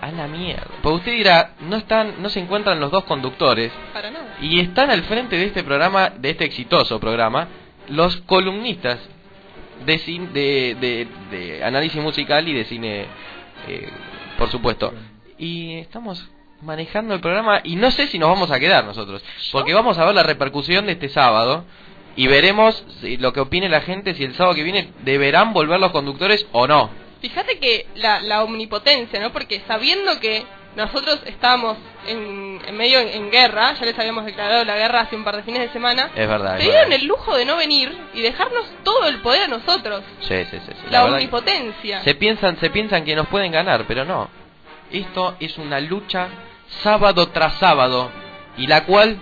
A la mierda. Pues usted dirá, no están, no se encuentran los dos conductores Para nada. y están al frente de este programa, de este exitoso programa, los columnistas de cin- de, de, de análisis musical y de cine, eh, por supuesto. Y estamos manejando el programa y no sé si nos vamos a quedar nosotros, porque vamos a ver la repercusión de este sábado y veremos si- lo que opine la gente si el sábado que viene deberán volver los conductores o no. Fíjate que la, la omnipotencia, ¿no? Porque sabiendo que nosotros estábamos en, en medio en, en guerra, ya les habíamos declarado la guerra hace un par de fines de semana, Es verdad. se dieron el lujo de no venir y dejarnos todo el poder a nosotros. Sí, sí, sí, sí. La, que- omnipotencia. Se piensan, se piensan que nos pueden ganar, pero no. Esto es una lucha sábado tras sábado y la cual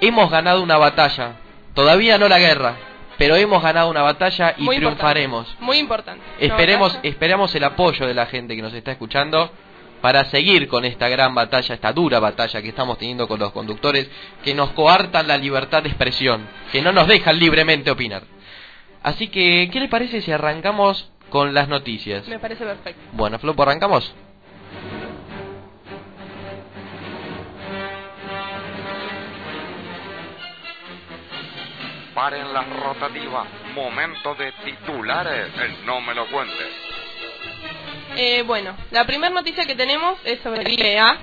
hemos ganado una batalla. Todavía no la guerra, pero hemos ganado una batalla y Muy triunfaremos. importante. Muy importante. Esperemos, esperamos el apoyo de la gente que nos está escuchando para seguir con esta gran batalla, esta dura batalla que estamos teniendo con los conductores que nos coartan la libertad de expresión, que no nos dejan libremente opinar. Así que, ¿qué le parece si arrancamos con las noticias? Me parece perfecto. Bueno, Flopo, arrancamos. Paren las rotativas. Momento de titulares. El no me lo cuentes. Eh, bueno, la primera noticia que tenemos es sobre gripe A,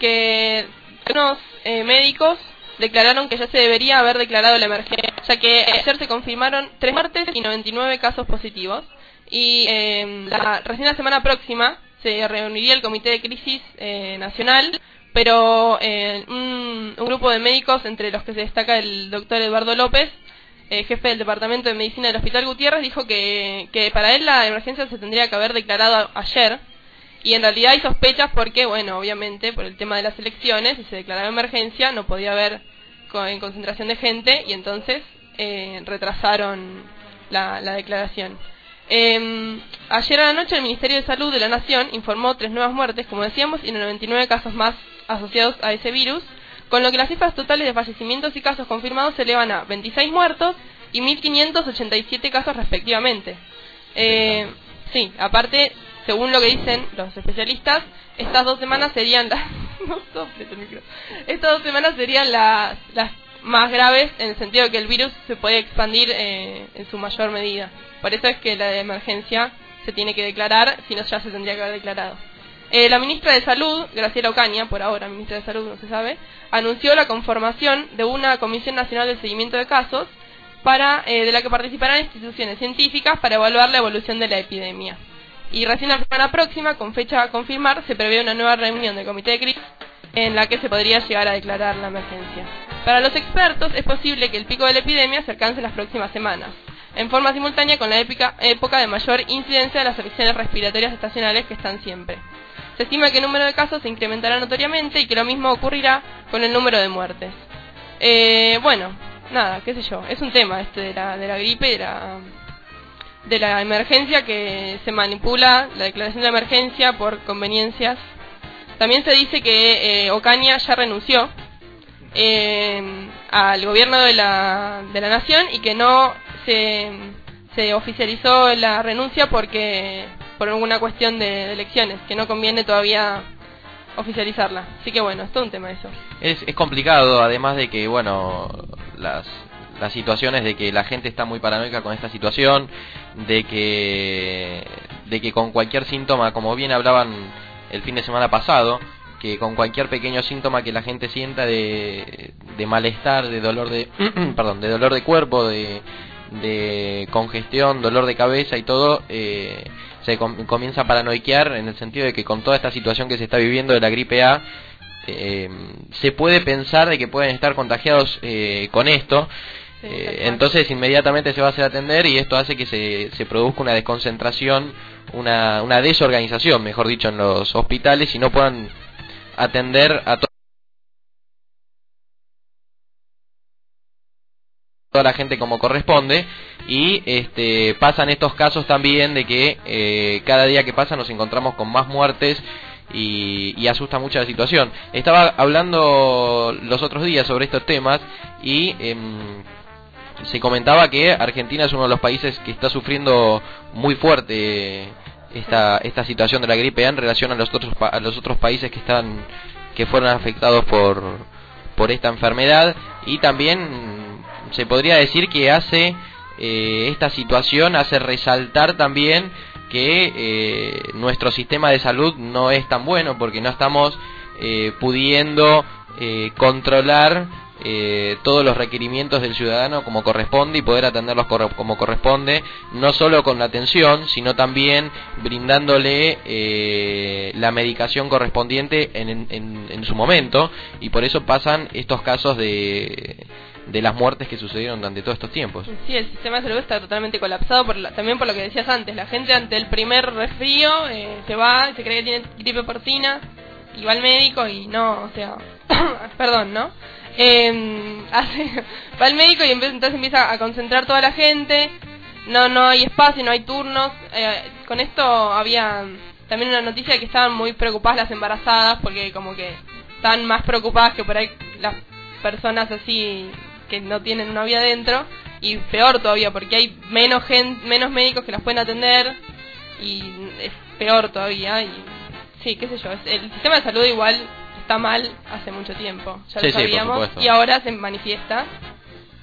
que unos eh, médicos declararon que ya se debería haber declarado la emergencia, ya que ayer se confirmaron tres muertes y 99 casos positivos. Y eh, la, recién la semana próxima se reuniría el Comité de Crisis eh, Nacional, pero eh, un, grupo de médicos, entre los que se destaca el doctor Eduardo López, eh, jefe del Departamento de Medicina del Hospital Gutiérrez, dijo que, que para él la emergencia se tendría que haber declarado ayer. Y en realidad hay sospechas porque, bueno, obviamente por el tema de las elecciones, si se declaraba emergencia no podía haber en concentración de gente y entonces eh, retrasaron la, la declaración. Eh, ayer a la noche el Ministerio de Salud de la Nación informó tres nuevas muertes, como decíamos, y 99 casos más asociados a ese virus, con lo que las cifras totales de fallecimientos y casos confirmados se elevan a 26 muertos y 1.587 casos respectivamente. Eh, sí, aparte, según lo que dicen los especialistas, estas dos semanas serían las... no. Estas dos semanas serían las más graves en el sentido de que el virus se puede expandir eh, en su mayor medida. Por eso es que la emergencia se tiene que declarar, si no ya se tendría que haber declarado. Eh, la ministra de Salud, Graciela Ocaña, por ahora ministra de Salud no se sabe, anunció la conformación de una Comisión Nacional de Seguimiento de Casos para eh, de la que participarán instituciones científicas para evaluar la evolución de la epidemia. Y recién la semana próxima, con fecha a confirmar, se prevé una nueva reunión del Comité de Crisis en la que se podría llegar a declarar la emergencia. Para los expertos es posible que el pico de la epidemia se alcance en las próximas semanas, en forma simultánea con la épica- época de mayor incidencia de las afecciones respiratorias estacionales que están siempre. Se estima que el número de casos se incrementará notoriamente y que lo mismo ocurrirá con el número de muertes. Eh, bueno, nada, qué sé yo, es un tema este de la, de la gripe de la, de la emergencia que se manipula, la declaración de emergencia por conveniencias. También se dice que eh, Ocaña ya renunció eh, al gobierno de la, de la nación y que no se, se oficializó la renuncia porque por alguna cuestión de, de elecciones, que no conviene todavía oficializarla. Así que bueno, es todo un tema eso. Es, es complicado, además de que, bueno, las, las situaciones de que la gente está muy paranoica con esta situación, de que, de que con cualquier síntoma, como bien hablaban el fin de semana pasado, que con cualquier pequeño síntoma que la gente sienta de, de malestar, de dolor de, perdón, de dolor de cuerpo, de, de congestión, dolor de cabeza y todo, eh, se com- comienza a paranoiquear en el sentido de que con toda esta situación que se está viviendo de la gripe A, eh, se puede pensar de que pueden estar contagiados eh, con esto. Sí, Eh, entonces inmediatamente se va a hacer atender y esto hace que se, se produzca una desconcentración, una, una desorganización, mejor dicho, en los hospitales y no puedan atender a to- toda la gente como corresponde y este pasan estos casos también de que eh, cada día que pasa nos encontramos con más muertes y, y asusta mucho la situación. Estaba hablando los otros días sobre estos temas y em, se comentaba que Argentina es uno de los países que está sufriendo muy fuerte esta, esta situación de la gripe A en relación a los otros, a los otros países que están que fueron afectados por, por esta enfermedad. Y también se podría decir que hace eh, esta situación hace resaltar también que eh, nuestro sistema de salud no es tan bueno porque no estamos eh, pudiendo controlar todos los requerimientos del ciudadano como corresponde y poder atenderlos como corresponde, no solo con la atención, sino también brindándole la medicación correspondiente en, en su momento y por eso pasan estos casos de de las muertes que sucedieron durante todos estos tiempos. Sí, el sistema de salud está totalmente colapsado, por también por lo que decías antes. La gente ante el primer resfrío eh, se va, se cree que tiene gripe porcina, y va al médico y no, o sea, perdón, ¿no? Eh, hace, va al médico y entonces empieza a concentrar toda la gente, no no hay espacio, no hay turnos. Eh, con esto había también una noticia de que estaban muy preocupadas las embarazadas porque como que están más preocupadas que por ahí las personas así que no tienen novia adentro. Y peor todavía porque hay menos gente, menos médicos que las pueden atender. Y es peor todavía. Y sí, qué sé yo, el sistema de salud igual está mal hace mucho tiempo, ya lo sabíamos y ahora se manifiesta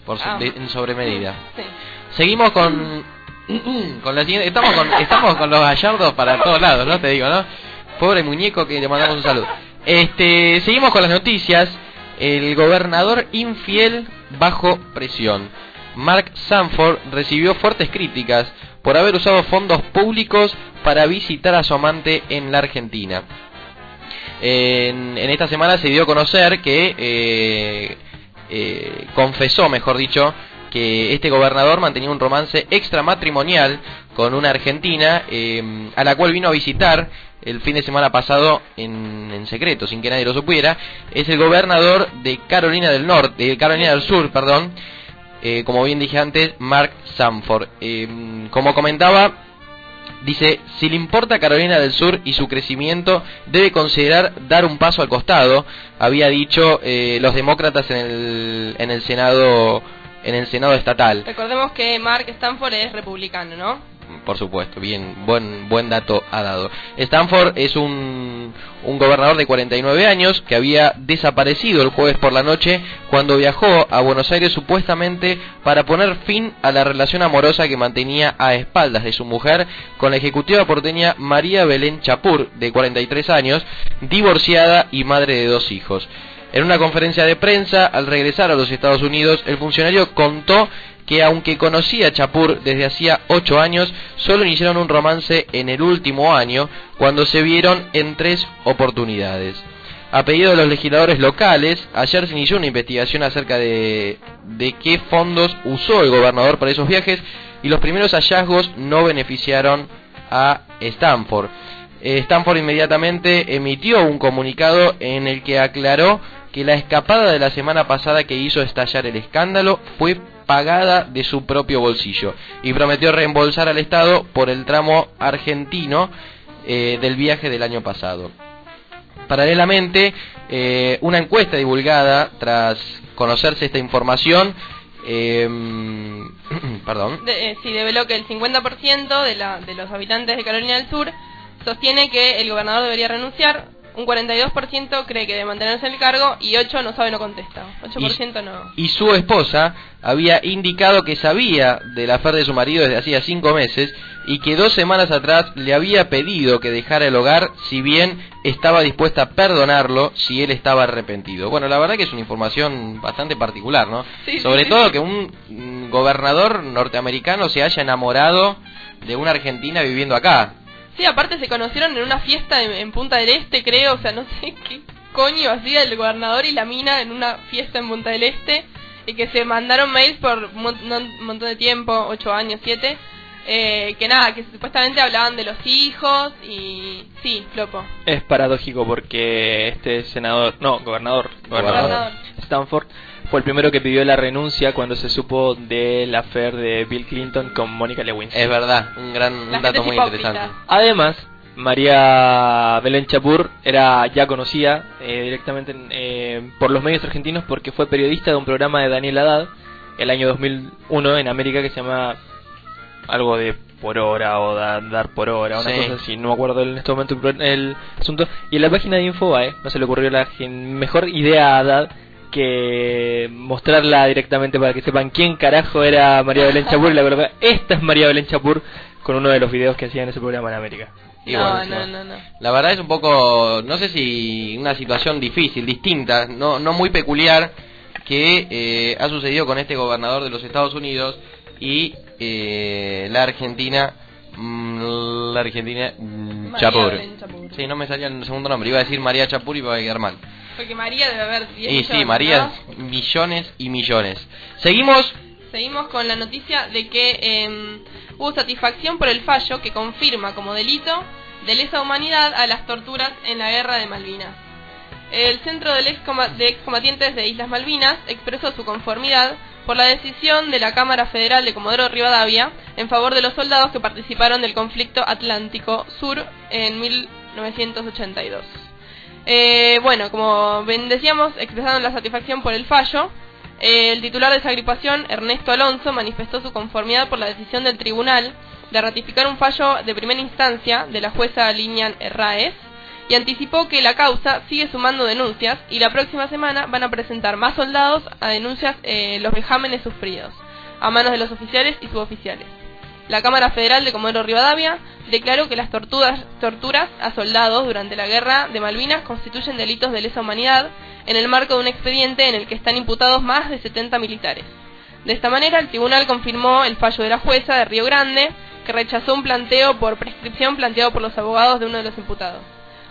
por ah. en sobremedida. Seguimos con con la siguiente, estamos con estamos con los gallardos para todos lados, ¿no? Te digo, ¿no? Pobre muñeco que le mandamos un saludo. Este, seguimos con las noticias. El gobernador infiel bajo presión. Mark Sanford recibió fuertes críticas por haber usado fondos públicos para visitar a su amante en la Argentina. En, esta semana se dio a conocer que eh, eh, confesó, mejor dicho, que este gobernador mantenía un romance extramatrimonial con una argentina eh, a la cual vino a visitar el fin de semana pasado en, en, secreto, sin que nadie lo supiera, es el gobernador de Carolina del Norte, de Carolina del Sur, perdón, eh, como bien dije antes, Mark Sanford. Como comentaba, dice, si le importa Carolina del Sur y su crecimiento, debe considerar dar un paso al costado, había dicho eh, los demócratas en el, en el Senado en el Senado estatal. Recordemos que Mark Stanford es republicano, ¿no? Por supuesto, bien, buen, buen dato ha dado. Stanford es un, un gobernador de 49 años que había desaparecido el jueves por la noche cuando viajó a Buenos Aires supuestamente para poner fin a la relación amorosa que mantenía a espaldas de su mujer con la ejecutiva porteña María Belén Chapur, de 43 años, divorciada y madre de dos hijos. En una conferencia de prensa, al regresar a los Estados Unidos, el funcionario contó que aunque conocía a Chapur desde hacía ocho años, solo iniciaron un romance en el último año, cuando se vieron en tres oportunidades. A pedido de los legisladores locales, ayer se inició una investigación acerca de, de qué fondos usó el gobernador para esos viajes y los primeros hallazgos no beneficiaron a Stanford. Eh, Stanford inmediatamente emitió un comunicado en el que aclaró que la escapada de la semana pasada que hizo estallar el escándalo fue pagada de su propio bolsillo y prometió reembolsar al Estado por el tramo argentino eh, del viaje del año pasado. Paralelamente, eh, una encuesta divulgada tras conocerse esta información em, perdón. De, eh, develó que el 50% de, la, de los habitantes de Carolina del Sur sostiene que el gobernador debería renunciar, un 42% cree que debe mantenerse en el cargo y 8 no sabe, no contesta. 8% no. Y su esposa había indicado que sabía de la de su marido desde hacía 5 meses y que dos semanas atrás le había pedido que dejara el hogar si bien estaba dispuesta a perdonarlo si él estaba arrepentido. Bueno, la verdad que es una información bastante particular, ¿no? Sobre todo que un gobernador norteamericano se haya enamorado de una argentina viviendo acá. Sí, aparte se conocieron en una fiesta en, Punta del Este, creo, o sea, no sé qué coño hacía el gobernador y la mina en una fiesta en Punta del Este, y que se mandaron mails por un montón de tiempo, ocho años, siete, eh, que nada, que supuestamente hablaban de los hijos y sí, flopo. Es paradójico porque este senador, no, gobernador, gobernador. Stanford fue el primero que pidió la renuncia cuando se supo del affair de Bill Clinton con Mónica Lewinsky. Es verdad, un gran un dato muy interesante. Además, María Belén Chapur era ya conocida eh, directamente eh, por los medios argentinos porque fue periodista de un programa de Daniel Haddad el año 2001 en América que se llama algo de por hora o dar por hora, una cosa así, no me acuerdo en este momento el asunto. Y en la página de Infobae no se le ocurrió la mejor idea a dar que mostrarla directamente para que sepan quién carajo era María Belén Chapur y la verdad, esta es María Belén Chapur con uno de los videos que hacía en ese programa en América. no, no, no, no, La verdad es un poco, no sé si una situación difícil, distinta, no, no muy peculiar, que eh, ha sucedido con este gobernador de los Estados Unidos y eh, la Argentina, mm, la Argentina mm, Chapur. Sí, no me salía el segundo nombre, iba a decir María Chapur y iba a quedar mal. Porque María debe haber 10 Y sí, María, millones y millones. Seguimos. Seguimos con la noticia de que eh, hubo satisfacción por el fallo que confirma como delito de lesa humanidad a las torturas en la guerra de Malvinas. El Centro de Excombatientes de Islas Malvinas expresó su conformidad por la decisión de la Cámara Federal de Comodoro Rivadavia en favor de los soldados que participaron del conflicto Atlántico Sur en 1982. Eh, bueno, como decíamos, expresaron la satisfacción por el fallo. Eh, el titular de esa agrupación, Ernesto Alonso, manifestó su conformidad por la decisión del tribunal de ratificar un fallo de primera instancia de la jueza Linian Herraez y anticipó que la causa sigue sumando denuncias y la próxima semana van a presentar más soldados a denuncias eh, los vejámenes sufridos a manos de los oficiales y suboficiales. La Cámara Federal de Comodoro Rivadavia declaró que las torturas, torturas a soldados durante la guerra de Malvinas constituyen delitos de lesa humanidad en el marco de un expediente en el que están imputados más de 70 militares. De esta manera, el tribunal confirmó el fallo de la jueza de Río Grande, que rechazó un planteo por prescripción planteado por los abogados de uno de los imputados.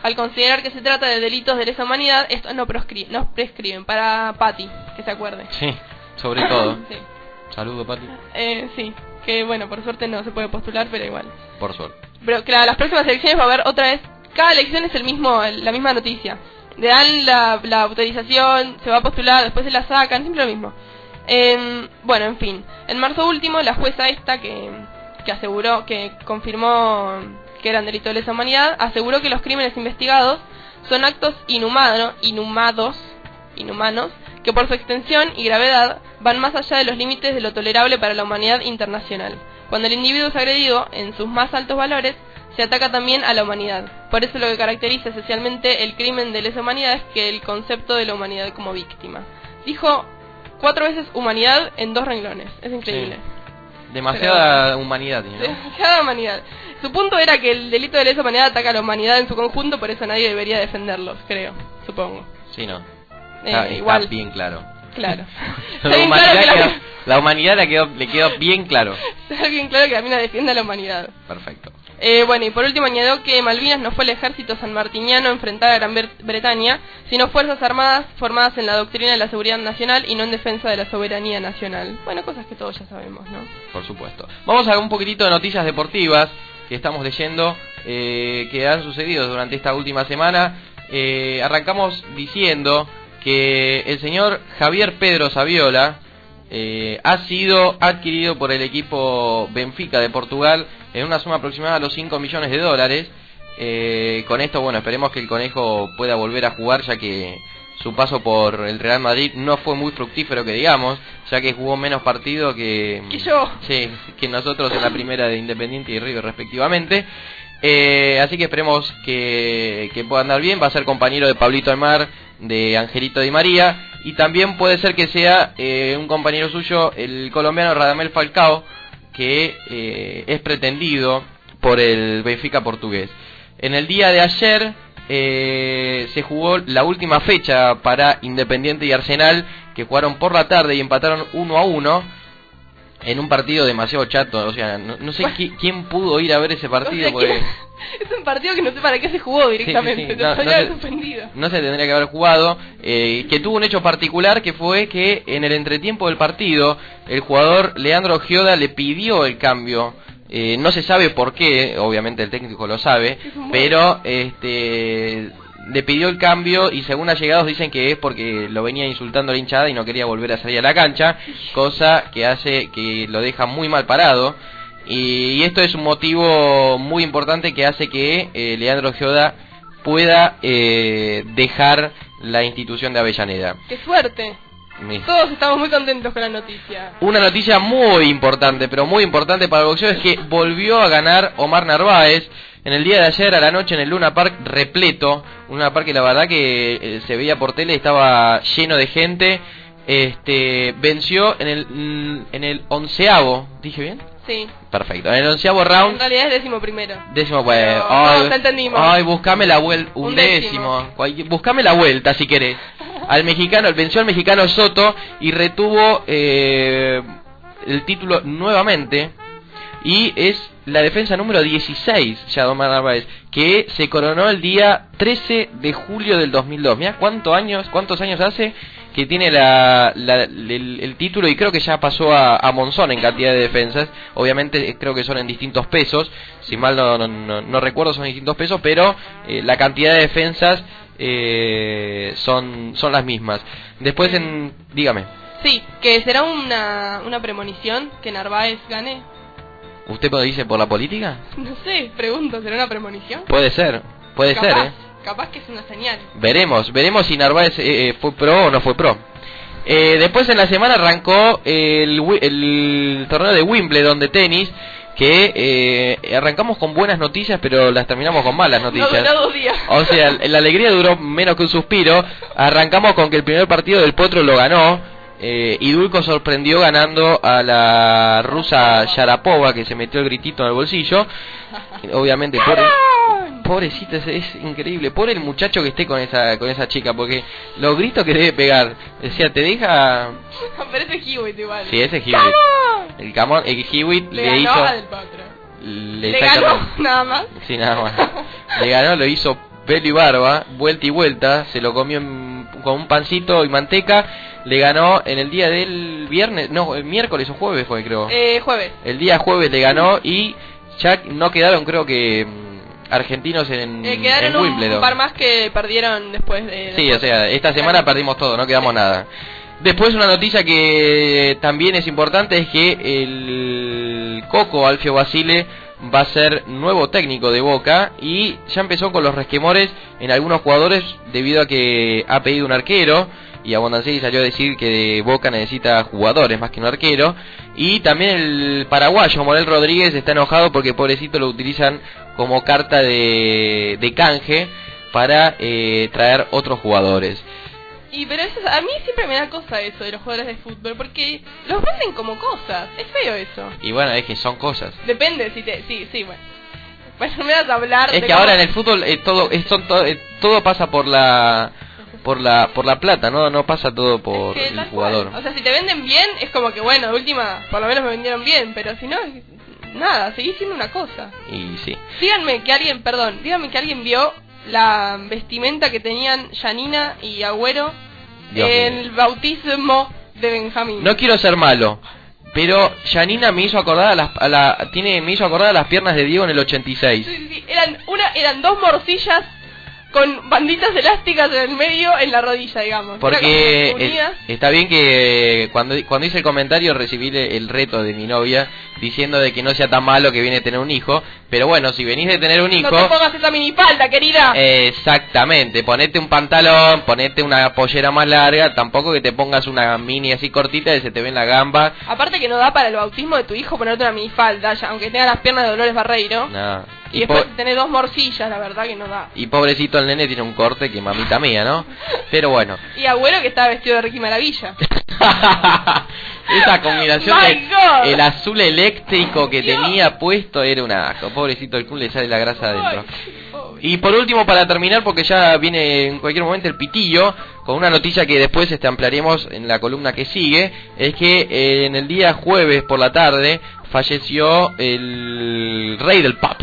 Al considerar que se trata de delitos de lesa humanidad, estos no, no prescriben. Para Patti, que se acuerde. Sí, sobre todo. sí. Saludo, Patti. Eh, sí que bueno, por suerte no se puede postular, pero igual. Por suerte. Pero claro, las próximas elecciones va a haber otra vez, cada elección es el mismo, la misma noticia. Le dan la, la autorización, se va a postular, después se la sacan, siempre lo mismo. bueno, en fin, en marzo último la jueza esta que, que aseguró, que confirmó que eran delitos de lesa humanidad, aseguró que los crímenes investigados son actos inhumanos, inhumados, inhumanos, que por su extensión y gravedad van más allá de los límites de lo tolerable para la humanidad internacional. Cuando el individuo es agredido en sus más altos valores, se ataca también a la humanidad. Por eso lo que caracteriza esencialmente el crimen de lesa humanidad es que el concepto de la humanidad como víctima. Dijo cuatro veces humanidad en dos renglones. Es increíble. Demasiada humanidad. Demasiada humanidad. Su punto era que el delito de lesa humanidad ataca a la humanidad en su conjunto, por eso nadie debería defenderlos, creo, supongo. Sí, no. Está, igual. bien claro. Claro. la, humanidad la... humanidad le quedó, le quedó bien claro. Está bien claro que la mina defiende a la humanidad. Perfecto. Eh, bueno, y por último añadió que Malvinas no fue el ejército sanmartiniano enfrentar a Gran Bretaña, sino fuerzas armadas formadas en la doctrina de la seguridad nacional y no en defensa de la soberanía nacional. Bueno, cosas que todos ya sabemos, ¿no? Por supuesto. Vamos a un poquitito de noticias deportivas que estamos leyendo eh, que han sucedido durante esta última semana. Eh, arrancamos diciendo que el señor Javier Pedro Saviola eh, ha sido adquirido por el equipo Benfica de Portugal en una suma aproximada a los 5 millones de dólares. Eh, con esto, bueno, esperemos que el conejo pueda volver a jugar ya que su paso por el Real Madrid no fue muy fructífero que digamos, ya que jugó menos partido que, que yo. Sí, que nosotros en la primera de Independiente y River respectivamente. Eh, así que esperemos que, que pueda andar bien, va a ser compañero de Pablito Aymar de Angelito Di María y también puede ser que sea eh, un compañero suyo el colombiano Radamel Falcao que eh, es pretendido por el Benfica portugués. En el día de ayer eh, se jugó la última fecha para Independiente y Arsenal que jugaron por la tarde y empataron uno a uno en un partido demasiado chato, o sea, no, sé quién pudo ir a ver ese partido. Es un partido que no sé para qué se jugó directamente, no, se, tendría que haber jugado, eh, que tuvo un hecho particular que fue que en el entretiempo del partido el jugador Leandro Gioda le pidió el cambio. Eh, no se sabe por qué, obviamente el técnico lo sabe, pero este le pidió el cambio y según allegados dicen que es porque lo venía insultando a la hinchada y no quería volver a salir a la cancha, cosa que hace que lo deja muy mal parado. Y, esto es un motivo muy importante que hace que eh, Leandro Gioda pueda eh, dejar la institución de Avellaneda. ¡Qué suerte! Todos estamos muy contentos con la noticia. Una noticia muy importante, pero muy importante para el boxeo es que volvió a ganar Omar Narváez en el día de ayer a la noche en el Luna Park repleto. Un Luna Park que la verdad que eh, se veía por tele, estaba lleno de gente. Este venció en el mm, en el onceavo, dije bien, Sí. perfecto. En el onceavo En round, realidad es décimo primero. décimo pues, Pero, ay, no, entendimos. ay, buscame la vuelta, un, Un décimo, décimo. buscame la vuelta si querés. Al mexicano, venció al mexicano Soto y retuvo eh, el título nuevamente y es la defensa número 16 ya de Omar Narváez que se coronó el día 13 de julio del 2002 mira cuántos años cuántos años hace que tiene la, la- el, título y creo que ya pasó a, a Monzón en cantidad de defensas. Obviamente eh, creo que son en distintos pesos. Si mal no, no, no- no recuerdo son distintos pesos pero eh, la cantidad de defensas eh, son son las mismas. Después en dígame. Sí, que será una, una premonición que Narváez gane. ¿Usted lo dice por la política? No sé, pregunto, ¿será una premonición? Puede ser, puede capaz, ser, ¿eh? Capaz que es una señal. Veremos, veremos si Narváez eh, eh, fue pro o no fue pro. Eh, después en la semana arrancó el, torneo de Wimbledon de tenis, que eh, arrancamos con buenas noticias, pero las terminamos con malas No noticias. duró dos días. O sea, la alegría duró menos que un suspiro. Arrancamos con que el primer partido del Potro lo ganó. Eh, y Dulco sorprendió ganando a la rusa Sharapova, que se metió el gritito en el bolsillo. Obviamente, pobre, pobrecita, es, es increíble. Pobre el muchacho que esté con esa con esa chica, porque los gritos que debe pegar. Decía, te deja. Pero ese es Hewitt igual. Sí, ese es Hewitt. El, camón, el Hewitt Le, le, hizo. Le, Le ganó, nada más. Sí, nada más. Le ganó, lo hizo pelo y barba, vuelta y vuelta, se lo comió en- con un pancito y manteca. Le ganó en el día del viernes, no, el miércoles o jueves fue, creo. Eh, jueves. El día jueves le ganó y ya no quedaron, creo que, mm, argentinos en, Eh, quedaron en Wimbledon. un par más que perdieron después de... Sí, o sea, esta semana perdimos todo, no quedamos nada. Después una noticia que también es importante es que el Coco Alfio Basile va a ser nuevo técnico de Boca y ya empezó con los resquemores en algunos jugadores debido a que ha pedido un arquero y Abondancieri salió a decir que Boca necesita jugadores más que un arquero y también el paraguayo Morel Rodríguez está enojado porque pobrecito lo utilizan como carta de, de canje para eh, traer otros jugadores. Y pero eso, a mí siempre me da cosa eso de los jugadores de fútbol, porque los venden como cosas. Es feo eso. Y bueno, es que son cosas. Depende si te... Sí, sí, bueno. Bueno, no me vas a hablar Es de que cómo- ahora en el fútbol eh, todo es- son to- eh, todo pasa por la por la por la plata, no no pasa todo por Es que el jugador. cual. O sea, si te venden bien, es como que bueno, de última, por lo menos me vendieron bien, pero si no, nada, seguís siendo una cosa. Y sí. Díganme que alguien, perdón, díganme que alguien vio la vestimenta que tenían Janina y Agüero Dios en mío. el bautismo de Benjamín. No quiero ser malo, pero Janina me hizo acordar a las a la tiene me hizo acordar a las piernas de Diego en el 86. Sí, sí, sí, Eran, una, eran dos morcillas con banditas elásticas en el medio en la rodilla, digamos. Porque es- está bien que cuando, cuando hice el comentario recibí el reto de mi novia diciendo de que no sea tan malo que viene a tener un hijo, pero bueno, si venís de tener un hijo, No te pongas esa minifalda, querida. exactamente, ponete un pantalón, ponete una pollera más larga, tampoco que te pongas una mini así cortita y se te ven la gamba. Aparte que no da para el bautismo de tu hijo ponerte una minifalda, ya, aunque tenga las piernas de Dolores Barreiro. No. Y, po- después tenés dos morcillas, la verdad que no da. y pobrecito el nene tiene un corte que mamita mía, ¿no? Pero bueno. Y Agüero que estaba vestido de Ricky Maravilla. Esa combinación de el azul eléctrico que Dios. tenía puesto era un asco. Pobrecito el culo le sale la grasa adentro. Y por último, para terminar, porque ya viene en cualquier momento el pitillo, con una noticia que después este, ampliaremos en la columna que sigue, es que eh, en el día jueves por la tarde falleció el rey del pop,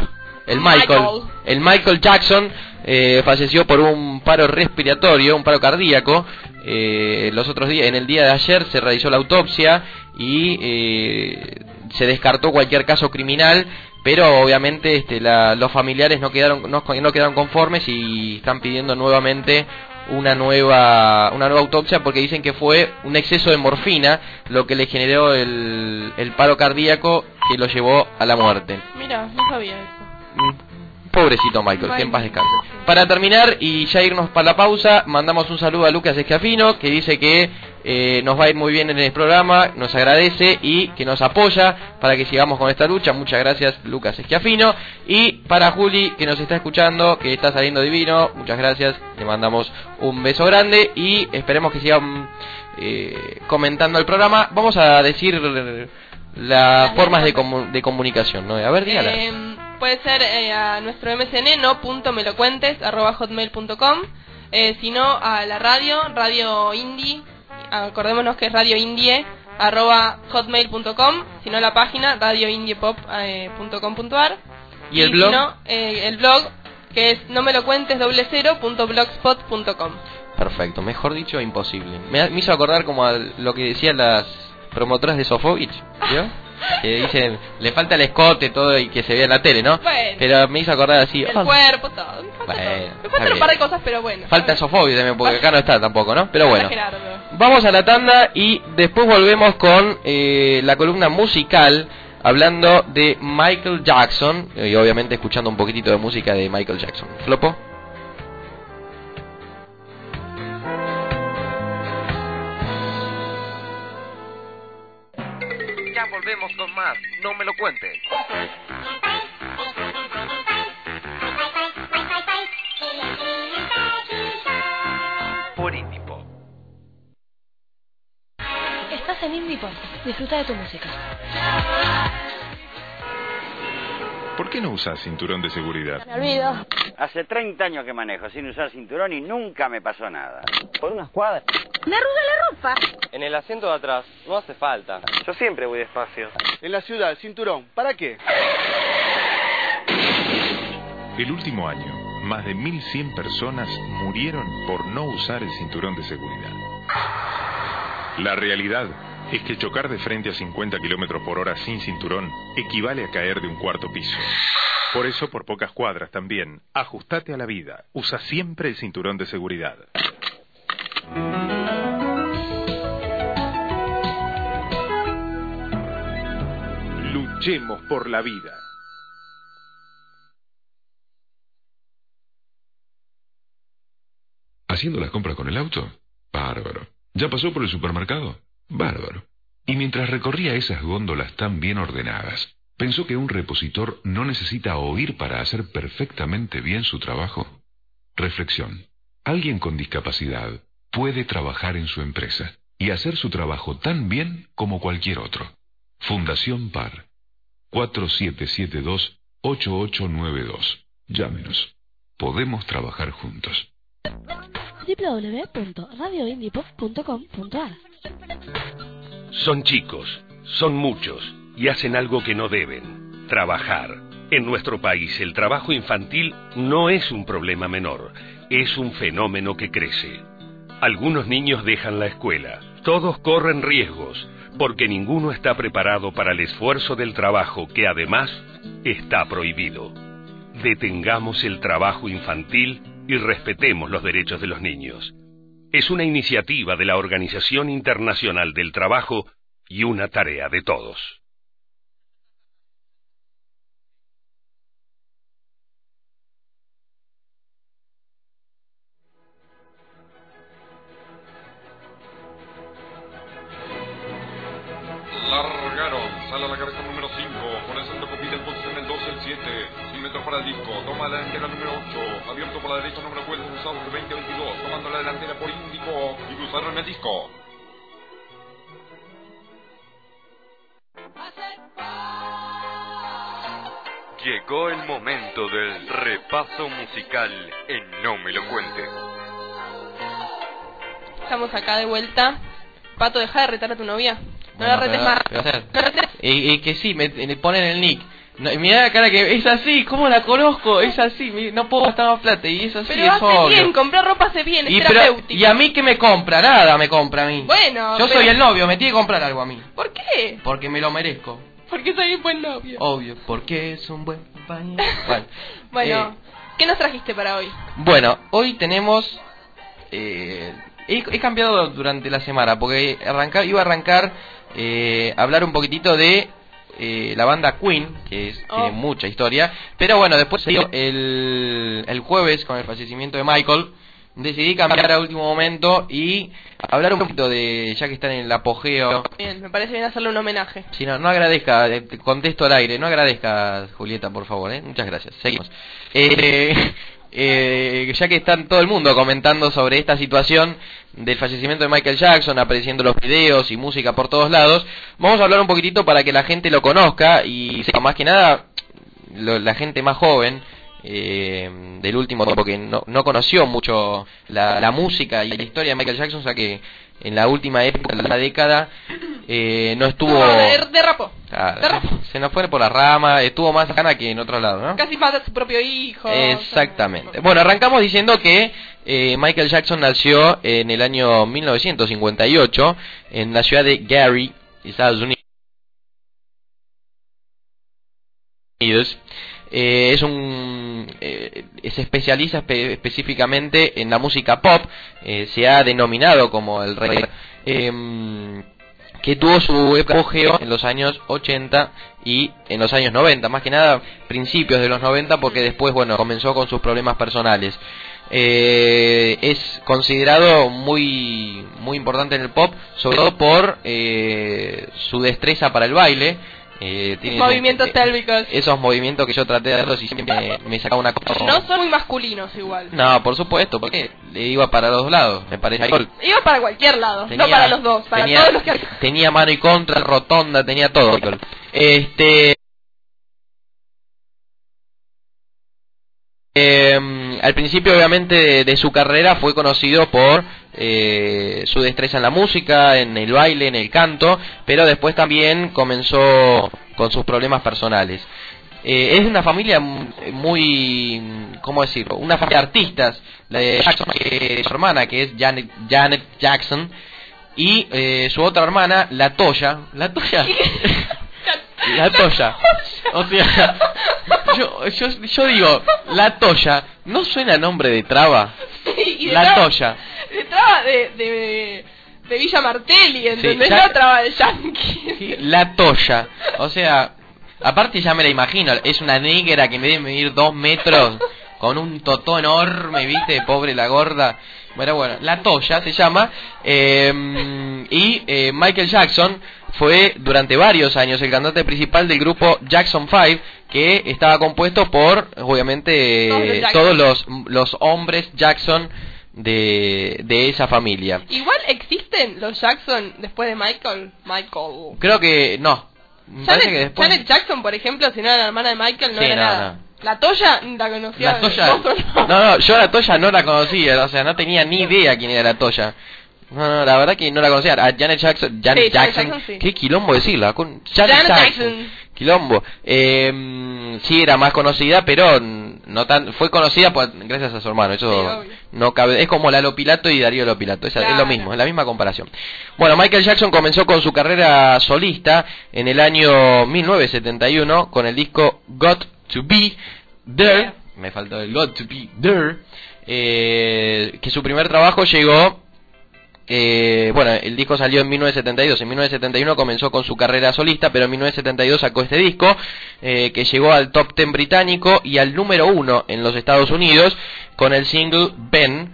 el Michael, Michael. el Michael Jackson, eh, falleció por un paro respiratorio, un paro cardíaco. Eh, los otros días, en el día de ayer se realizó la autopsia y eh, se descartó cualquier caso criminal, pero obviamente este, la- los familiares no quedaron no, no quedaron conformes y están pidiendo nuevamente una nueva una nueva autopsia porque dicen que fue un exceso de morfina lo que le generó el, el paro cardíaco que lo llevó a la muerte. Mira, no sabía eso. Mm, Pobrecito Michael, que en paz descanse. Para terminar y ya irnos para la pausa, mandamos un saludo a Lucas Escafino, que dice que eh, nos va a ir muy bien en el programa, nos agradece y que nos apoya para que sigamos con esta lucha. Muchas gracias, Lucas Esquiafino. Y para Juli, que nos está escuchando, que está saliendo divino, muchas gracias, le mandamos un beso grande y esperemos que sigan eh, comentando el programa. Vamos a decir las formas de, de comunicación, ¿no? A ver, dígala. Eh, puede ser eh, a nuestro msn, no punto me lo cuentes, arroba hotmail.com, eh, sino a la radio, radio indie, acordémonos que es radio indie, arroba hotmail.com, sino la página radioindiepop.com.ar. ¿Y el blog? Eh, el blog, que es no me lo cuentes doble cero punto blogspot.com. Perfecto, mejor dicho, imposible. Me, me hizo acordar como a lo que decían las promotoras de Sofovich. Que dicen, le falta el escote, todo y que se vea en la tele, ¿no? Bueno. Pero me hizo acordar así. El oh, cuerpo, todo. Me falta, Bueno, todo. Me está faltan un par de cosas, pero bueno. Falta Sofovich también, porque acá no está tampoco, ¿no? Pero Falta bueno. Vamos a la tanda y después volvemos con eh, la columna musical hablando de Michael Jackson y obviamente escuchando un poquitito de música de Michael Jackson. ¿Flopo? Volvemos con más. No me lo cuentes. Por Indipo. Estás en Indie Pop. Disfruta de tu música. ¿Por qué no usas cinturón de seguridad? Me olvido. Hace 30 años que manejo sin usar cinturón y nunca me pasó nada. Por unas cuadras. Me arruga la ropa. En el asiento de atrás, no hace falta. Yo siempre voy despacio. En la ciudad, cinturón, ¿para qué? El último año, más de 1.100 personas murieron por no usar el cinturón de seguridad. La realidad es que chocar de frente a 50 kilómetros por hora sin cinturón equivale a caer de un cuarto piso. Por eso, por pocas cuadras también, ajustate a la vida. Usa siempre el cinturón de seguridad. Luchemos por la vida. ¿Haciendo las compras con el auto? Bárbaro. ¿Ya pasó por el supermercado? Bárbaro. Y mientras recorría esas góndolas tan bien ordenadas, ¿pensó que un repositor no necesita oír para hacer perfectamente bien su trabajo? Reflexión. Alguien con discapacidad puede trabajar en su empresa y hacer su trabajo tan bien como cualquier otro. Fundación PAR. 4772-8892. Llámenos. Podemos trabajar juntos. www.radioindiepop.com.ar Son chicos, son muchos y hacen algo que no deben, trabajar. En nuestro país el trabajo infantil no es un problema menor, es un fenómeno que crece. Algunos niños dejan la escuela, todos corren riesgos, porque ninguno está preparado para el esfuerzo del trabajo que además está prohibido. Detengamos el trabajo infantil y respetemos los derechos de los niños. Es una iniciativa de la Organización Internacional del Trabajo y una tarea de todos. Llegó el momento del repaso musical en No Me Lo Cuentes. Estamos acá de vuelta. Pato, deja de retar a tu novia. No Bueno, la retes pero- más. Y, y que sí, me, me ponen el nick. No, mirá la cara que es así, ¿cómo la conozco? Es así, mi- no puedo gastar más plata y es así, Pero es hace obvio. bien, comprar ropa hace bien, y, es pero- terapéutico. y a mí que me compra, nada me compra a mí. Bueno, Yo pero- soy el novio, me tiene que comprar algo a mí. ¿Por qué? Porque me lo merezco. Porque soy un buen novio. Obvio, porque es un buen compañero. Bueno, Bueno, eh, ¿qué nos trajiste para hoy? bueno, hoy tenemos... eh, he, he cambiado durante la semana porque arranca, iba a arrancar eh, hablar un poquitito de eh, la banda Queen, que es- Oh. tiene mucha historia, pero bueno, después se dio el, el jueves con el fallecimiento de Michael, decidí cambiar a último momento y hablar un poquito de, ya que están en el apogeo. Bien, me parece bien hacerle un homenaje. Si no, no agradezca, eh, te contesto al aire, no agradezca, Julieta, por favor, ¿eh? Muchas gracias. Seguimos. Eh, eh, ya que están todo el mundo comentando sobre esta situación del fallecimiento de Michael Jackson, apareciendo los videos y música por todos lados, vamos a hablar un poquitito para que la gente lo conozca y más que nada lo- la gente más joven eh, del último tiempo que no, no conoció mucho la, la música y la historia de Michael Jackson, o sea que en la última época de la década eh, no estuvo... No, de- derrapó. Se nos fue por la rama, estuvo más gana que en otro lado, ¿no? Casi mata a su propio hijo. Exactamente. Bueno, arrancamos diciendo que eh, Michael Jackson nació en el año 1958 en la ciudad de Gary, Estados Unidos. Eh, es un eh, se especializa espe- específicamente en la música pop eh, se ha denominado como el rey em, que tuvo su apogeo en los años 80 y en los años 90, más que nada principios de los 90 porque después, bueno, comenzó con sus problemas personales. Eh, es considerado muy muy importante en el pop, sobre todo por eh, su destreza para el baile. Eh, Movimientos eh, pélvicos. Esos movimientos que yo traté de hacerlos y siempre me, me sacaba una cosa. No son muy masculinos igual. No, por supuesto, porque le iba para los dos lados, me parece. Iba para cualquier lado, Tenía- no para los dos, para tenía, todos los que... tenía mano y contra, rotonda, tenía todo. Este. eh, al principio, obviamente, de, de su carrera fue conocido por eh, su destreza en la música, en el baile, en el canto, pero después también comenzó con sus problemas personales. Eh, es una familia muy, ¿cómo decirlo? Una familia de artistas, la de Jackson, su hermana, que es Janet, Janet Jackson, y eh, su otra hermana, la Toya. La Toya. La Toya. O sea, yo, yo, yo digo, la Toya, ¿no suena nombre de traba? y de La traba- Toya. De traba de, de, de Villa Martelli, ¿entendés? ya- No traba de Yankee. La Toya. O sea, aparte ya me la imagino, es una negra que me debe medir dos metros, con un totó enorme, viste, pobre la gorda. Bueno, bueno, la Toya se llama. eh, y eh, Michael Jackson fue durante varios años el cantante principal del grupo Jackson 5, que estaba compuesto por, obviamente, Todos los eh, todos los, los hombres Jackson de, de esa familia. Igual existen los Jackson después de Michael. Michael. Creo que no. Que Janet, después... Janet Jackson, por ejemplo, si no era la hermana de Michael, no Sí, era no, nada. no. La Toya la conocía. La Toya. No, no, yo la Toya no la conocía, o sea, no tenía ni idea quién era la Toya. No, no, la verdad que no la conocía. A Janet Jackson, Janet Sí, Jackson, Jackson, sí. qué quilombo decirla, con Janet, Janet Jackson. Jackson. Quilombo. Eh, sí, era más conocida, pero no tan, fue conocida por, gracias a su hermano. Eso Sí, no cabe. Es como Lalo Pilato y Darío Lopilato. Es, es lo mismo, es la misma comparación. Bueno, Michael Jackson comenzó con su carrera solista en el año 1971 con el disco Got to Be There. Me faltó el Got to Be There. eh, que su primer trabajo llegó eh, bueno, el disco salió en 1972. En 1971 comenzó con su carrera solista, pero en 1972 sacó este disco eh, que llegó al top 10 británico y al número 1 en los Estados Unidos con el single Ben.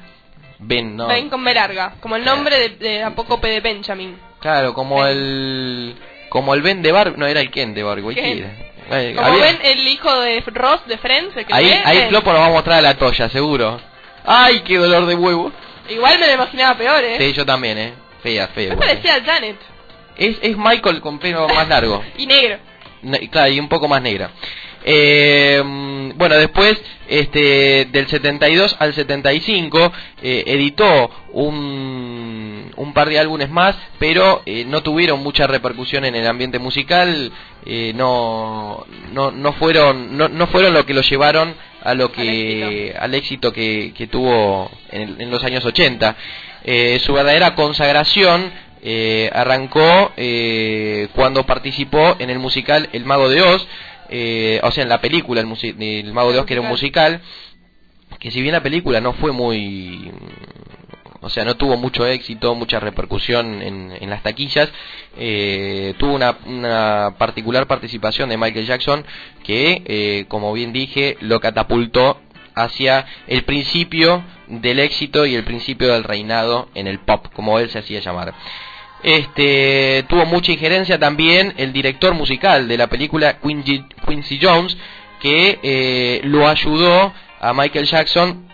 Ben, no. Ven con B larga, como el nombre de, de Apócope de Benjamin. Claro, como el. Como el Ben de Barbie. No, era el Ken de. Ken. Eh, Como había- ven el hijo de Ross de Friends, el que ahí, ahí Flopo nos va a mostrar a la toya, seguro. ¡Ay, qué dolor de huevo! Igual me lo imaginaba peor, ¿eh? Sí, yo también, ¿eh? Fea, fea. Me eh. parecía a Janet. Es, es Michael con pelo más largo. Y negro. Ne- claro, y un poco más negra. Eh, bueno, después, este, del 72 al 75, eh, editó un, un par de álbumes más, pero eh, no tuvieron mucha repercusión en el ambiente musical, eh, no, no, no fueron, no, no fueron lo que lo llevaron a lo que, al éxito que, que tuvo en, en los años 80. Eh, su verdadera consagración arrancó eh, cuando participó en el musical El Mago de Oz, eh, o sea, en la película El, el Mago de Oz, que era un musical, que si bien la película no fue muy... O sea, no tuvo mucho éxito, mucha repercusión en, en las taquillas. eh, tuvo una, una particular participación de Michael Jackson que, eh, como bien dije, lo catapultó hacia el principio del éxito y el principio del reinado en el pop, como él se hacía llamar. Este tuvo mucha injerencia también el director musical de la película Quincy, Jones, que eh, lo ayudó a Michael Jackson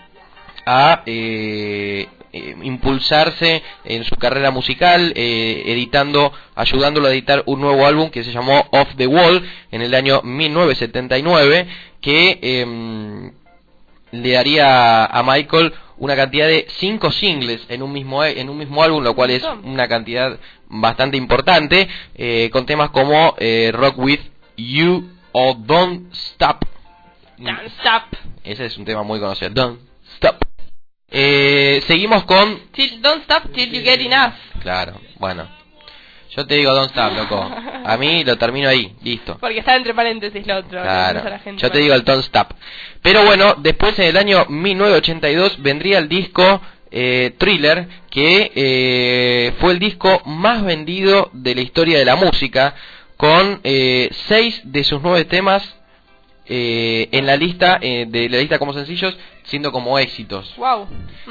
a eh, eh, impulsarse en su carrera musical, eh, editando, ayudándolo a editar un nuevo álbum que se llamó Off the Wall en el año 1979, que em, le daría a Michael una cantidad de cinco singles en un mismo en un mismo álbum, lo cual es una cantidad bastante importante, eh, con temas como eh, Rock with You o Don't Stop. Don't Stop. Ese es un tema muy conocido. Don't Stop. Eh, seguimos con. Till, don't stop till you get enough. Claro, bueno. Yo te digo Don't Stop, loco. A mí lo termino ahí, listo. Porque está entre paréntesis lo otro. Claro. La gente Yo te digo el Don't Stop. Pero bueno, después en el año 1982 vendría el disco eh, Thriller, que eh, fue el disco más vendido de la historia de la música, con eh, seis de sus nueve temas eh, en la lista eh, de la lista como sencillos, siendo como éxitos. Wow.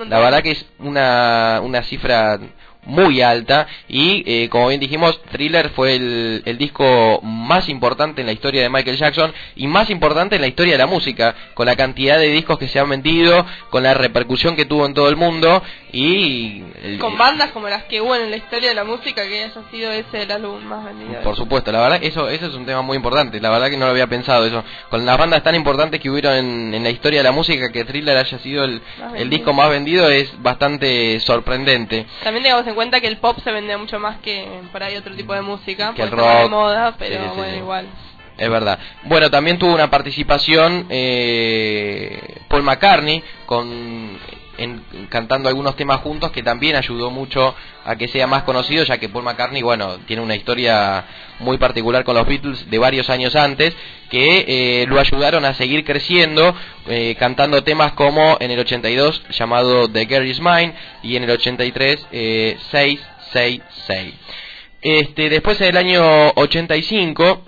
La verdad que es una, una cifra muy alta y eh, como bien dijimos Thriller fue el, el, disco más importante en la historia de Michael Jackson y más importante en la historia de la música con la cantidad de discos que se han vendido con la repercusión que tuvo en todo el mundo y el, con bandas como las que hubo en la historia de la música que haya sido ese el álbum más vendido. Por supuesto la verdad eso eso es un tema muy importante la verdad que no lo había pensado eso. Con las bandas tan importantes que hubieron en, en la historia de la música que Thriller haya sido el, el disco más vendido es bastante sorprendente. También digamos en cuenta que el pop se vende mucho más que por ahí otro tipo de música, que el rock, de moda, pero sí, sí, bueno, sí. igual. Es verdad. Bueno, también tuvo una participación eh, Paul McCartney con en, cantando algunos temas juntos que también ayudó mucho a que sea más conocido, ya que Paul McCartney, bueno, tiene una historia muy particular con los Beatles de varios años antes, que eh, lo ayudaron a seguir creciendo, eh, cantando temas como en el 82 llamado The Girl Is Mine y en el 83 eh, 666. Este, después en el año 85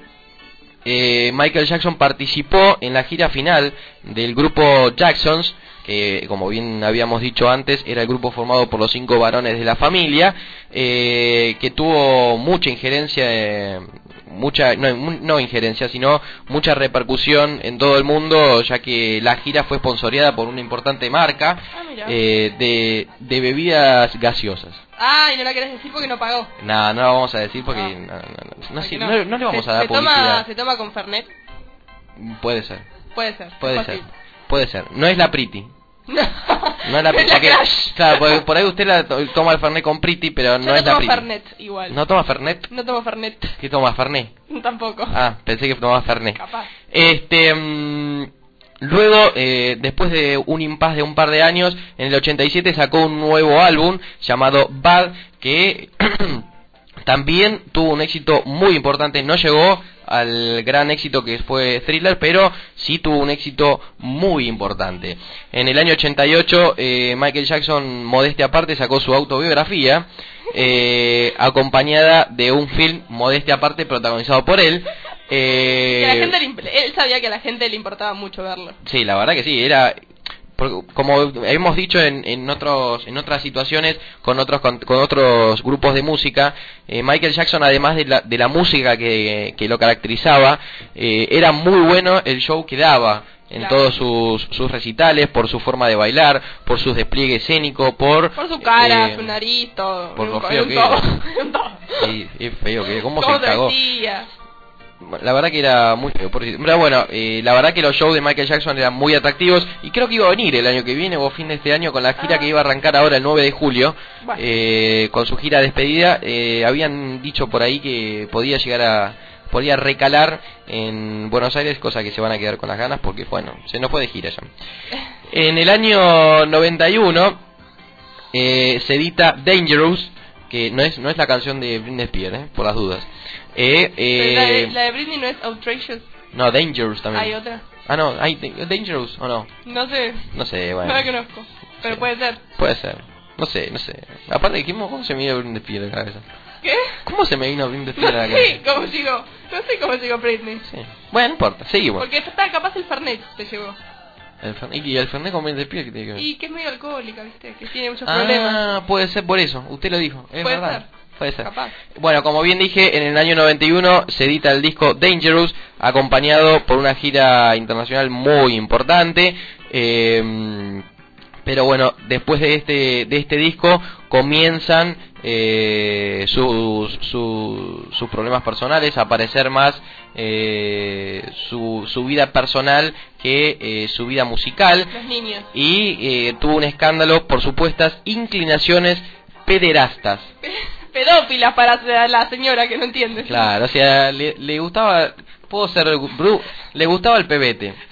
eh, Michael Jackson participó en la gira final del grupo Jacksons, que como bien habíamos dicho antes, era el grupo formado por los cinco varones de la familia, eh, que tuvo mucha injerencia, eh, mucha, no, no, injerencia, sino mucha repercusión en todo el mundo, ya que la gira fue sponsoreada por una importante marca ah, eh, de, de bebidas gaseosas. Ah, y no la querés decir porque no pagó. No, no la vamos a decir porque no, no, no, no, no le vamos se, a dar se publicidad. Toma, ¿Se toma con Fernet? Puede ser. Puede ser. Puede ser. Puede ser. No es la Pretty. No, no la, es la que, Crash. Claro, por, por, ahí usted la to, toma el Fernet con Pretty, pero Yo no, no es la Pretty. Fernet igual. ¿No toma Fernet? No tomo Fernet. ¿Qué toma Fernet? Tampoco. Ah, pensé que tomaba Fernet. Capaz. Este. Mmm, Luego, eh, después de un impas de un par de años, en el 87 sacó un nuevo álbum llamado Bad, que también tuvo un éxito muy importante. No llegó al gran éxito que fue Thriller, pero sí tuvo un éxito muy importante. En el año 88, eh, Michael Jackson, modestia aparte, sacó su autobiografía, eh, acompañada de un film, modestia aparte, protagonizado por él. Eh, que la gente le, él sabía que a la gente le importaba mucho verlo. Sí, la verdad que sí, era como hemos dicho en, en otros en otras situaciones con otros con, con otros grupos de música eh, Michael Jackson además de la, de la música que, que lo caracterizaba eh, era muy bueno el show que daba en Claro. todos sus, sus recitales, por su forma de bailar, por su despliegue escénico, por... Por su cara, eh, su nariz, todo. por lo feo que todo, era. feo que cómo, ¿Cómo se cagó. La verdad que era muy pero bueno, eh, la verdad que los shows de Michael Jackson eran muy atractivos y creo que iba a venir el año que viene o fin de este año con la gira Ah. que iba a arrancar ahora el 9 de julio Bueno. eh, con su gira despedida. Eh, habían dicho por ahí que podía llegar a podía recalar en Buenos Aires, cosa que se van a quedar con las ganas porque bueno, se nos fue de gira ya. En el año 91 eh, se edita Dangerous, que no es no es la canción de Britney Spears, eh, por las dudas. Eh, Pero la, de, eh, la de Britney no es Outrageous. no, Dangerous también. Hay otra. Ah, no, hay Da- Dangerous o no. No sé. No sé, bueno. No la conozco. Pero Sí. puede ser. Puede ser. No sé, no sé. Aparte, ¿cómo, se me vino Britney Spears a la cabeza? ¿Qué? ¿Cómo se me vino Britney No Spears a la sé cabeza? cómo llegó. No sé cómo llegó Britney. Sí. Bueno, no importa, seguimos. Porque está capaz el Fernet te llegó. El Fernet, ¿Y el Fernet con 20 pies que tiene que ver? Y que es medio alcohólica, ¿viste? Que tiene muchos ah, problemas. puede ser por eso, usted lo dijo, es Puede verdad. ser. Puede ser. Capaz. Bueno, como bien dije, en el año 91 se edita el disco Dangerous, acompañado por una gira internacional muy importante. Eh, pero bueno, después de este, de este disco comienzan eh, sus, sus, sus problemas personales, a aparecer más eh, su, su vida personal que eh, su vida musical. Los niños. Y eh, tuvo un escándalo por supuestas inclinaciones pederastas. Pedófilas para la señora que no entiende. Claro, o sea, le, le gustaba, puedo ser bru, le gustaba el pebete.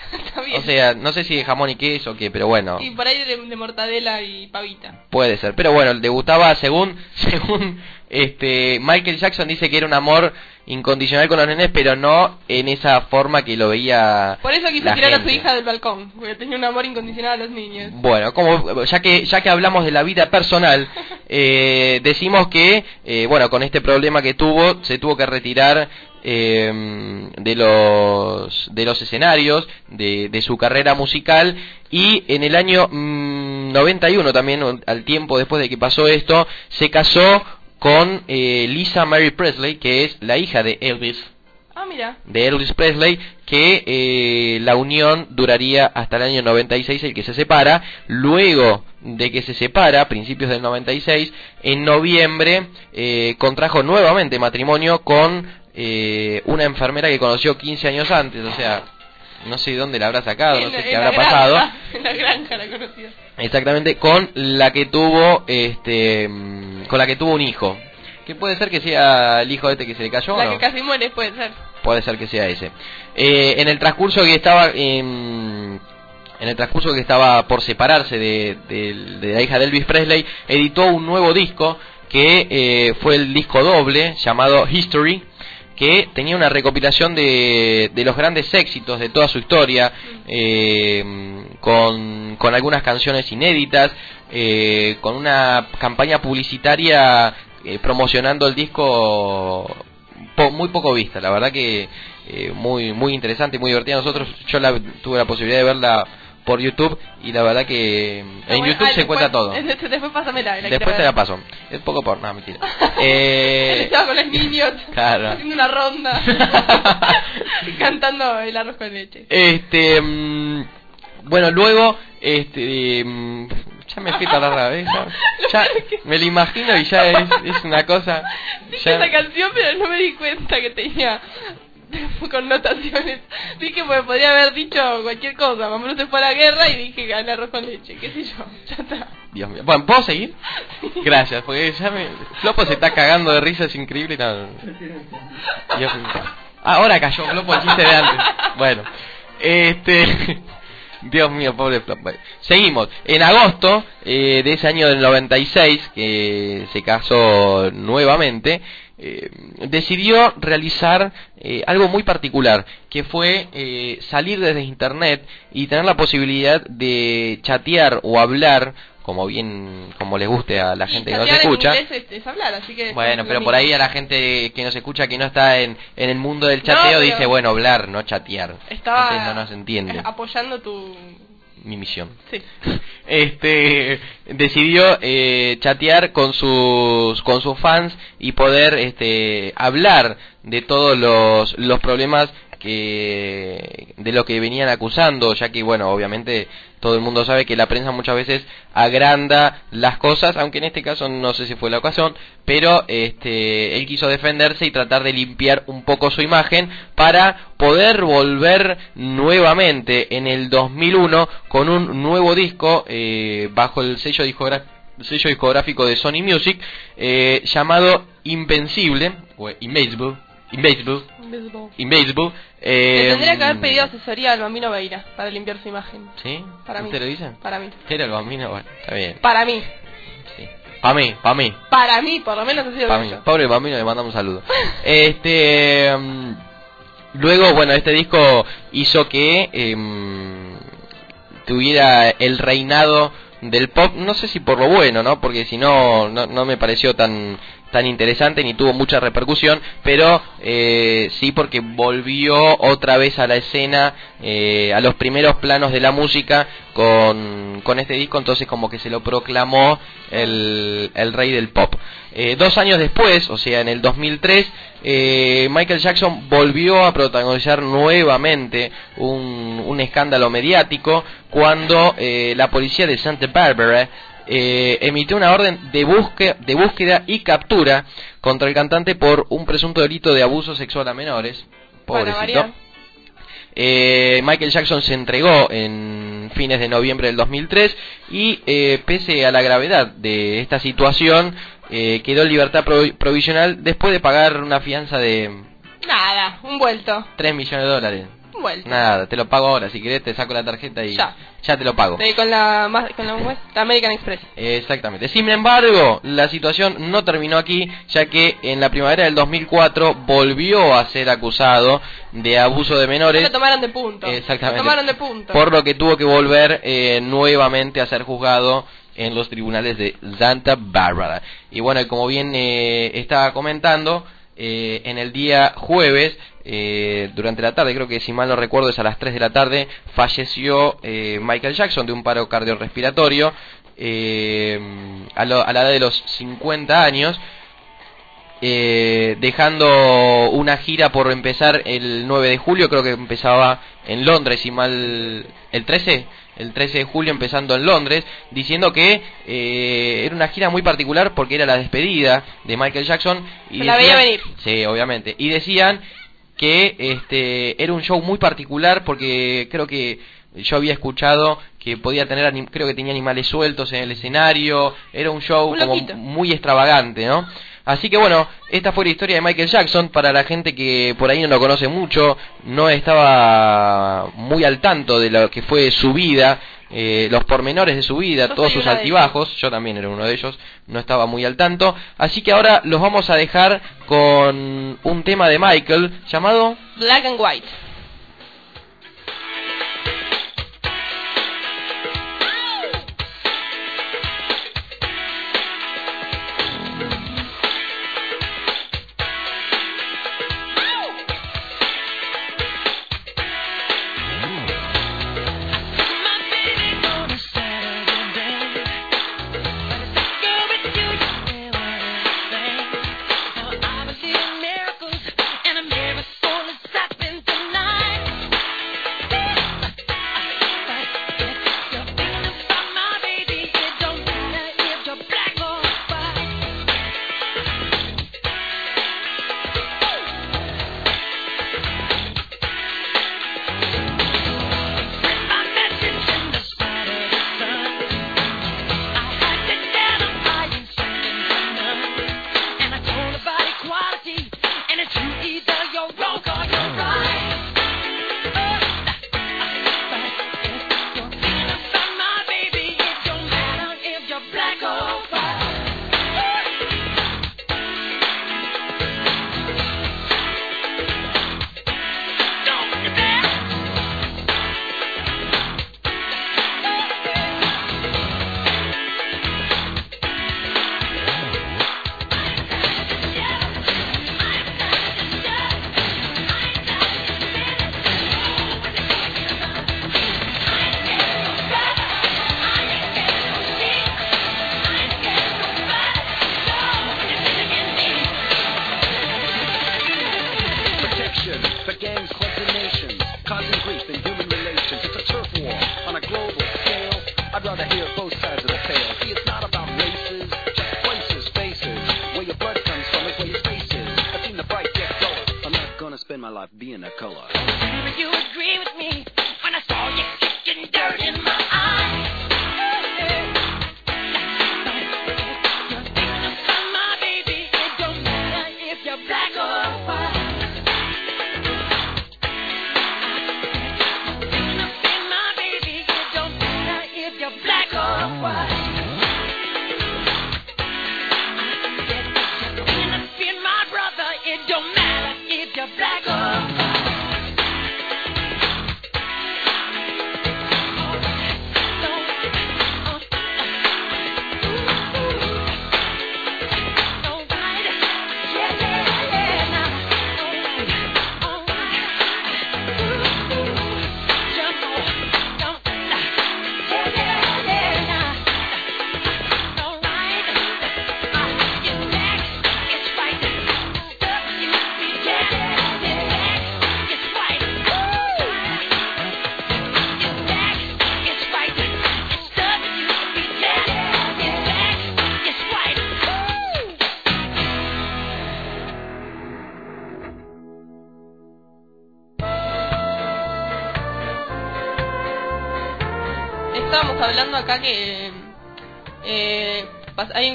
O sea, no sé si de jamón y queso o qué, pero bueno, Y por ahí de, de mortadela y pavita. puede ser. Pero bueno, le gustaba según según este Michael Jackson dice que era un amor incondicional con los nenes, pero no en esa forma que lo veía Por eso quiso tirar a su hija del balcón, porque tenía un amor incondicional a los niños. Bueno, como ya que ya que hablamos de la vida personal, eh, decimos que eh, bueno con este problema que tuvo se tuvo que retirar eh, de los de los escenarios de, de su carrera musical. Y en el año mm, 91 también al tiempo después de que pasó esto se casó con eh, Lisa Mary Presley que es la hija de Elvis. Ah, mira. de Elvis Presley que eh, la unión duraría hasta el año 96 el que se separa. Luego de que se separa a principios del 96 en noviembre eh, contrajo nuevamente matrimonio con eh, una enfermera que conoció 15 años antes o sea no sé dónde la habrá sacado no sé qué habrá pasado granja, En la granja la conocía. exactamente con la que tuvo este mm, con la que tuvo un hijo que puede ser que sea el hijo este que se le cayó o La no? que casi muere puede ser. puede ser que sea ese. Eh, en el transcurso que estaba en, en el transcurso que estaba por separarse de, de- de la hija de Elvis Presley, editó un nuevo disco que eh, fue el disco doble llamado History que tenía una recopilación de, de los grandes éxitos de toda su historia, eh, con, con algunas canciones inéditas, eh, con una campaña publicitaria eh, promocionando el disco muy poco vista, la verdad que eh, muy muy interesante muy divertida. Nosotros yo la, tuve la posibilidad de verla por YouTube y la verdad que en Bueno, YouTube ah, se encuentra todo. Después, pásamela. la Después te la paso. Es poco por nada, mentira. Eh, estaba con los niños claro. haciendo una ronda cantando el arroz con leche. Este, mm, bueno, luego, este, mm, ya me fui para la vez, ya, ya me lo imagino y ya es, es una cosa. Dije ya- esa canción, pero no me di cuenta que tenía connotaciones. Dije, pues podría haber dicho cualquier cosa. Mamá no se fue a la guerra y dije el arroz con leche, qué sé yo. Ya está. Dios mío. Bueno, ¿puedo seguir? Gracias, porque ya me... Flopo se está cagando de risa, es increíble. No. Dios mío. Ah, ahora cayó Flopo el chiste de antes. Bueno, este... Dios mío, pobre Flopo. Seguimos. En agosto eh, de ese año del 96, que se casó nuevamente, eh, decidió realizar eh, algo muy particular, que fue eh, salir desde Internet y tener la posibilidad de chatear o hablar, como bien, como les guste a la gente que nos en escucha. es, es hablar, así que... Bueno, pero por ahí a la gente que nos escucha que no está en, en el mundo del chateo dice, bueno, hablar, no chatear. Estaba Entonces no nos entiende apoyando tu... mi misión. Sí. Este decidió eh, chatear con sus con sus fans y poder este hablar de todos los los problemas que de lo que venían acusando, ya que bueno, obviamente todo el mundo sabe que la prensa muchas veces agranda las cosas, aunque en este caso no sé si fue la ocasión, pero este él quiso defenderse y tratar de limpiar un poco su imagen para poder volver nuevamente en el 2001 con un nuevo disco eh, bajo el sello discográfico sello discográfico de Sony Music eh, llamado Invencible o Invincible Invisible. Invincible Le eh, tendría que haber pedido asesoría al bambino Beira para limpiar su imagen. ¿Sí? Para mí. ¿Usted lo? Para mí. Era el bambino, bueno, está bien. Para mí. Para mí, para mí. Para mí, por lo menos así lo Para mí. yo. Pobre bambino, le mandamos un saludo. este. mm, luego, bueno, este disco hizo que em, tuviera el reinado del pop, no sé si por lo bueno, ¿no? Porque si no, no, no me pareció tan tan interesante ni tuvo mucha repercusión, pero eh, sí porque volvió otra vez a la escena, eh, a los primeros planos de la música con, con este disco, entonces como que se lo proclamó el, el rey del pop. Eh, dos años después, o sea, en el 2003, eh, Michael Jackson volvió a protagonizar nuevamente un, un escándalo mediático cuando eh, la policía de Santa Barbara eh, emitió una orden de búsqueda, de búsqueda y captura contra el cantante por un presunto delito de abuso sexual a menores. Pobrecito. Eh, Michael Jackson se entregó en fines de noviembre del 2003 y eh, pese a la gravedad de esta situación eh, quedó en libertad provisional después de pagar una fianza de... Nada, un vuelto. 3 millones de dólares. Nada, te lo pago ahora. Si querés, te saco la tarjeta y ya, ya te lo pago. con la, con la, American Express. Exactamente. Sin embargo, la situación no terminó aquí, ya que en la primavera del 2004 volvió a ser acusado de abuso de menores. Lo tomaron de punto. Exactamente. Lo tomaron de punto. Por lo que tuvo que volver eh, nuevamente a ser juzgado en los tribunales de Santa Bárbara. Y bueno, como bien eh, estaba comentando, eh, en el día jueves, eh, durante la tarde, creo que si mal no recuerdo es a las 3 de la tarde, falleció eh, Michael Jackson de un paro cardiorrespiratorio eh, a, a, la edad de los 50 años. dejando una gira por empezar el 9 de julio, creo que empezaba en Londres, si mal el 13, el 13 de julio empezando en Londres, diciendo que eh, era una gira muy particular porque era la despedida de Michael Jackson. Y la veía venir. Sí, obviamente. Y decían que este era un show muy particular porque creo que yo había escuchado que podía tener, creo que tenía animales sueltos en el escenario, era un show como muy extravagante, ¿no? Así que bueno, esta fue la historia de Michael Jackson. Para la gente que por ahí no lo conoce mucho, no estaba muy al tanto de lo que fue su vida, eh, los pormenores de su vida, todos sus altibajos. Yo también era uno de ellos, no estaba muy al tanto. Así que ahora los vamos a dejar con un tema de Michael llamado Black and White.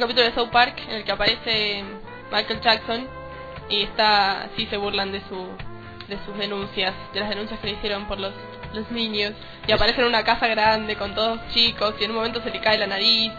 Capítulo de South Park en el que aparece Michael Jackson y está sí se burlan de su de sus denuncias, de las denuncias que le hicieron por los los niños y aparece en una casa grande con todos chicos y en un momento se le cae la nariz.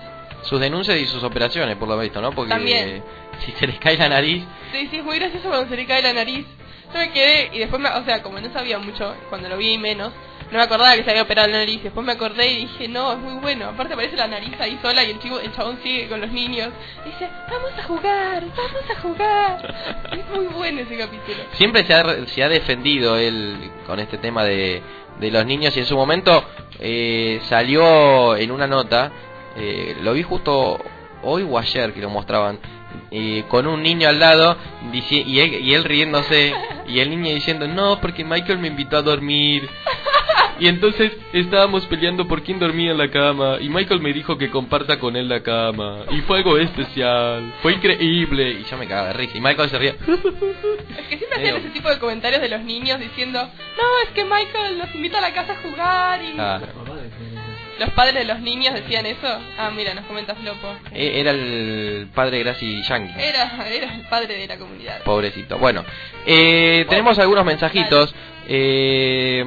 Sus denuncias y sus operaciones, por lo visto, ¿no? Porque También. si se les cae la nariz, Sí, sí, es muy gracioso cuando se le cae la nariz. Yo me quedé y después, me, o sea, como no sabía mucho, cuando lo vi menos, no me acordaba que se había operado la nariz. Después me acordé y dije, no, es muy bueno. Aparte aparece la nariz ahí sola y el chico, el chabón sigue con los niños. Y dice, vamos a jugar, vamos a jugar. es muy bueno ese capítulo. siempre se ha, se ha defendido él con este tema de, de los niños y en su momento eh, salió en una nota, eh, lo vi justo hoy o ayer que lo mostraban, eh, con un niño al lado y, él, y él riéndose y el niño diciendo, no, porque Michael me invitó a dormir. Y entonces estábamos peleando por quién dormía en la cama y Michael me dijo que comparta con él la cama y fue algo especial, fue increíble y yo me cagaba de risa y Michael se ría. Es que siempre hacían Digo- ese tipo de comentarios de los niños diciendo, no, es que Michael nos invita a la casa a jugar y... Ah. Los padres de los niños decían eso. Ah, mira, nos comentas Lopo. E- Era el padre Gracie Yankee. Era, era el padre de la comunidad. Pobrecito. Bueno, eh, tenemos algunos mensajitos eh,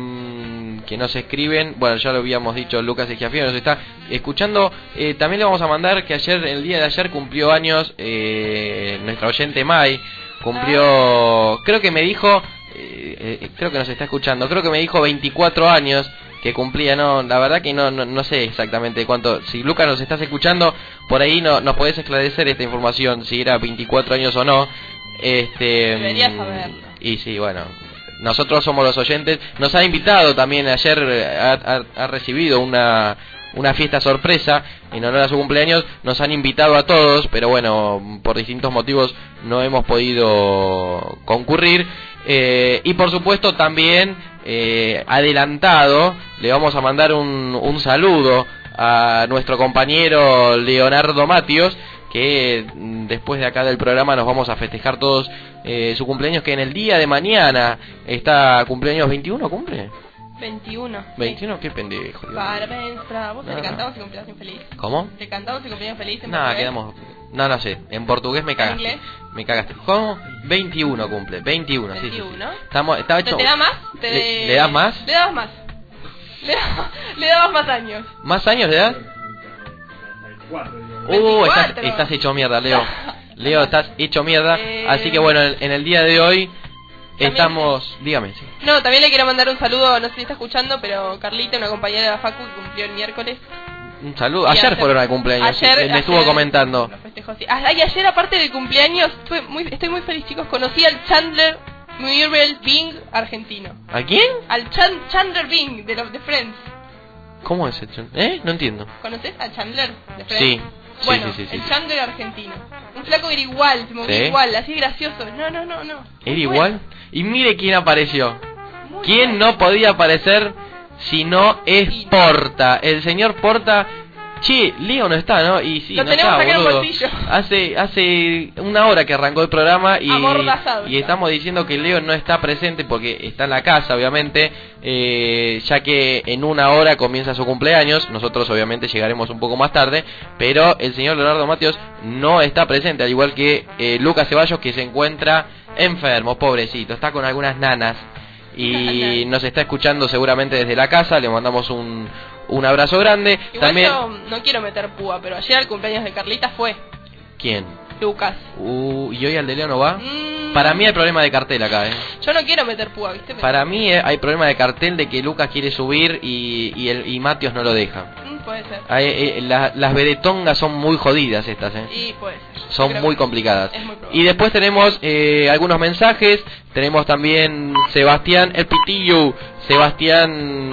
que nos escriben. Bueno, ya lo habíamos dicho, Lucas Esquiafino nos está escuchando. Eh, también le vamos a mandar que ayer, el día de ayer, cumplió años eh, nuestra oyente Mai. Cumplió, creo que me dijo, eh, eh, creo que nos está escuchando, creo que me dijo 24 años que cumplía, no, la verdad que no, no, no sé exactamente cuánto. Si Lucas nos estás escuchando, por ahí no, nos podés esclarecer esta información, si era 24 años o no. Este, Deberías mm, saberlo. Y sí, bueno, nosotros somos los oyentes. Nos ha invitado también ayer, ha, ha- ha recibido una, una fiesta sorpresa en honor a su cumpleaños. Nos han invitado a todos, pero bueno, por distintos motivos no hemos podido concurrir. Eh, y por supuesto también eh, adelantado le vamos a mandar un, un saludo a nuestro compañero Leonardo Matios que mm, después de acá del programa nos vamos a festejar todos eh, su cumpleaños que en el día de mañana está cumpleaños 21 cumple 21. 21 qué pendejo. Parabéns para vos. No, ¿Le no. cantamos y cumpleaños feliz? ¿Cómo? ¿Le cantamos y cumpleaños feliz? en Nada, quedamos no no sé en portugués me cagaste inglés? me cagaste ¿cómo? 21 cumple 21 sí, sí, sí. 21. Estamos, estaba ¿Te, hecho te da más? Te ¿Le- le das más? Le dabas más. Le, da- le dabas más años. ¿Más años de edad? Uh, estás, estás hecho mierda, Leo. Leo, estás hecho mierda. Eh, Así que bueno, en, en el día de hoy estamos... Dígame, sí. No, también le quiero mandar un saludo, no sé si está escuchando, pero Carlita, una compañera de la Facu que cumplió el miércoles. Un saludo. Ayer ayer- fueron al cumpleaños. ayer- me, estuvo comentando. Ah, y ayer, aparte del cumpleaños, fue muy, estoy muy feliz, chicos. Conocí al Chandler Muriel Bing argentino. ¿A quién? Al Chan- Chandler Bing de los de Friends. ¿Cómo es eso? ¿Eh? No entiendo. ¿Conoces a Chandler de Friends? Sí. Bueno, sí, sí, sí, el. Chandler argentino. Un flaco era igual, se movía igual, así gracioso. No, no, no, no. ¿Era igual? Y mire quién apareció. ¿Quién no podía aparecer si no es Porta? El señor Porta... Che, Leo no está, ¿no? Y sí, Lo no tenemos está, acá en el boludo. bolsillo. Hace, hace una hora que arrancó el programa y, Amordazado y estamos diciendo que Leo no está presente porque está en la casa, obviamente, eh, ya que en una hora comienza su cumpleaños. Nosotros, obviamente, llegaremos un poco más tarde, pero el señor Leonardo Matios no está presente, al igual que eh, Lucas Ceballos, que se encuentra enfermo, pobrecito, está con algunas nanas y nos está escuchando seguramente desde la casa. Le mandamos un, un abrazo grande. Igual También, yo no quiero meter púa, pero ayer al cumpleaños de Carlita fue ¿quién? Lucas. Uh, ¿Y hoy al de Leo no va? Mm. Para mí hay problema de cartel acá, ¿eh? Yo no quiero meter púa, ¿viste? Para mí eh, hay problema de cartel de que Lucas quiere subir y, y, el, y Matios no lo deja. Mm, puede ser. Hay, eh, la- las vedetongas son muy jodidas estas, ¿eh? Sí, puede ser. Son Creo muy complicadas. es muy probable. Y después tenemos eh, algunos mensajes. Tenemos también Sebastián El Pitillo. Sebastián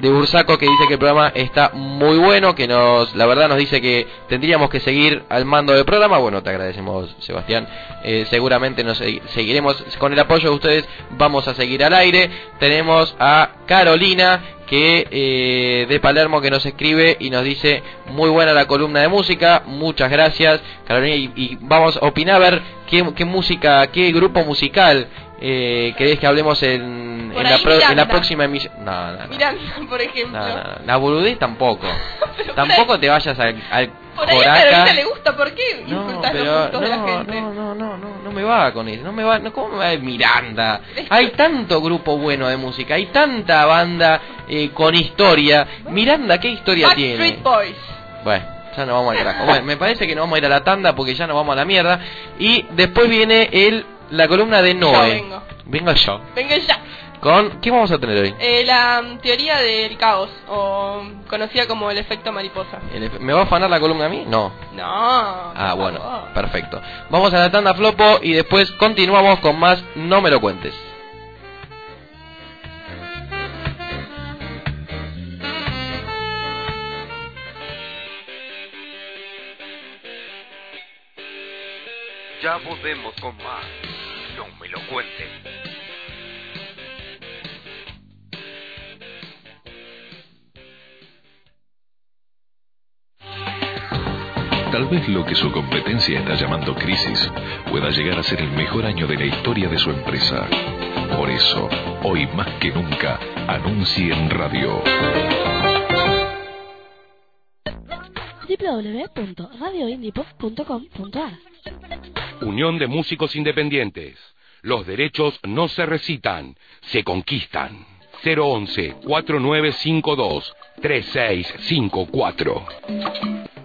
De Bursaco. que dice que el programa está muy bueno, que nos, la verdad nos dice que tendríamos que seguir al mando del programa. Bueno, te agradecemos, Sebastián. Eh, seguramente nos segui- seguiremos con el apoyo de ustedes. Vamos a seguir al aire. Tenemos a Carolina que eh, de Palermo que nos escribe y nos dice muy buena la columna de música. Muchas gracias, Carolina. Y, vamos a opinar a ver qué música, qué grupo musical Eh, ¿Querés que hablemos en, la, pro- en la Miranda. próxima emisión? No, no, no. Miranda, por ejemplo. No, no, no. La boludez tampoco. tampoco te vayas al, al Por ahí a. Carolina le gusta, ¿por qué No, insultas los gustos de la no, gente? no, no, no, no, no me va con eso, no me va, no, ¿cómo me va de Miranda? Hay tanto grupo bueno de música, hay tanta banda eh, con historia. Miranda, ¿qué historia tiene? Backstreet Boys. Bueno, ya nos vamos al carajo. Bueno, me parece que nos vamos a ir a la tanda porque ya nos vamos a la mierda. Y después viene el, la columna de Noé. vengo. Vengo yo. Venga ya. Con, ¿Qué vamos a tener hoy? Eh, la teoría del caos, o conocida como el efecto mariposa. El- ¿Me va a afanar la columna a mí? No. No. Ah, por bueno, favor. perfecto. Vamos a la tanda flopo y después continuamos con más No me lo cuentes. Ya volvemos con más. Tal vez lo que su competencia está llamando crisis pueda llegar a ser el mejor año de la historia de su empresa. Por eso, hoy más que nunca, anuncie en radio. www.radioindipop.com.ar Unión de Músicos Independientes. Los derechos no se recitan, se conquistan. 011-4952-3654.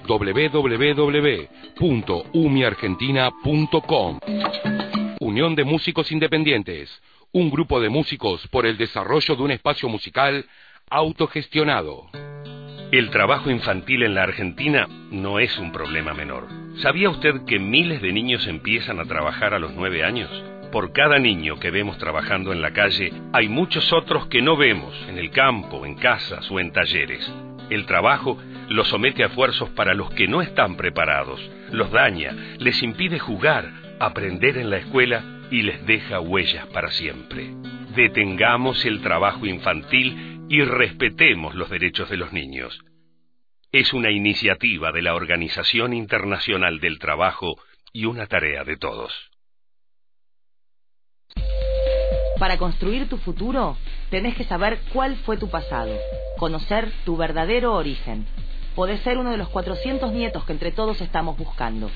www.umiargentina.com Unión de Músicos Independientes. Un grupo de músicos por el desarrollo de un espacio musical autogestionado. El trabajo infantil en la Argentina no es un problema menor. ¿Sabía usted que miles de niños empiezan a trabajar a los nueve años? Por cada niño que vemos trabajando en la calle, hay muchos otros que no vemos, en el campo, en casas o en talleres. El trabajo los somete a esfuerzos para los que no están preparados, los daña, les impide jugar, aprender en la escuela y les deja huellas para siempre. Detengamos el trabajo infantil y respetemos los derechos de los niños. Es una iniciativa de la Organización Internacional del Trabajo y una tarea de todos. Para construir tu futuro, tenés que saber cuál fue tu pasado, conocer tu verdadero origen. Podés ser uno de los 400 nietos que entre todos estamos buscando.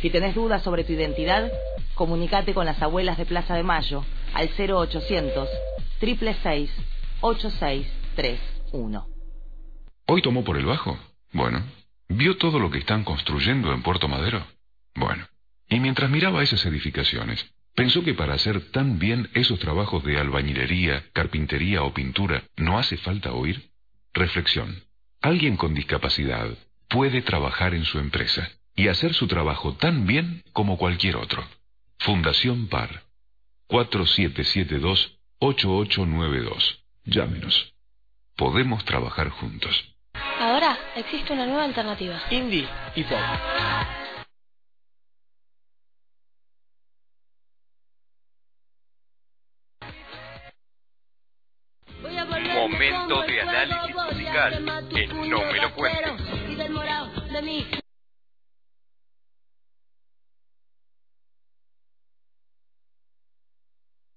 Si tenés dudas sobre tu identidad, comunícate con las abuelas de Plaza de Mayo al 0800 666 8631. ¿Hoy tomó por el bajo? Bueno. ¿Vio todo lo que están construyendo en Puerto Madero? Bueno. Y mientras miraba esas edificaciones, pensó que para hacer tan bien esos trabajos de albañilería, carpintería o pintura, ¿no hace falta oír? Reflexión. Alguien con discapacidad puede trabajar en su empresa y hacer su trabajo tan bien como cualquier otro. Fundación PAR. 4772-8892. Llámenos. Podemos trabajar juntos. Ahora existe una nueva alternativa. Indie y pop. Momento de análisis musical en No me lo cuentes.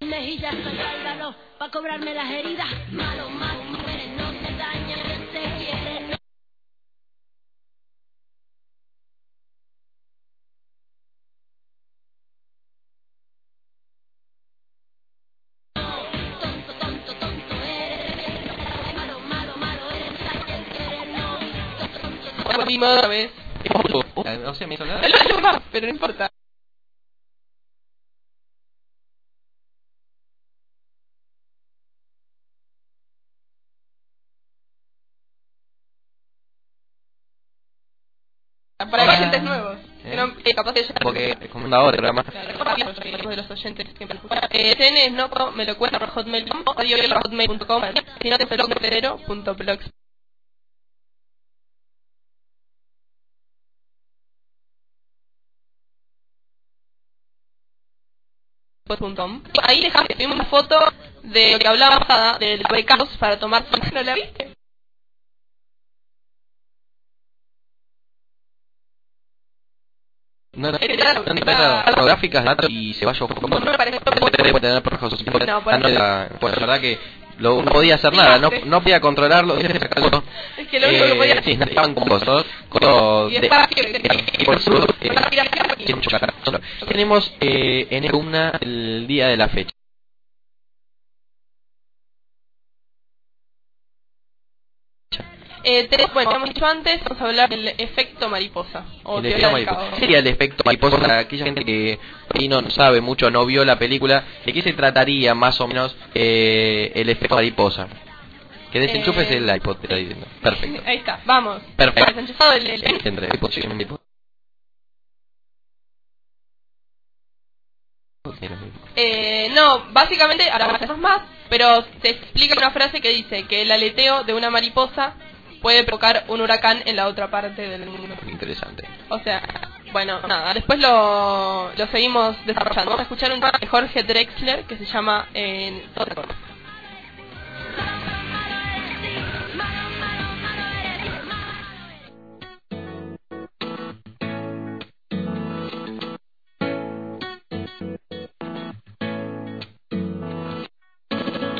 Mejillas pa' cobrarme las heridas. Malo, malo, otra vez. Me hizo nada. Más, pero no importa. Para los oyentes nuevos. No, que capaz ya... Porque es como una hora. Claro, de los oyentes siempre. Eh, no me lo cuenta por hotmail.com o si no te blog punto blog com. Ahí dejamos una foto de lo que hablábamos Ada, del recados para tomar ¿No la viste? No, no, no, no, gráficas, datos y se vaya como No me parece puede tener por No, por Ah, no, la- pues la verdad que lo, no podía hacer nada, no, no podía controlarlo. Es que lo único que podía Sí, estaban con y por eso, eh. Tenemos eh, en columna el día de la fecha. Eh, tres- bueno, como hemos dicho antes, vamos a hablar del efecto mariposa. O El efecto mariposa. ¿Qué sería el efecto mariposa para aquella gente que ahí no sabe mucho, no vio la película? ¿De qué se trataría más o menos eh, el efecto mariposa? Que desenchufes Eh, el iPod, te diciendo. Perfecto. Ahí está, vamos. Perfecto. Desenchufado el, el- Entre iPod. Eh, no, básicamente, ahora más, pero se explica una frase que dice que el aleteo de una mariposa puede provocar un huracán en la otra parte del mundo. Interesante. O sea, bueno, nada, después lo, lo seguimos desarrollando. Vamos a escuchar un tema de Jorge Drexler que se llama eh,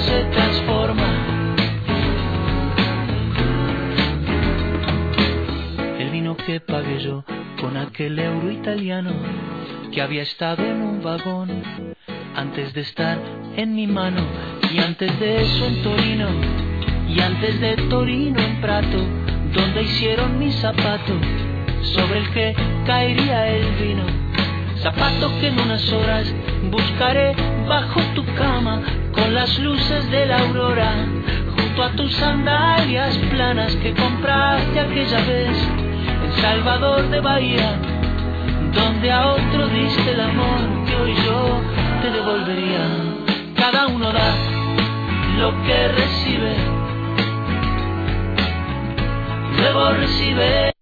Se transforma. El vino que pagué yo con aquel euro italiano que había estado en un vagón antes de estar en mi mano y antes de eso en Torino y antes de Torino en Prato donde hicieron mi zapato sobre el que caería el vino zapato que en unas horas buscaré bajo tu cama con las luces de la aurora, junto a tus sandalias planas que compraste aquella vez en Salvador de Bahía, donde a otro diste el amor que hoy yo te devolvería. Cada uno da lo que recibe, luego recibe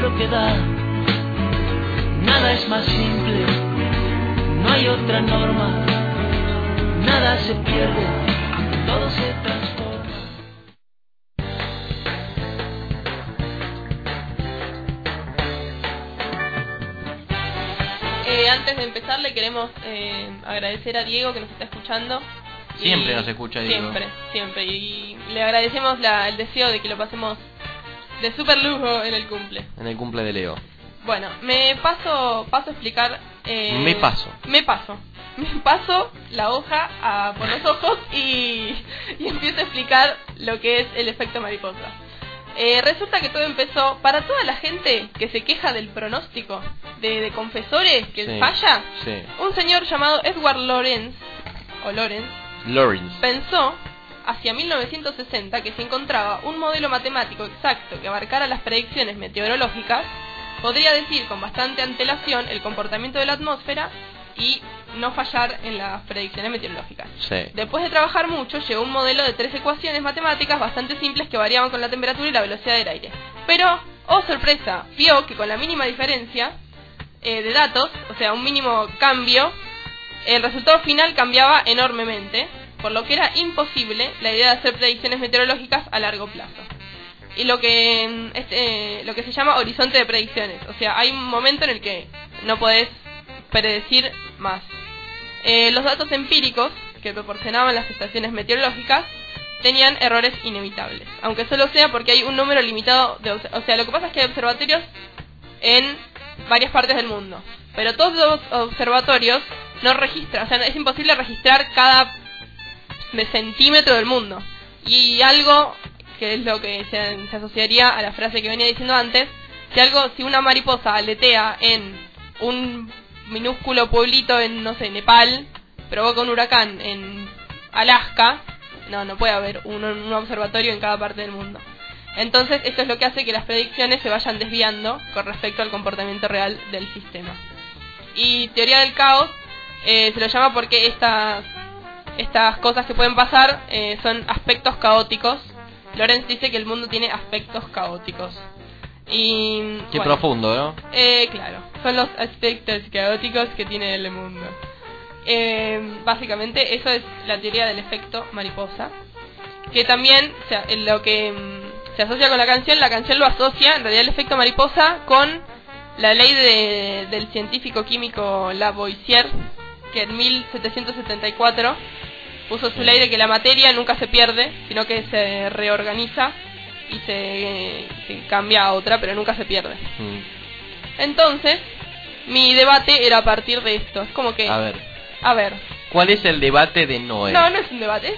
lo que da. Nada es más simple, no hay otra norma nada se pierde, todo se transforma. Eh, antes de empezar, le queremos eh, agradecer a Diego que nos está escuchando. Siempre Y- nos escucha Diego. Siempre, siempre. Y le agradecemos la- el deseo de que lo pasemos de super lujo en el cumple. En el cumple de Leo. Bueno, me paso, paso a explicar. eh, Me paso. Me paso. Me paso la hoja a- por los ojos y, y empiezo a explicar lo que es el efecto mariposa. Eh, resulta que todo empezó para toda la gente que se queja del pronóstico de, de confesores que Sí. falla. Sí. Un señor llamado Edward Lorenz, o Lorenz, Lawrence. pensó hacia 1960 que si encontraba un modelo matemático exacto que abarcara las predicciones meteorológicas, podría decir con bastante antelación el comportamiento de la atmósfera y no fallar en las predicciones meteorológicas. Sí. Después de trabajar mucho, llegó un modelo de tres ecuaciones matemáticas bastante simples que variaban con la temperatura y la velocidad del aire. Pero, oh sorpresa, vio que con la mínima diferencia eh, de datos, o sea, un mínimo cambio, el resultado final cambiaba enormemente, por lo que era imposible la idea de hacer predicciones meteorológicas a largo plazo. Y lo que mm, es, eh, lo que se llama horizonte de predicciones, o sea, hay un momento en el que no podés predecir más. Eh, los datos empíricos que proporcionaban las estaciones meteorológicas tenían errores inevitables, aunque solo sea porque hay un número limitado de, o sea, lo que pasa es que hay observatorios en varias partes del mundo. Pero todos los observatorios no registran, o sea, es imposible registrar cada centímetro del mundo. Y algo que es lo que se, asociaría a la frase que venía diciendo antes, si algo, si una mariposa aletea en un minúsculo pueblito en, no sé, Nepal, provoca un huracán en Alaska, no, no puede haber un, un observatorio en cada parte del mundo. Entonces, esto es lo que hace que las predicciones se vayan desviando con respecto al comportamiento real del sistema. Y teoría del caos eh, se lo llama porque estas, estas cosas que pueden pasar eh, son aspectos caóticos. Lorenz dice que el mundo tiene aspectos caóticos. Y, Qué bueno, profundo, ¿no? eh, claro, son los aspectos caóticos que tiene el mundo. Eh, básicamente, eso es la teoría del efecto mariposa. Que también, o sea, en lo que mm, se asocia con la canción, la canción lo asocia, en realidad, el efecto mariposa con la ley de- del científico químico Lavoisier, que en 1774 puso su ley de que la materia nunca se pierde, sino que se reorganiza y se, se cambia a otra, pero nunca se pierde. Mm. Entonces, mi debate era a partir de esto. Es como que, A ver, a ver, ¿cuál es el debate de Noé? no, no es un debate.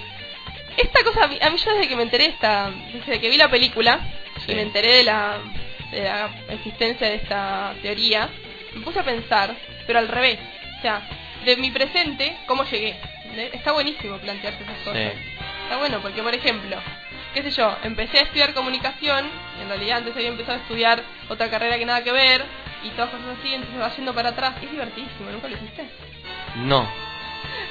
Esta cosa, a mí, a mí yo desde que me enteré, esta, desde que vi la película Sí. y me enteré de la, de la existencia de esta teoría, me puse a pensar, pero al revés. O sea, de mi presente, ¿cómo llegué? Está buenísimo plantearse esas cosas. Sí. Está bueno, porque por ejemplo, qué sé yo, empecé a estudiar comunicación, en realidad antes había empezado a estudiar otra carrera que nada que ver, y todas cosas así, entonces va yendo para atrás. Es divertísimo, ¿nunca lo hiciste? No.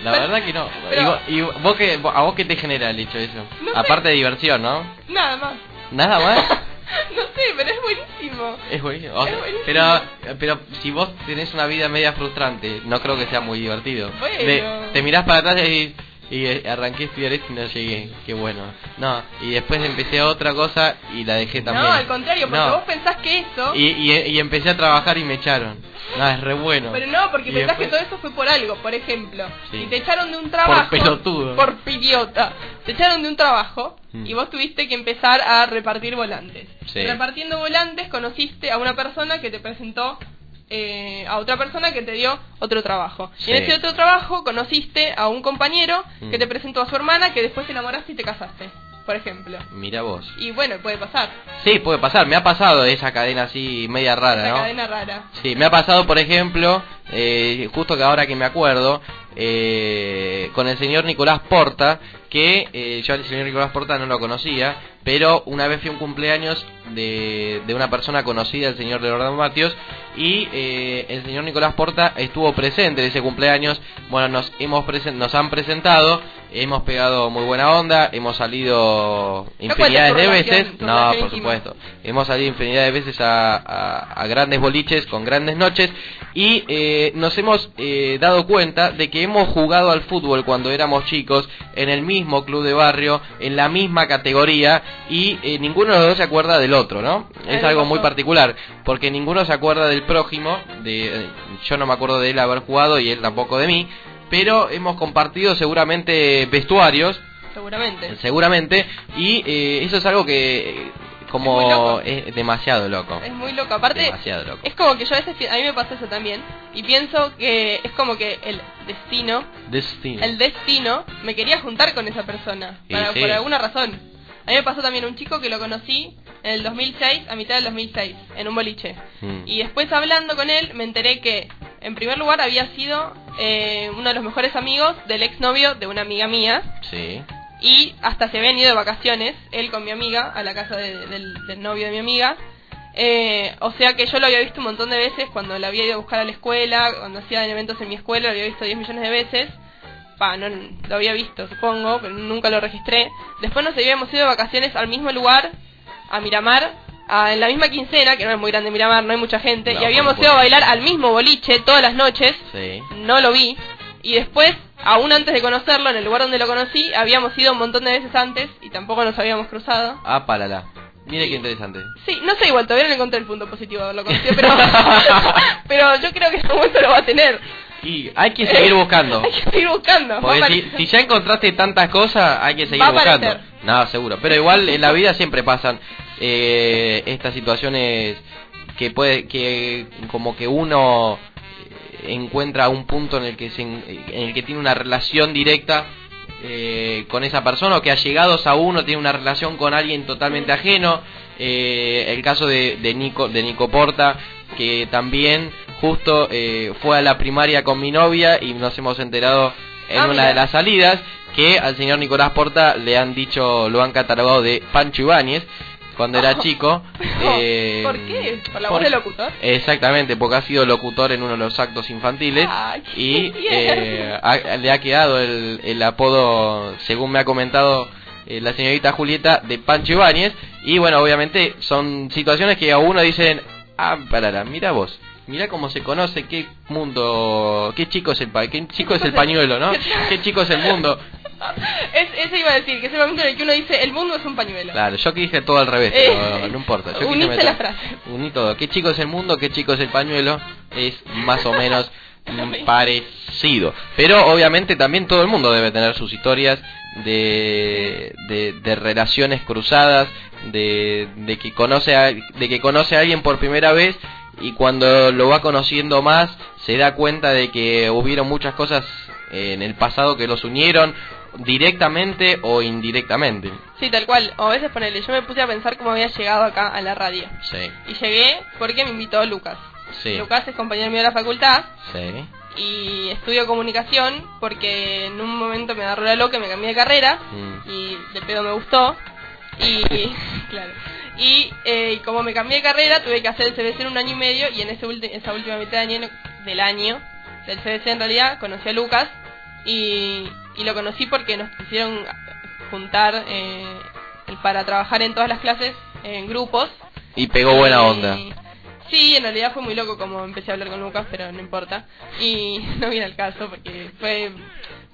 La Pero- verdad que no. pero- Y vos- ¿Y, vos qué, a vos qué te genera el hecho eso? No sé. Aparte de diversión, ¿no? Nada más. Nada más. no sé, pero es buenísimo. Es buenísimo. O sea, Es buenísimo. pero, pero si vos tenés una vida media frustrante, no creo que sea muy divertido. Bueno. De- te mirás para atrás y, y eh, arranqué a estudiar esto y no llegué. Qué bueno. No, y después empecé otra cosa y la dejé también. No, al contrario, porque No. vos pensás que eso... Y, y, y empecé a trabajar y me echaron. No, es re bueno. Pero no, porque Y pensás después- que todo eso fue por algo. Por ejemplo, Sí. si te echaron de un trabajo... pelotudo. Por idiota. Te echaron de un trabajo Mm. y vos tuviste que empezar a repartir volantes. Sí. Repartiendo volantes conociste a una persona que te presentó eh, a otra persona que te dio otro trabajo. Y en ese otro trabajo conociste a un compañero que Mm. te presentó a su hermana que después te enamoraste y te casaste, por ejemplo. Mira vos. Y bueno, puede pasar. Sí, puede pasar. Me ha pasado esa cadena así media rara, Esa ¿no? cadena rara. Sí, me ha pasado, por ejemplo, eh, justo que ahora que me acuerdo, eh, con el señor Nicolás Porta, que eh, yo al señor Nicolás Porta no lo conocía, pero una vez fui a un cumpleaños de, de una persona conocida, el señor Leonardo Matios, y eh, el señor Nicolás Porta estuvo presente en ese cumpleaños. Bueno, nos, hemos presen- nos han presentado, hemos pegado muy buena onda, hemos salido infinidades de veces. No, por supuesto. Hemos salido infinidad de veces a, a- a grandes boliches con grandes noches y eh, nos hemos eh, dado cuenta de que hemos jugado al fútbol cuando éramos chicos en el mismo club de barrio, en la misma categoría y eh, ninguno de los dos se acuerda del otro, ¿no? Es algo muy particular porque ninguno se acuerda del prójimo, de, eh, yo no me acuerdo de él haber jugado y él tampoco de mí, pero hemos compartido seguramente vestuarios Seguramente. seguramente y eh, eso es algo que Es como es, demasiado loco Es muy loco. Aparte, demasiado loco es como que yo a veces, a mí me pasa eso también, y pienso que es como que el destino, destino el destino, me quería juntar con esa persona, para- sí. por alguna razón. A mí me pasó también un chico que lo conocí en el 2006, a mitad del 2006, en un boliche. Mm. Y después hablando con él, me enteré que, en primer lugar, había sido eh, uno de los mejores amigos del exnovio de una amiga mía. sí Y hasta se habían ido de vacaciones, él con mi amiga, a la casa de- del, del novio de mi amiga. Eh, o sea que yo lo había visto un montón de veces cuando la había ido a buscar a la escuela, cuando hacían eventos en mi escuela, lo había visto 10 millones de veces. No, lo había visto, supongo, pero nunca lo registré. Después nos habíamos ido de vacaciones al mismo lugar, a Miramar, a- en la misma quincena, que no es muy grande Miramar, no hay mucha gente, No, y habíamos ido a bailar al mismo boliche todas las noches sí no lo vi. Y después, aún antes de conocerlo, en el lugar donde lo conocí, habíamos ido un montón de veces antes y tampoco nos habíamos cruzado. ah pálala mire qué interesante Sí, no sé, igual todavía no encontré el punto positivo de haberlo conocido, pero, pero yo creo que en algún momento lo va a tener. Y hay que seguir buscando. Hay que seguir buscando. porque si, ya encontraste tantas cosas hay que seguir buscando. no seguro. Pero igual en la vida siempre pasan eh, estas situaciones que puede que como que uno encuentra un punto en el que se, en el que tiene una relación directa eh, con esa persona o que allegados a uno tiene una relación con alguien totalmente ajeno. Eh, el caso de, de Nico de Nico Porta que también justo eh, fue a la primaria con mi novia y nos hemos enterado en Ah, una mira. de las salidas que al señor Nicolás Porta le han dicho, lo han catalogado de Pancho Ibáñez cuando era chico. eh, ¿Por qué? ¿Por la por- voz del locutor? Exactamente, porque ha sido locutor en uno de los actos infantiles Ay, y eh, ha- le ha quedado el, el apodo, según me ha comentado eh, la señorita Julieta, de Pancho Ibáñez. Y bueno, obviamente son situaciones que a uno dicen, ah, parara, mira vos. Mira cómo se conoce, qué mundo, qué chico es el, pa- qué chico es el pañuelo, ¿no? Qué chico es el mundo. Es, eso iba a decir, que es el momento en el que uno dice, el mundo es un pañuelo. Claro, yo que dije todo al revés, Eh, pero no importa. Yo uniste meter- la frase. Uní todo. Qué chico es el mundo, qué chico es el pañuelo. Es más o menos parecido. Pero obviamente también todo el mundo debe tener sus historias de, de, de relaciones cruzadas, de, de que conoce a, de que conoce a alguien por primera vez y cuando lo va conociendo más se da cuenta de que hubieron muchas cosas en el pasado que los unieron directamente o indirectamente. Sí, tal cual. O a veces ponele, yo me puse a pensar cómo había llegado acá a la radio. Sí, Y llegué porque me invitó Lucas. sí, Lucas es compañero mío de la facultad sí. Y estudio comunicación porque en un momento me agarró la loca y me cambié de carrera Mm. y de pedo me gustó. Y, claro. Y, eh, y como me cambié de carrera, tuve que hacer el CBC en un año y medio. Y en ese esa última mitad de año, del año, del CBC en realidad, conocí a Lucas. Y, y lo conocí porque nos quisieron juntar eh, para trabajar en todas las clases en grupos. Y pegó buena Y- onda. Sí, en realidad fue muy loco como empecé a hablar con Lucas, pero no importa. Y no viene al caso porque fue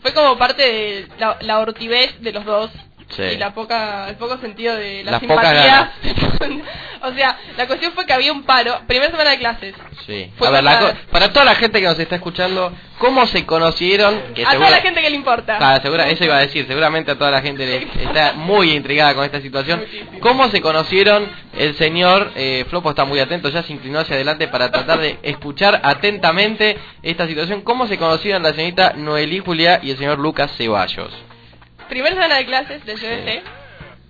fue como parte de la, la hortivez de los dos Sí. y la poca el poco sentido de la Las pocas simpatía. o sea, la cuestión fue que había un paro, primera semana de clases. Sí. Fue a ver, la para- toda la gente que nos está escuchando, ¿cómo se conocieron? Que a toda la gente que le importa. Ah, segura- eso iba a decir, seguramente a toda la gente le está muy intrigada con esta situación. ¿Cómo se conocieron? El señor eh, Flopo está muy atento, ya se inclinó hacia adelante para tratar de escuchar atentamente esta situación. ¿Cómo se conocieron la señorita Noelí Julia y el señor Lucas Ceballos? Primera semana de clases del CBC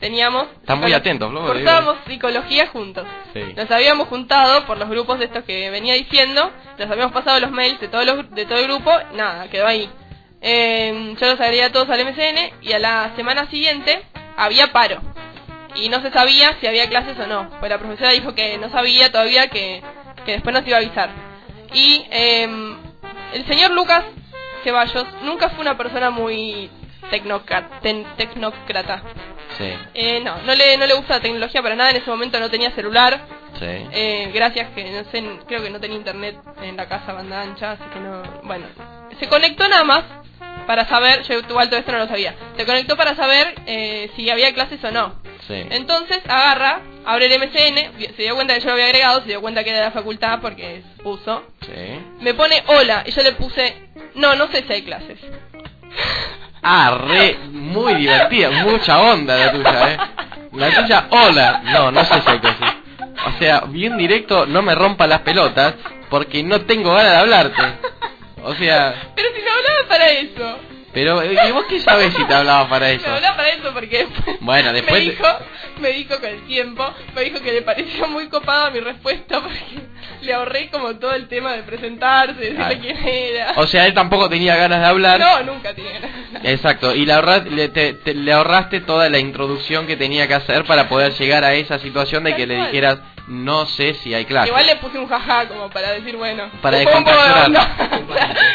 teníamos Está muy psicolo- atento, Flopo. digo. Cursábamos psicología juntos. Sí. Nos habíamos juntado por los grupos de estos que venía diciendo, nos habíamos pasado los mails de, todos los, de todo el grupo, nada, quedó ahí. Eh, yo los agregué a todos al MCN y a la semana siguiente había paro. Y no se sabía si había clases o no. Pues la profesora dijo que no sabía todavía, que, que después nos iba a avisar. Y eh, el señor Lucas Ceballos nunca fue una persona muy ten- tecnócrata. Sí, Eh, no, no le, no le gusta la tecnología para nada. En ese momento no tenía celular. sí. Eh, gracias que no sé, creo que no tenía internet en la casa banda ancha, así que no, bueno, se conectó nada más para saber, yo igual todo esto no lo sabía, se conectó para saber eh, si había clases o no. Sí. Entonces agarra, abre el MCN, se dio cuenta que yo lo había agregado, se dio cuenta que era de la facultad porque puso, Sí. me pone hola y yo le puse, no, no sé si hay clases. Ah, re, muy divertida, mucha onda la tuya, eh. La tuya, hola. No, no sé si hay que así. O sea, bien directo, no me rompa las pelotas, porque no tengo ganas de hablarte. O sea, Pero si me hablaba para eso, pero, eh, ¿y vos qué sabés si te hablaba para eso? me hablaba para eso porque después Bueno, después... me dijo, me dijo con el tiempo, me dijo que le pareció muy copada mi respuesta porque le ahorré como todo el tema de presentarse, de decirle quién era. O sea, él tampoco tenía ganas de hablar. no, nunca tenía ganas. Exacto, y le, ahorra- le, te- te- le ahorraste toda la introducción que tenía que hacer para poder llegar a esa situación de que le dijeras, no sé si hay clase. Igual le puse un jaja como para decir, bueno, Para descontracturar.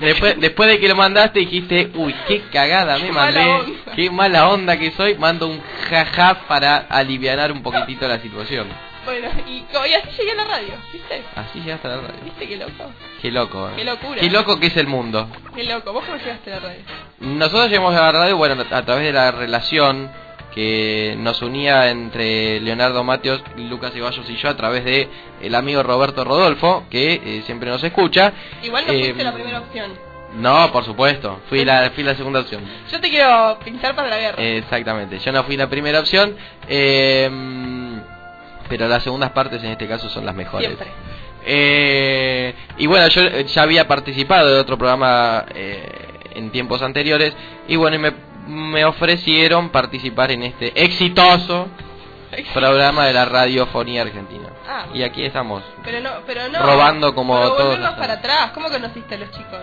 Después, después de que lo mandaste dijiste, uy, qué cagada me Qué mandé, mala qué mala onda que soy, mando un jaja para alivianar un poquitito la situación. Bueno, y, así llegué a la radio, ¿viste? Así llegaste a la radio. ¿Viste qué loco? Qué loco, eh. Qué locura. Qué loco que es el mundo. Qué loco, ¿vos cómo llegaste a la radio? Nosotros llegamos a la radio, bueno, a través de la relación que nos unía entre Leonardo Mateos, Lucas Ceballos y yo a través de el amigo Roberto Rodolfo, que eh, siempre nos escucha. Igual no Eh, fuiste la primera opción. No, por supuesto, fui la, fui la segunda opción. Yo te quiero pinchar para la guerra. Exactamente, yo no fui la primera opción. eh, pero las segundas partes en este caso son las mejores. Siempre. Eh, y bueno, yo eh, ya había participado de otro programa eh, en tiempos anteriores y bueno, y me, me ofrecieron participar en este exitoso programa de la radiofonía argentina. Ah, Y aquí estamos. pero no, pero no. Robando como pero todos para atrás. ¿Cómo conociste a los chicos?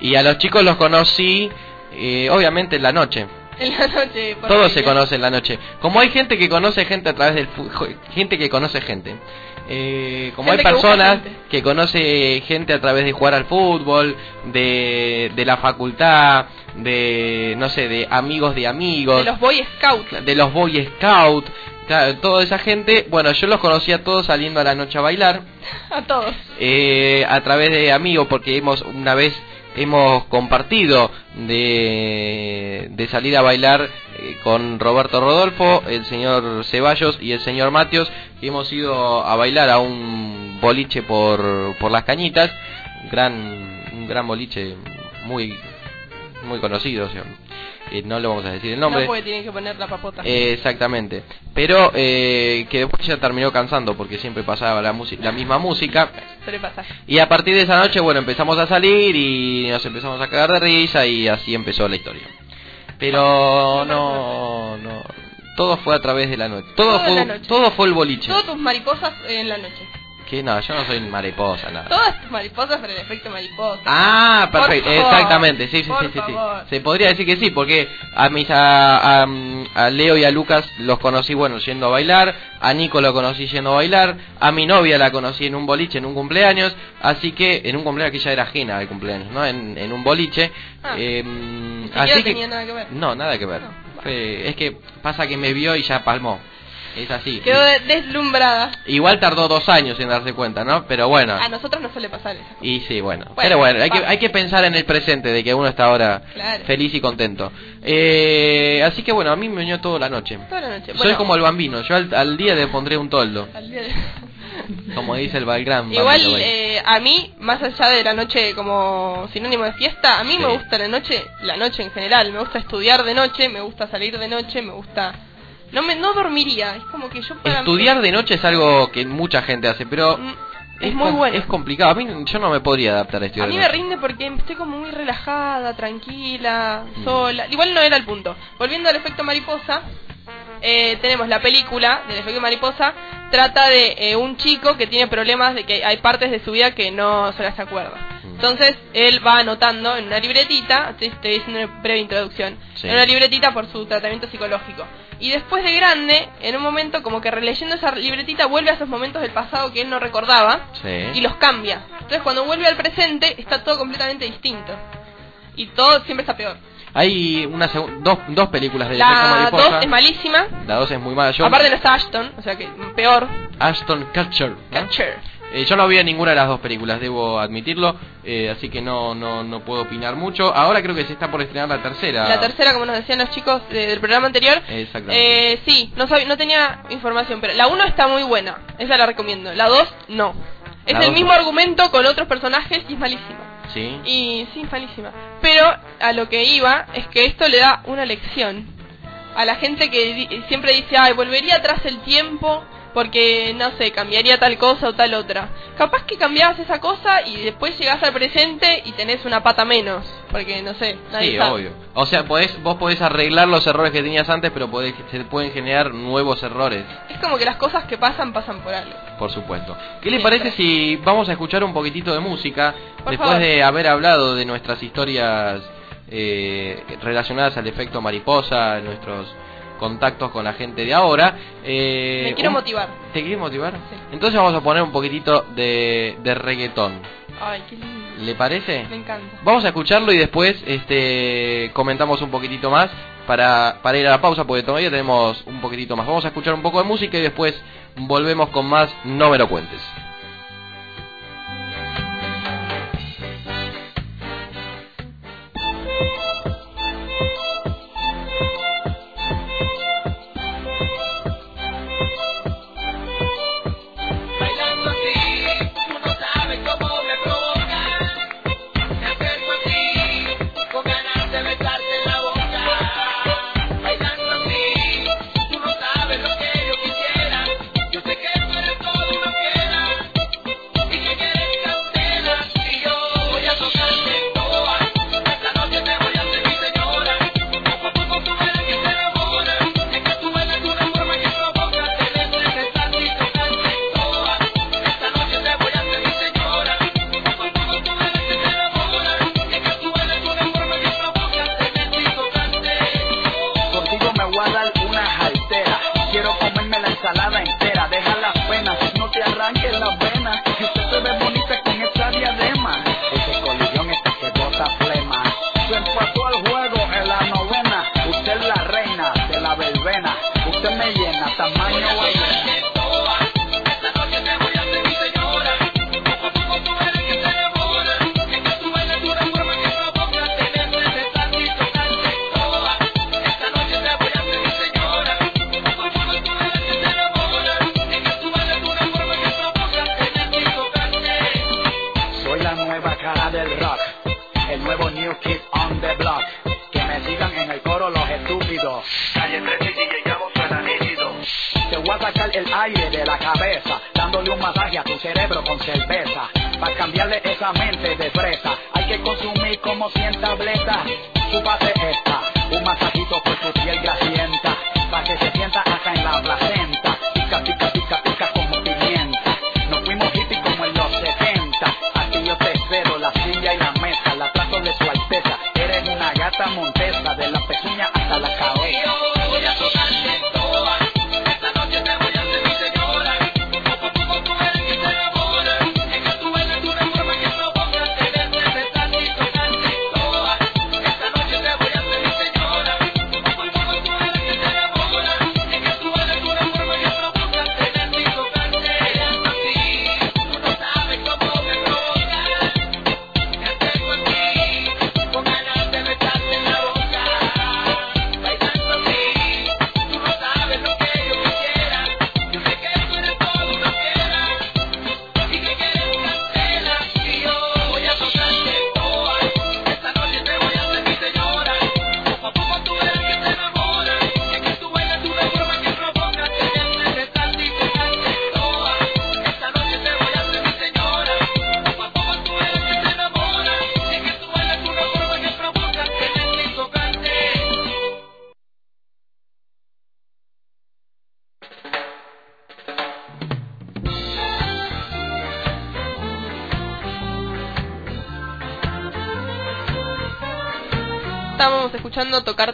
Y a los chicos los conocí, eh, obviamente, en la noche. En la noche. por Todo la se mañana. conoce en la noche. Como hay gente que conoce gente a través del jo- gente que conoce gente. Eh, como Gente hay personas que conoce gente a través de jugar al fútbol, de, de la facultad, de no sé, de amigos de amigos, De los Boy Scouts. de los Boy Scout, claro, toda esa gente. Bueno, yo los conocí a todos saliendo a la noche a bailar A todos. eh, a través de amigos porque hemos una vez hemos compartido de, de salir a bailar eh, con Roberto Rodolfo, el señor Ceballos y el señor Matios, hemos ido a bailar a un boliche por, por las cañitas, gran, un gran boliche muy muy conocido, eh, no le vamos a decir el nombre. No porque tienen que poner la papota. Eh, exactamente. Pero eh, que después ya terminó cansando porque siempre pasaba la, música la misma música. Suele pasar. Y a partir de esa noche, bueno, empezamos a salir y nos empezamos a cagar de risa y así empezó la historia. Pero no, no. Todo fue a través de la noche. Todo, Todo fue, noche. todo fue el boliche. Todas tus mariposas en la noche. Que no, yo no soy mariposa, nada. Todas tus mariposas, pero el efecto mariposa. Ah, perfecto, exactamente, sí, sí, por sí, sí, sí. Se podría decir que sí, porque a mis a, a, a Leo y a Lucas los conocí, bueno, yendo a bailar, a Nico lo conocí yendo a bailar, a mi novia la conocí en un boliche, en un cumpleaños, así que, en un cumpleaños que ya era ajena al cumpleaños, ¿no? En, en un boliche. Ah. eh, así que, tenía nada que ver. No, nada que ver. Fue- es que pasa que me vio y ya palmó. Es así. Quedó de- deslumbrada. Igual tardó dos años en darse cuenta, ¿no? Pero bueno. A nosotros no suele pasar eso. Y sí, bueno. Bueno, Pero bueno, hay que, hay que pensar en el presente de que uno está ahora Claro. feliz y contento. Eh, así que bueno, a mí me unió toda la noche. Toda la noche. Soy Bueno, como el bambino, yo al, al día le pondré un toldo, al día de- como dice el Valgrán. Igual, eh, a mí, más allá de la noche como sinónimo de fiesta, a mí Sí. me gusta la noche, la noche en general. Me gusta estudiar de noche, me gusta salir de noche, me gusta... No me no dormiría, es como que yo para Estudiar de noche es algo que mucha gente hace, pero Mm, es muy com- bueno. Es complicado, a mí yo no me podría adaptar a A estudiar mí de me rinde porque estoy como muy relajada, tranquila, Mm. sola. Igual no era el punto. Volviendo al efecto mariposa, eh, tenemos la película del efecto mariposa. Trata de eh, un chico que tiene problemas de que hay partes de su vida que no se las acuerda. Mm. Entonces él va anotando en una libretita, te estoy diciendo una breve introducción, Sí. en una libretita por su tratamiento psicológico. Y después de grande, en un momento como que releyendo esa libretita vuelve a esos momentos del pasado que él no recordaba Sí. y los cambia. Entonces cuando vuelve al presente está todo completamente distinto. Y todo siempre está peor. Hay una dos, dos películas de La Mariposa. 2 es malísima. La 2 es muy mala. Yo, Aparte no está Ashton, o sea que peor. Ashton Kutcher. ¿no? Catcher. Eh, yo no vi ninguna de las dos películas, debo admitirlo, eh, así que no, no, no puedo opinar mucho. Ahora creo que se está por estrenar la tercera. La tercera, como nos decían los chicos de- del programa anterior. Exactamente. Eh, sí, no, sab- no tenía información, pero la 1 está muy buena. Esa la recomiendo. La 2 no. Es La el mismo no. argumento con otros personajes y es malísima. Sí. Y sí, malísima. Pero a lo que iba es que esto le da una lección a la gente que di- siempre dice, ay, volvería atrás el tiempo porque, no sé, cambiaría tal cosa o tal otra. Capaz que cambiabas esa cosa y después llegás al presente y tenés una pata menos. Porque, no sé, nadie Sí, sabe. obvio. O sea, podés, vos podés arreglar los errores que tenías antes, pero podés, se pueden generar nuevos errores, Es como que las cosas que pasan, pasan por algo. por supuesto. ¿Qué le Siempre. parece si vamos a escuchar un poquitito de música Por después favor. de haber hablado de nuestras historias eh, relacionadas al efecto mariposa, nuestros contactos con la gente de ahora? Eh, Me quiero un- motivar. ¿Te quieres motivar? Entonces vamos a poner un poquitito de, de reggaetón. Ay, qué lindo. ¿Le parece? Me encanta. Vamos a escucharlo y después este comentamos un poquitito más para, para ir a la pausa porque todavía tenemos un poquitito más. Vamos a escuchar un poco de música y después volvemos con más No me lo cuentes.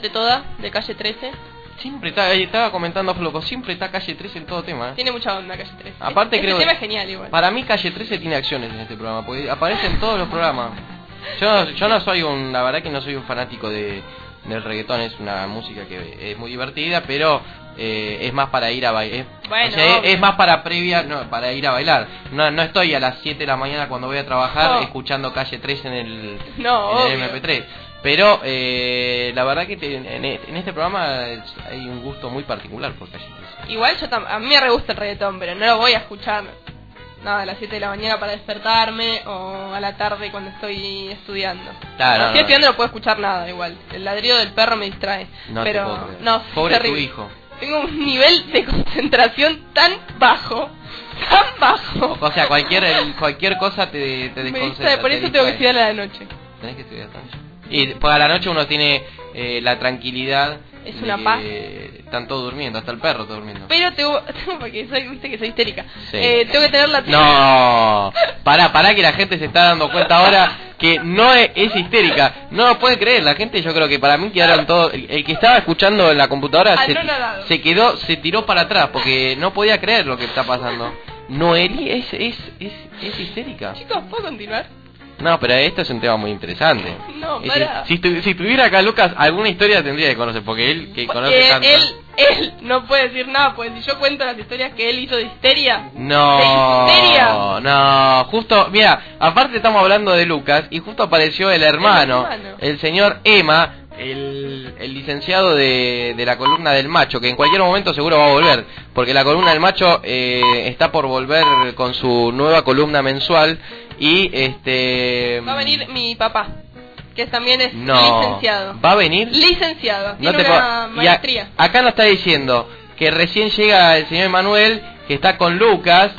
Escuchando Tocarte Toda de Calle 13. Siempre está, ahí estaba comentando Floco, siempre está calle 13 en todo tema. ¿eh? Tiene mucha onda Calle 13. Aparte este creo tema que- es genial igual. Para mí calle 13 tiene acciones en este programa, porque aparece en todos los programas. Yo, yo no soy un, la verdad que no soy un fanático de, del reggaetón, es una música que es muy divertida, pero eh, es más para ir a bailar. Bueno, o sea, es, más para previa, no, para ir a bailar. No, no estoy a las 7 de la mañana cuando voy a trabajar No. escuchando calle 13 en el, No, en el obvio. MP3. Pero eh, la verdad que te- en, en este programa hay un gusto muy particular por calle 13. Igual yo tam- a mí me re gusta el reggaetón, pero no lo voy a escuchar nada a las 7 de la mañana para despertarme o a la tarde cuando estoy estudiando. Claro, Cuando no, estoy no. estudiando no puedo escuchar nada igual. El ladrido del perro me distrae. No te pero puedo no, Pobre tu hijo. Tengo un nivel de concentración tan bajo, tan bajo. O sea, cualquier el- cualquier cosa te, te Me desconcentra. distrae, por te eso tengo que estudiar a la noche. Tenés que estudiar. Y pues a la noche uno tiene eh, la tranquilidad. Es de una que paz. Están todos durmiendo, hasta el perro está durmiendo. Pero tengo, porque soy, viste que soy histérica. Sí. Eh, tengo que tener la No, pará, pará que la gente se está dando cuenta ahora que no es, es histérica. No lo puede creer, la gente yo creo que para mí quedaron todos... El, el que estaba escuchando en la computadora se, Anonadado. se quedó, se tiró para atrás porque no podía creer lo que está pasando. Noeli es, es, es, es histérica. Chicos, ¿puedo continuar? No, pero esto es un tema muy interesante. No, Es para. si, estu- si estuviera acá Lucas, alguna historia tendría que conocer, porque él que conoce tanto... él, él no puede decir nada, pues si yo cuento las historias que él hizo de histeria. No, ¿De histeria? no, justo, mira, aparte estamos hablando de Lucas y justo apareció el hermano, El hermano. el señor Emma, el, el licenciado de, de la columna del macho, que en cualquier momento seguro va a volver, porque la columna del macho eh, está por volver con su nueva columna mensual y este... Va a venir mi papá, que también es No, licenciado. ¿va a venir? Licenciado, No tiene te una a- maestría. acá nos está diciendo que recién llega el señor Emanuel, que está con Lucas,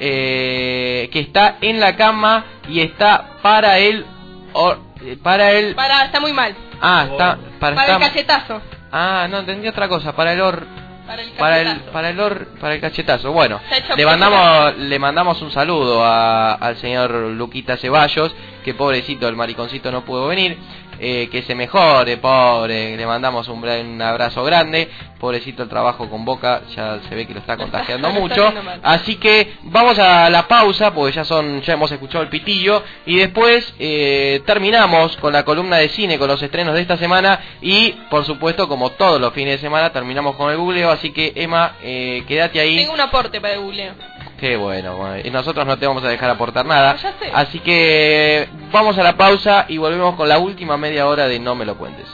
eh, que está en la cama y está para él, or- para él, Para, está muy mal. ah, está, para, Para el cachetazo. ah, no entendí otra cosa, para el or, Para el para el, para el or, para el cachetazo. Bueno, le mandamos, le mandamos un saludo a- al señor Luquita Ceballos, que pobrecito el mariconcito no pudo venir. Eh, que se mejore, pobre, le mandamos un, un abrazo grande, pobrecito el trabajo con Boca, ya se ve que lo está contagiando mucho, así que vamos a la pausa, porque ya son, ya hemos escuchado el pitillo, y después eh, terminamos con la columna de cine, con los estrenos de esta semana, y por supuesto, como todos los fines de semana, terminamos con el googleo, así que Emma, eh, quédate ahí. Tengo un aporte para el googleo. Qué bueno, y nosotros no te vamos a dejar aportar nada. Así que vamos a la pausa y volvemos con la última media hora de No me lo cuentes.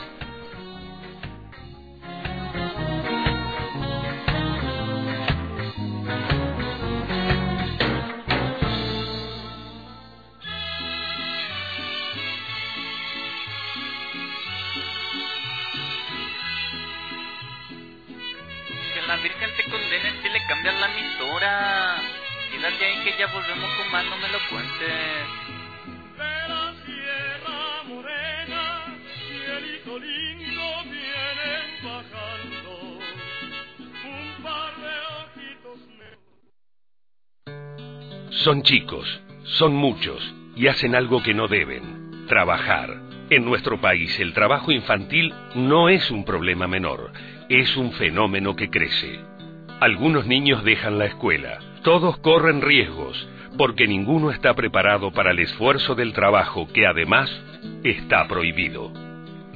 Volvemos con más, no me lo cuentes. Sierra Morena, cielito lindo vienen bajando un par de ojitos negros. Son chicos, son muchos y hacen algo que no deben, trabajar. En nuestro país el trabajo infantil no es un problema menor, es un fenómeno que crece. Algunos niños dejan la escuela, todos corren riesgos, porque ninguno está preparado para el esfuerzo del trabajo que además está prohibido.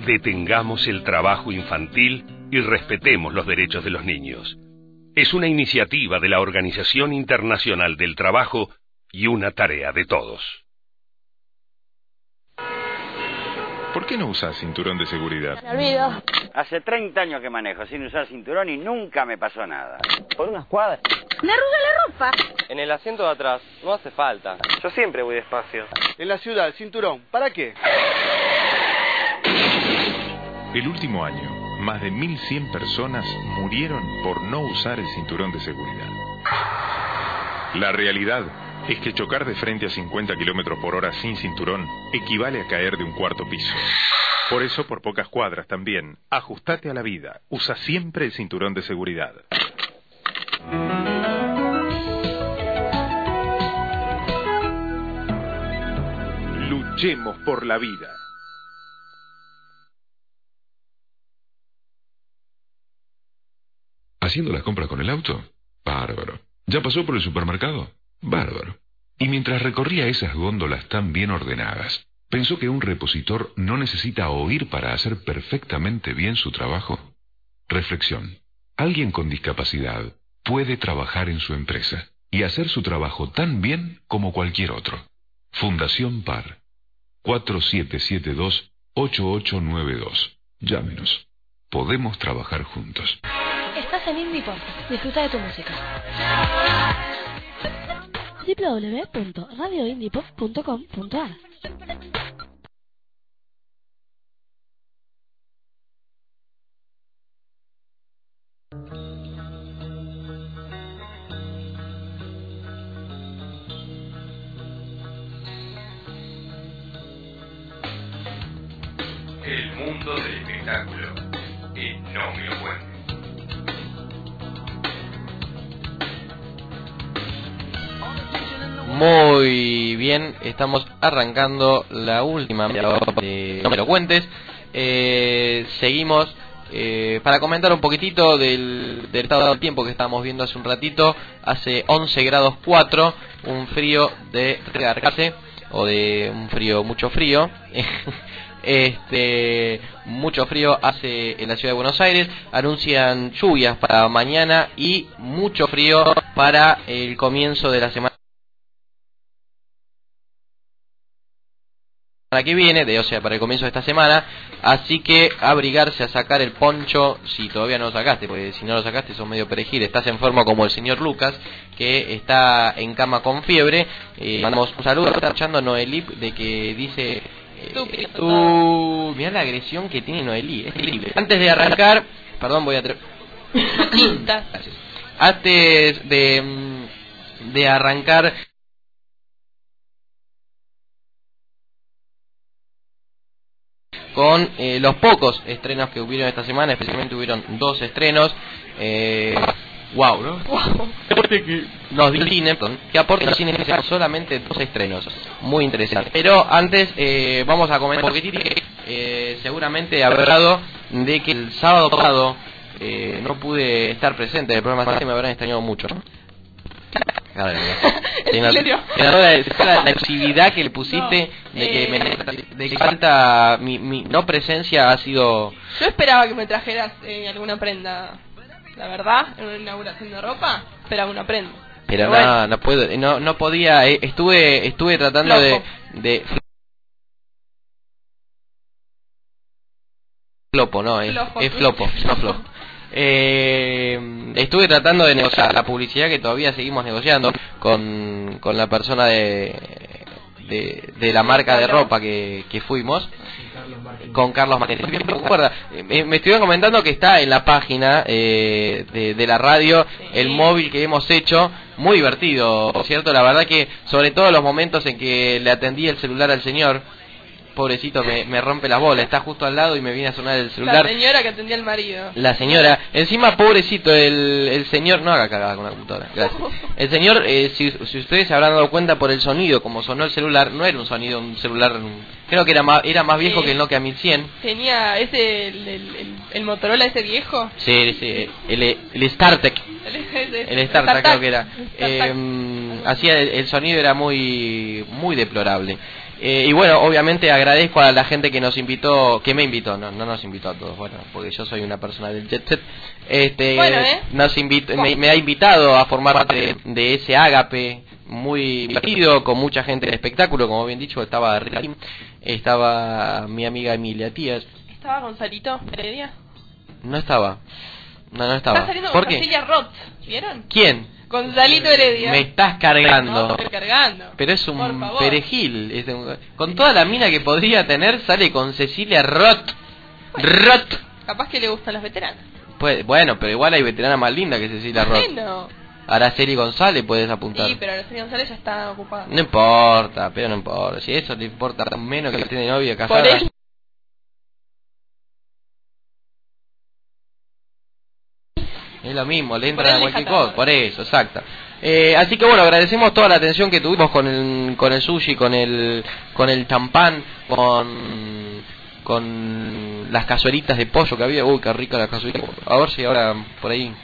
Detengamos el trabajo infantil y respetemos los derechos de los niños. Es una iniciativa de la Organización Internacional del Trabajo y una tarea de todos. ¿Por qué no usas cinturón de seguridad? Me olvido. Hace 30 años que manejo sin usar cinturón y nunca me pasó nada. Por unas cuadras. Me arruga la ropa. En el asiento de atrás, no hace falta. Yo siempre voy despacio. En la ciudad, cinturón, ¿para qué? El último año, más de 1.100 personas murieron por no usar el cinturón de seguridad. La realidad es que chocar de frente a 50 kilómetros por hora sin cinturón equivale a caer de un cuarto piso. Por eso, por pocas cuadras también, ajustate a la vida. Usa siempre el cinturón de seguridad. Luchemos por la vida. ¿Haciendo las compras con el auto? Bárbaro. ¿Ya pasó por el supermercado? Bárbaro. Y mientras recorría esas góndolas tan bien ordenadas, pensó que un repositor no necesita oír para hacer perfectamente bien su trabajo. Reflexión. Alguien con discapacidad puede trabajar en su empresa y hacer su trabajo tan bien como cualquier otro. Fundación PAR. 4772-8892. Llámenos. Podemos trabajar juntos. Estás en Indie Pop. Disfruta de tu música. www.radioindiepop.com.ar El mundo del espectáculo. Y no me lo. Muy bien, estamos arrancando la última de No me lo cuentes. Eh, seguimos eh, para comentar un poquitito del, del estado del tiempo que estábamos viendo hace un ratito. Hace 11 grados 4, un frío de regargarse o de un frío mucho frío. este mucho frío hace en la ciudad de Buenos Aires anuncian lluvias para mañana y mucho frío para el comienzo de la semana que viene, de, o sea, para el comienzo de esta semana. Así que abrigarse a sacar el poncho, si todavía no lo sacaste, porque si no lo sacaste son medio perejil, estás en forma como el señor Lucas, que está en cama con fiebre. Eh, mandamos un saludo, está escuchando Noelí, de que dice... Eh, uh, mirá la agresión que tiene Noelí, es terrible. Antes de arrancar, perdón, voy a... Gracias. Antes de, de arrancar con eh, los pocos estrenos que hubieron esta semana, especialmente hubieron dos estrenos. Eh, wow, ¿no? ¿Qué aporte que nos dio cine, que aporte cine solamente dos estrenos. Muy interesante. Pero antes eh, vamos a comentar poquitito que eh, seguramente habrá hablado de que el sábado pasado eh, no pude estar presente en el programa, me habrán extrañado mucho, no. Tiene- ¿En serio? la, la, exclusividad que le pusiste No, de que eh, me, de que falta mi, mi no presencia ha sido Yo esperaba que me trajeras eh, alguna prenda. La verdad, en una inauguración de ropa, esperaba una prenda. pero bueno. no no puedo no no podía eh, estuve estuve tratando de, Flojo. de flopo no es, Flojo, es flopo no flopo Eh, estuve tratando de negociar la publicidad que todavía seguimos negociando con, con la persona de, de, la marca de ropa que, que fuimos con Carlos Martínez. Me, me comentando que está en la página eh, de, de la radio el móvil que hemos hecho, muy divertido, ¿cierto? La verdad que, sobre todo los momentos en que le atendí el celular al señor, pobrecito, me, me rompe la bola, está justo al lado y me viene a sonar el La celular. señora que atendía al marido. La señora, encima pobrecito el, el señor, no haga cagada con la computadora, gracias. El señor, eh, si, si ustedes se habrán dado cuenta por el sonido, como sonó el celular, no era un sonido, un celular, creo que era más, era más viejo Sí. que el Nokia 1100. Tenía ese, el, el, el- el Motorola ese viejo. Sí, sí, el, el StarTech. El StarTech creo que era. Eh, hacía el, el sonido era muy muy deplorable. Eh, y bueno, obviamente agradezco a la gente que nos invitó, que me invitó, no, no nos invitó a todos, bueno, porque yo soy una persona del jet set. Este, Bueno, ¿eh? nos invitó, me, me ha invitado a formar parte de, de ese ágape muy divertido, con mucha gente del espectáculo, como bien dicho, estaba estaba mi amiga Emilia Tías, ¿Estaba Gonzalito Heredia? no estaba, no, no Está estaba. saliendo ¿Por con qué? Cecilia Roth, ¿vieron? ¿Quién? Gonzalito Heredia. Me estás cargando. No, estoy cargando. Pero es un perejil. es un- con toda la mina que podría tener, sale con Cecilia Roth. Roth. Capaz que le gustan las veteranas. Pues, bueno, pero igual hay veterana más linda que Cecilia Roth. Bueno. Araceli González puedes apuntar. Sí, pero Araceli González ya está ocupada. No importa, pero no importa. Si eso le importa menos que tiene novia casada. Por eso. Es lo mismo, le él a cualquier cosa, por eso, exacto. Eh, así que bueno, agradecemos toda la atención que tuvimos con el, con el sushi, con el, con el champán, con, con las cazuelitas de pollo que había. Uy, qué rica la cazuelita. A ver si ahora por ahí.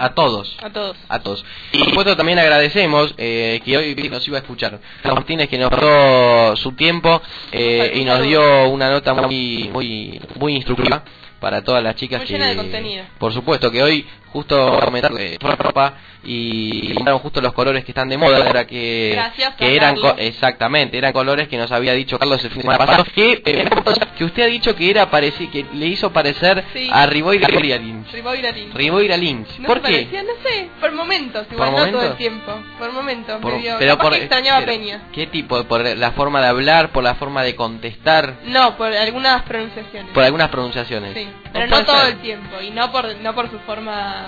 A todos. A todos. A todos. Y por supuesto también agradecemos eh, que hoy nos iba a escuchar. Martínez que nos dio su tiempo eh, y nos dio una nota muy muy muy instructiva para todas las chicas Muy que llena de contenido. por supuesto que hoy justo comentaron de ropa y mandaron justo los colores que están de moda ahora que Gracias, que eran co- exactamente eran colores que nos había dicho Carlos el fin de semana pasado que eh, que usted ha dicho que era pareci- que le hizo parecer Sí. a Riboira Lynch Riboira Lynch. Riboira Lynch No ¿por qué? parecía, no sé, por momentos, igual no momentos? todo el tiempo. Por momentos, Por- medio. pero Capaz por que extrañaba a pero, Peña. ¿Qué tipo? ¿Por la forma de hablar? ¿Por la forma de contestar? No, por algunas pronunciaciones. Por algunas pronunciaciones. Sí, pero puede no todo ser. el tiempo. Y no por, no por su forma.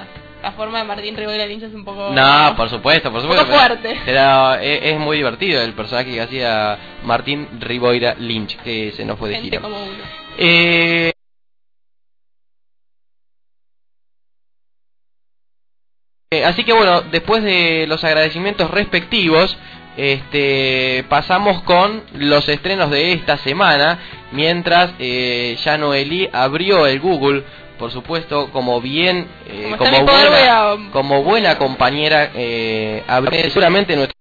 La forma de Martín Riboira Lynch es un poco. No, por supuesto, por Un supuesto. poco fuerte. Pero es, es muy divertido el personaje que hacía Martín Riboira Lynch, que se nos fue de Gente gira. como uno. Eh, eh, así que bueno, después de los agradecimientos respectivos, este, pasamos con los estrenos de esta semana, mientras eh, ya Noelí abrió el Google, por supuesto, como bien, eh, Como buena, a- como buena compañera, eh, seguramente nuestro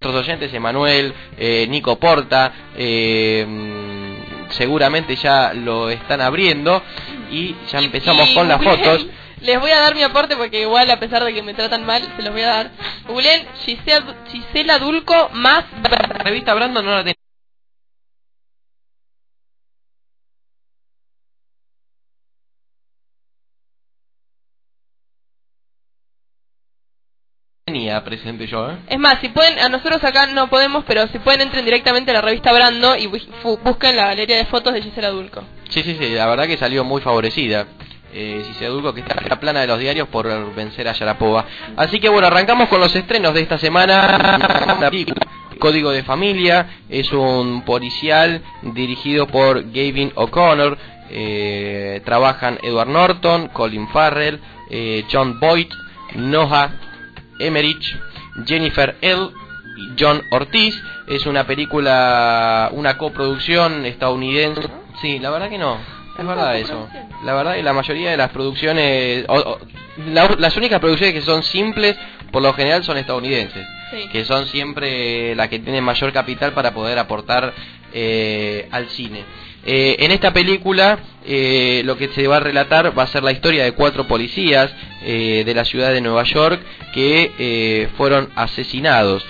nuestros oyentes, Emanuel, eh, Nico Porta, eh, mm, seguramente ya lo están abriendo y ya empezamos Y con las fotos. Les voy a dar mi aporte porque igual a pesar de que me tratan mal, se los voy a dar. Googleen Gisela, Gisela Dulco más La revista Brandon no la tenía presente yo, ¿eh? Es más, si pueden, a nosotros acá no podemos, pero si pueden entren directamente a la revista Brando y busquen la galería de fotos de Gisela Dulco. Sí, sí, sí, la verdad que salió muy favorecida. Eh, si se Dulco que está en la plana de los diarios por vencer a Yarapova. Así que bueno, arrancamos con los estrenos de esta semana. Código de Familia es un policial dirigido por Gavin O'Connor. Eh, trabajan Edward Norton, Colin Farrell, eh, John Boyd, Noah Emmerich, Jennifer L. y John Ortiz. Es una película, una coproducción estadounidense. Sí, la verdad que no. Es verdad eso. La verdad que la mayoría de las producciones, o- o- la- las únicas producciones que son simples, por lo general son estadounidenses. Sí. Que son siempre las que tienen mayor capital para poder aportar eh, al cine. Eh, en esta película eh, lo que se va a relatar va a ser la historia de cuatro policías eh, de la ciudad de Nueva York que eh, fueron asesinados.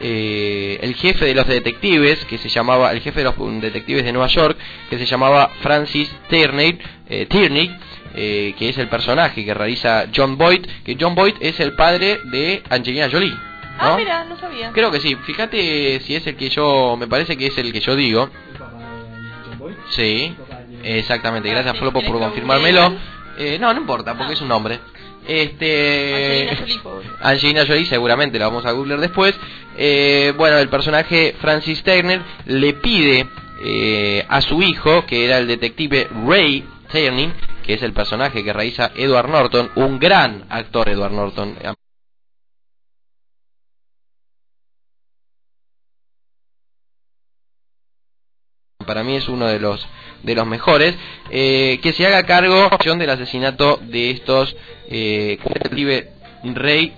Eh, el jefe de los detectives, que se llamaba, el jefe de los detectives de Nueva York, que se llamaba Francis Tierney, eh, Tierney eh, que es el personaje que realiza John Boyd, que John Boyd es el padre de Angelina Jolie. Ah, ¿no? mira, no sabía. Creo que sí, fíjate si es el que yo, me parece que es el que yo digo. Sí, exactamente, gracias sí, Flopo por confirmármelo. bien. Eh, no, no importa, porque es un nombre. Este. Angelina Jolie, seguramente la vamos a googlear después. Eh, bueno, el personaje Francis Turner le pide eh, a su hijo, que era el detective Ray Turner, que es el personaje que realiza Edward Norton, un gran actor Edward Norton. Para mí es uno de los de los mejores eh, que se haga cargo del asesinato de estos eh, Rey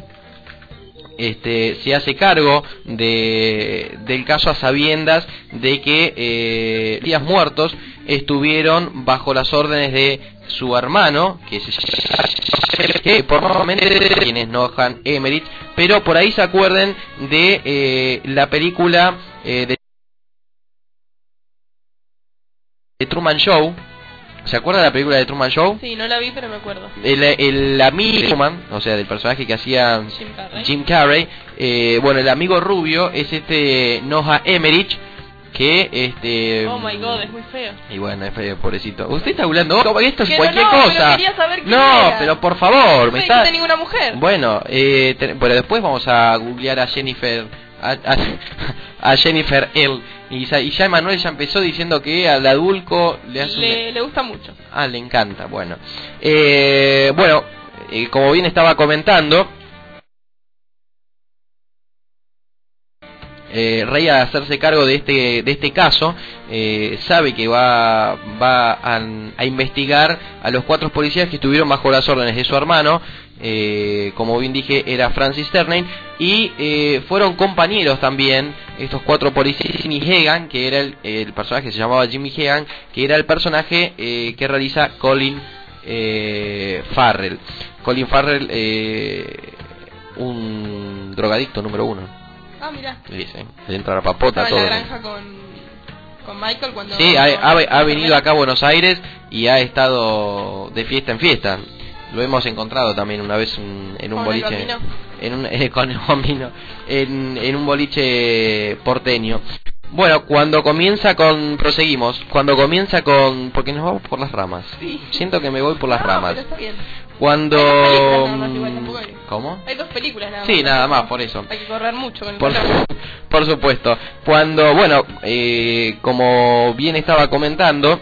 este, se hace cargo de, del caso a sabiendas de que eh, días muertos estuvieron bajo las órdenes de su hermano que se que por normalmente quien es Nohan Emmerich pero por ahí se acuerden de eh, la película de de Truman Show. ¿Se acuerda de la película de Truman Show? Sí, no la vi, pero me acuerdo. El, el amigo Truman, o sea, del personaje que hacía Jim Carrey. Jim Carrey, eh, bueno, el amigo rubio es este Noah Emmerich, que este... Oh my god, es muy feo. Y bueno, es feo, pobrecito. Usted está hablando, esto es Que cualquier no, cosa. saber no, era. pero por favor, No me está... ninguna mujer. Bueno, eh, bueno, después vamos a googlear a Jennifer, a, a- a Jennifer L. Y, sa- y ya Emanuel ya empezó diciendo que al adulco le hace un- Le, le gusta mucho. Ah, le encanta, bueno. Eh, bueno, eh, como bien estaba comentando, eh, Rey a hacerse cargo de este de este caso eh, sabe que va va a, a investigar a los cuatro policías que estuvieron bajo las órdenes de su hermano eh, como bien dije era Francis Ternane y eh, fueron compañeros también estos cuatro policías Jimmy Hagan que era el, el personaje que se llamaba Jimmy Hagan que era el personaje eh, que realiza Colin eh, Farrell Colin Farrell eh, un drogadicto número uno Ah, mira. Le entra la papota, en todo. la granja con, Michael cuando... Sí, ha, ha- venido acá a Buenos Aires y ha estado de fiesta en fiesta. Lo hemos encontrado también una vez en, en un ¿Con el boliche. En un, eh, con el. En, en un boliche porteño. Bueno, cuando comienza con. Proseguimos. Cuando comienza con. Porque nos vamos por las ramas. Sí. Siento que me voy por las No, ramas. pero está bien. Cuando. Hay dos más, igual, hay- ¿Cómo? Hay dos películas nada más. Sí, nada más, por eso. Hay que correr mucho con el Por, por supuesto. Cuando, bueno, eh, como bien estaba comentando,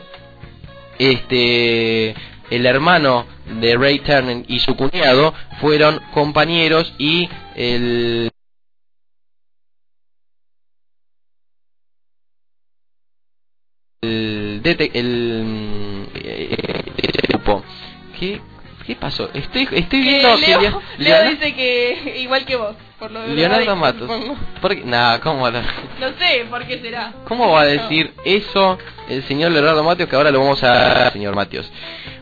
este, el hermano de Ray Turner y su cuñado fueron compañeros y el el, el, eh, grupo. ¿Qué, ¿Qué pasó? Estoy, estoy Que viendo que Leo, Leo- Leo Leonardo- dice que igual que vos, por lo de Leonardo Matos. supongo. ¿Por qué? Nah, ¿cómo, lo- No sé, ¿por qué será? ¿Cómo va a decir eso el señor Leonardo Matios que ahora lo vamos a señor Matios?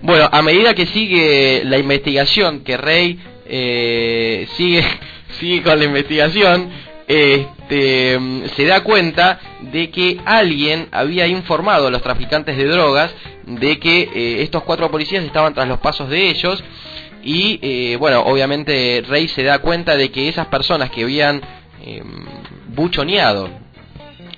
Bueno, a medida que sigue la investigación, que Rey eh, sigue sigue con la investigación, este, se da cuenta de que alguien había informado a los traficantes de drogas de que eh, estos cuatro policías estaban tras los pasos de ellos y eh, bueno, obviamente Rey se da cuenta de que esas personas que habían eh, buchoneado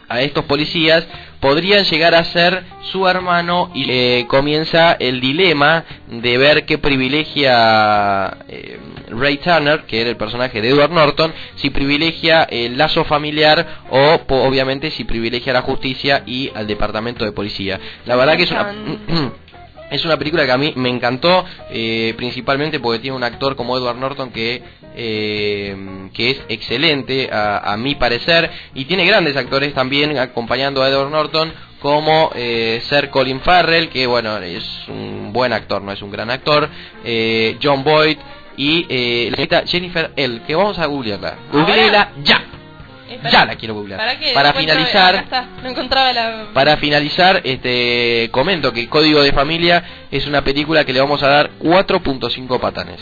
a estos policías podrían llegar a ser su hermano y eh, comienza el dilema de ver qué privilegia eh, Ray Turner, que era el personaje de Edward Norton, si privilegia el lazo familiar o po- obviamente si privilegia la justicia y al departamento de policía. La verdad que es una Es una película que a mí me encantó, eh, principalmente porque tiene un actor como Edward Norton que, eh, que es excelente a, a mi parecer, y tiene grandes actores también acompañando a Edward Norton, como eh, Sir Colin Farrell, que bueno, es un buen actor, no es un gran actor, eh, John Boyd y eh, la señorita Jennifer L, que vamos a googlearla. Googleela ya. Espera. Ya la quiero googlear. ¿Para qué? Para No encuentro- finalizar, acá está, no encontraba la... para finalizar, este comento que Código de Familia es una película que le vamos a dar 4.5 patanes.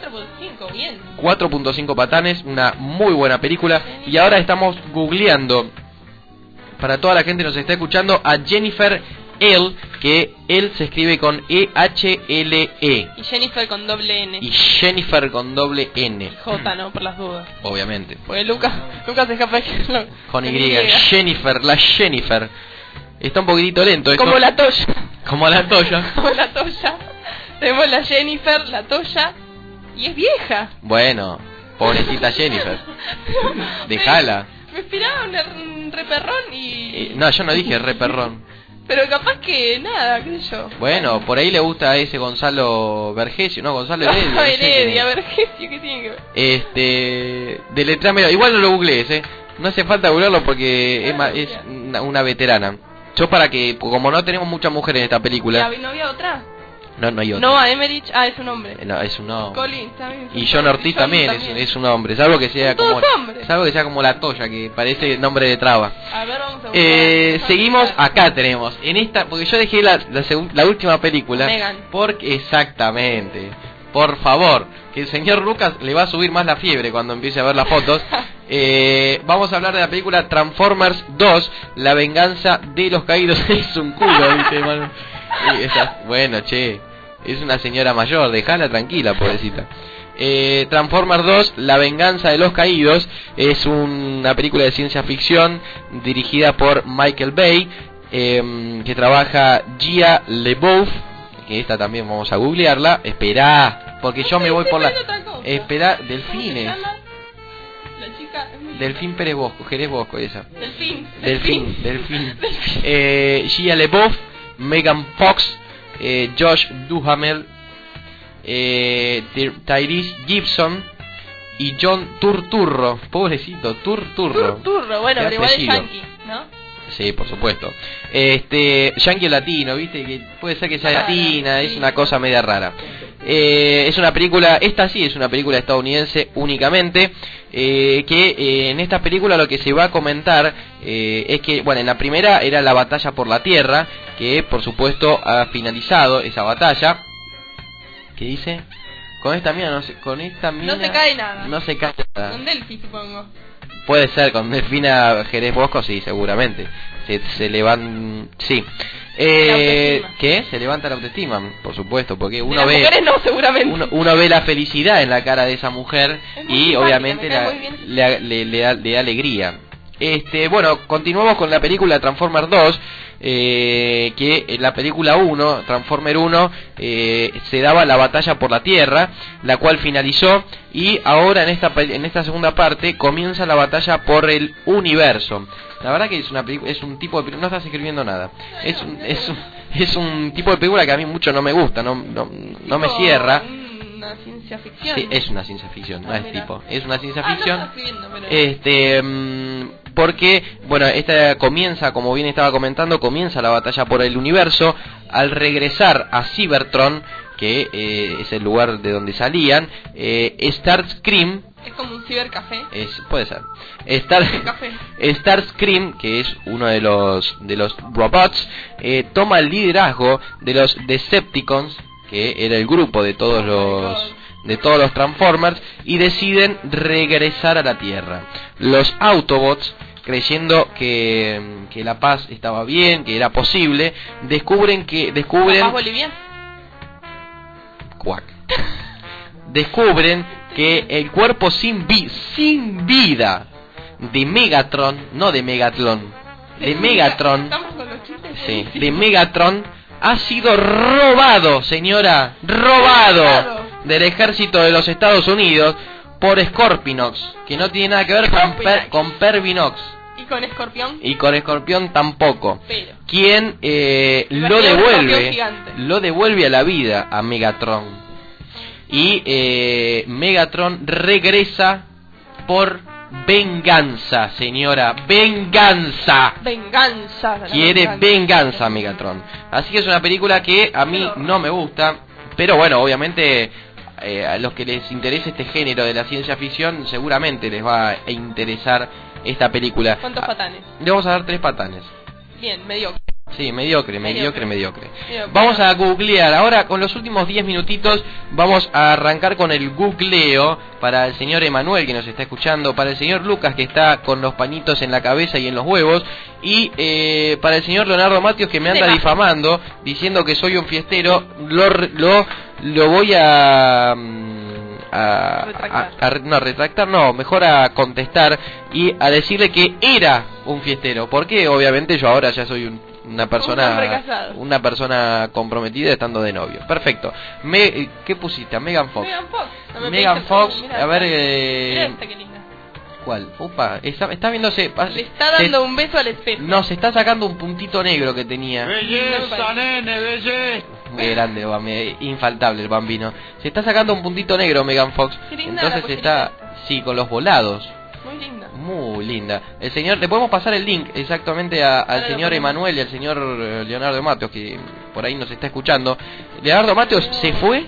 4.5, bien. 4.5 patanes, una muy buena película. Y ahora estamos googleando, para toda la gente que nos está escuchando, a Jennifer él, que él se escribe con E-H-L-E. Y Jennifer con doble N. Y Jennifer con doble N. J, ¿no? Por las dudas. Obviamente. Porque Lucas, Lucas es capaz que lo- Con Y. Y. Jennifer, la Jennifer. Está un poquitito lento esto. Como la Toya. Como la Toya. Como la Toya. Tenemos la Jennifer, la Toya. Y es vieja. Bueno, pobrecita Jennifer. Déjala. Me esperaba un, un reperrón y... No, yo no dije re perrón. Pero capaz que nada, qué sé yo. Bueno, por ahí le gusta a ese Gonzalo Vergesio, ¿no? Gonzalo Heredia. no Ah, Heredia, es. Vergesio, ¿qué tiene que ver? Este, deletrámelo. Igual no lo googlees, ¿eh? No hace falta googlearlo porque es, ma- es una, una veterana. Yo para que, como no tenemos muchas mujeres en esta película, ¿Ya ¿No había otra? No, no hay otra. Noah Emmerich, ah, es un hombre. No, es un hombre. Collins también. Y John Ortiz también, Es, es un hombre, salvo que sea como salvo que sea como la Toya que parece nombre de traba. A ver, vamos a. Eh, seguimos acá tenemos en esta porque yo dejé la, la, la última película Megan. porque exactamente por favor que el señor Lucas le va a subir más la fiebre cuando empiece a ver las fotos Eh, vamos a hablar de la película Transformers 2 la venganza de los caídos es un culo dice. Y esa- bueno che es una señora mayor déjala tranquila pobrecita eh, Transformers 2, La venganza de los caídos, es una película de ciencia ficción dirigida por Michael Bay, eh, que trabaja Gia LeBouf, que esta también vamos a googlearla. Esperá, porque yo me voy por la... Esperá, Delfines. Delfín Pérez Bosco, Jerez Bosco esa. Delfín. Delfín, Delfín. Eh, Gia LeBouf, Megan Fox, eh, Josh Duhamel, eh, Ty- Tyrese Gibson y John Turturro. Pobrecito, Turturro. Turro, bueno, pero igual es yankee, ¿no? Sí, por supuesto. Este, yankee latino, viste, que puede ser que sea latina, es una cosa media rara. Eh, es una película, esta sí es una película estadounidense únicamente, eh, que eh, en esta película lo que se va a comentar eh, es que, bueno, en la primera era la batalla por la Tierra, que por supuesto ha finalizado esa batalla. ¿Qué dice? Con esta mina no se, con esta mina No se cae nada. No se cae nada. Con Delphi, supongo. Puede ser, con Delfina Jerez Bosco, sí, seguramente. Se, se levan... Sí. Eh. Se levanta la autoestima, por supuesto, porque De uno las ve... mujeres no, seguramente. Uno, uno ve la felicidad en la cara de esa mujer Es y obviamente la- le, le- da, le da alegría. Este, bueno, continuamos con la película Transformers 2, eh, que en la película 1, Transformer 1, eh, se daba la batalla por la Tierra, la cual finalizó, y ahora en esta, en esta segunda parte comienza la batalla por el universo. La verdad que es una es un tipo de película, no estás escribiendo nada, es un, es un, es un tipo de película que a mí mucho no me gusta, no, no, no me cierra. Una ciencia ficción. Sí, es una ciencia ficción, no Ah, es mira. tipo, es una ciencia Ah, no ficción. pero- Este, mm, porque, bueno, esta comienza, como bien estaba comentando, comienza la batalla por el universo. Al regresar a Cybertron, que eh, es el lugar de donde salían, eh, Starscream, Es como un cibercafé. es, puede ser, Star. Starscream, que es uno de los de los robots, eh, toma el liderazgo de los Decepticons, que era el grupo de todos los de todos los Transformers y deciden regresar a la Tierra. Los Autobots, creyendo que, que la paz estaba bien, que era posible, descubren que descubren ¿Papás Bolivia? Cuac. Descubren que el cuerpo sin, vi- sin vida de Megatron, no de Megatron, de Megatron, sí, de Megatron, ha sido robado, señora, robado del ejército de los Estados Unidos por Scorpinox, que no tiene nada que ver con, Per- con Pervinox ¿Y con escorpión? y con Escorpión tampoco. Pero. Quien eh, lo devuelve, lo devuelve a la vida a Megatron. Y eh, Megatron regresa por venganza, señora, venganza. Venganza. Quiere venganza. venganza Megatron. Así que es una película que a mí no me gusta, pero bueno, obviamente eh, a los que les interese este género de la ciencia ficción, seguramente les va a interesar esta película. ¿Cuántos Ah, patanes? Le vamos a dar tres patanes. Bien, mediocre. Sí, mediocre, mediocre, mediocre. Mediocre. Vamos a googlear. Ahora, con los últimos 10 minutitos, vamos a arrancar con el googleo para el señor Emanuel que nos está escuchando, para el señor Lucas que está con los pañitos en la cabeza y en los huevos, y eh, para el señor Leonardo Matios que me anda difamando, diciendo que soy un fiestero. Lo, lo, lo voy a. mm, A, Retractar. a- a re- no, retractar no, mejor a contestar y a decirle que era un fiestero, porque obviamente yo ahora ya soy un- una persona una persona comprometida estando de novio. Perfecto. Me, ¿Qué pusiste? A Megan Fox. Megan Fox. No me Megan Fox, mirá a ver, eh, Mirá esta que linda. ¿Cuál? Upa, está, está viéndose. Le está dando un beso al espejo. No, se está sacando un puntito negro que tenía. Belleza, nene, belleza. Qué grande, bambi- infaltable el bambino. Se está sacando un puntito negro Megan Fox. Entonces está, sí, con los volados. Muy linda. El señor, le podemos pasar el link exactamente a- al señor. Emanuel y al señor eh, Leonardo Mateos, que por ahí nos está escuchando. ¿Leonardo Mateos se fue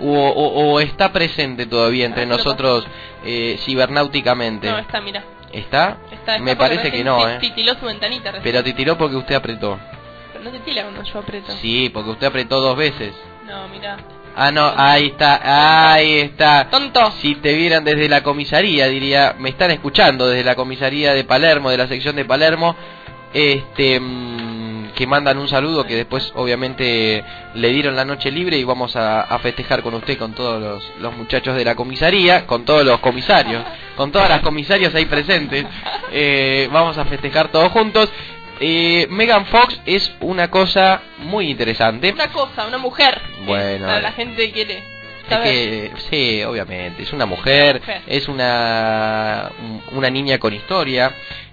o, o- o está presente todavía entre Ah, nosotros eh, cibernáuticamente? No, está, mira. ¿Está? Está, Me está parece que no, ¿eh? Titiló su ventanita recién. Pero te tiró porque usted apretó. Pero no cuando yo aprieto. Sí, porque usted apretó dos veces. No, mira. Ah, no, ahí está, ahí está. Tonto. Si te vieran desde la comisaría, diría, me están escuchando desde la comisaría de Palermo, de la sección de Palermo, este, mm, que mandan un saludo, que después obviamente le dieron la noche libre y vamos a, a festejar con usted, con todos los, los muchachos de la comisaría, con todos los comisarios, con todas las comisarias ahí presentes, eh, vamos a festejar todos juntos. Eh, Megan Fox es una cosa muy interesante. Una cosa, una mujer. Bueno, Para la gente quiere. Es que, sí, obviamente, es una mujer, Mujer. es una una niña con historia,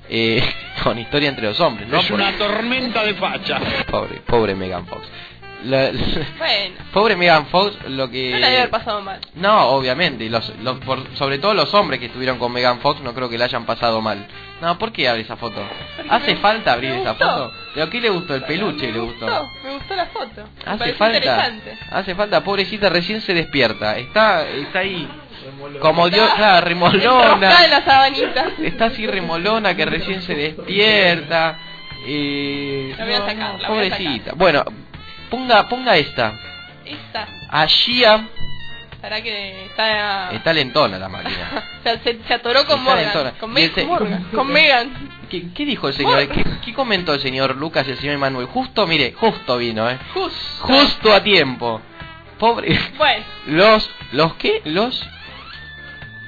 eh, con historia entre los hombres, ¿no? Es una tormenta de facha. Pobre, pobre Megan Fox. La- Bueno, pobre Megan Fox, lo que... no la debe haber pasado mal. No, obviamente, y los, los- por- sobre todo los hombres que estuvieron con Megan Fox no creo que la hayan pasado mal. No, ¿por qué abre esa foto? ¿Hace me- falta abrir esa foto? ¿Pero qué le gustó? El peluche le gustó. gustó, me gustó la foto. Me Hace falta, interesante. hace falta, pobrecita, recién se despierta. Está, está ahí, como Dios, claro, remolona. En la sabanita. Está así remolona que recién se despierta. Eh, La voy a no, sacar, no, la voy a pobrecita. Bueno, ponga, ponga esta. Esta. A Shia Para que está. está lentona la máquina. O sea, se, se atoró con Está Morgan. lentona. Con, Me- el se- Morgan. Con Megan. ¿Qué, qué dijo el señor? ¿Qué, qué comentó el señor Lucas y el señor Emanuel? Justo, mire, justo vino, ¿eh? Justo. Justo a tiempo. Pobre. Bueno, Los, los qué? Los,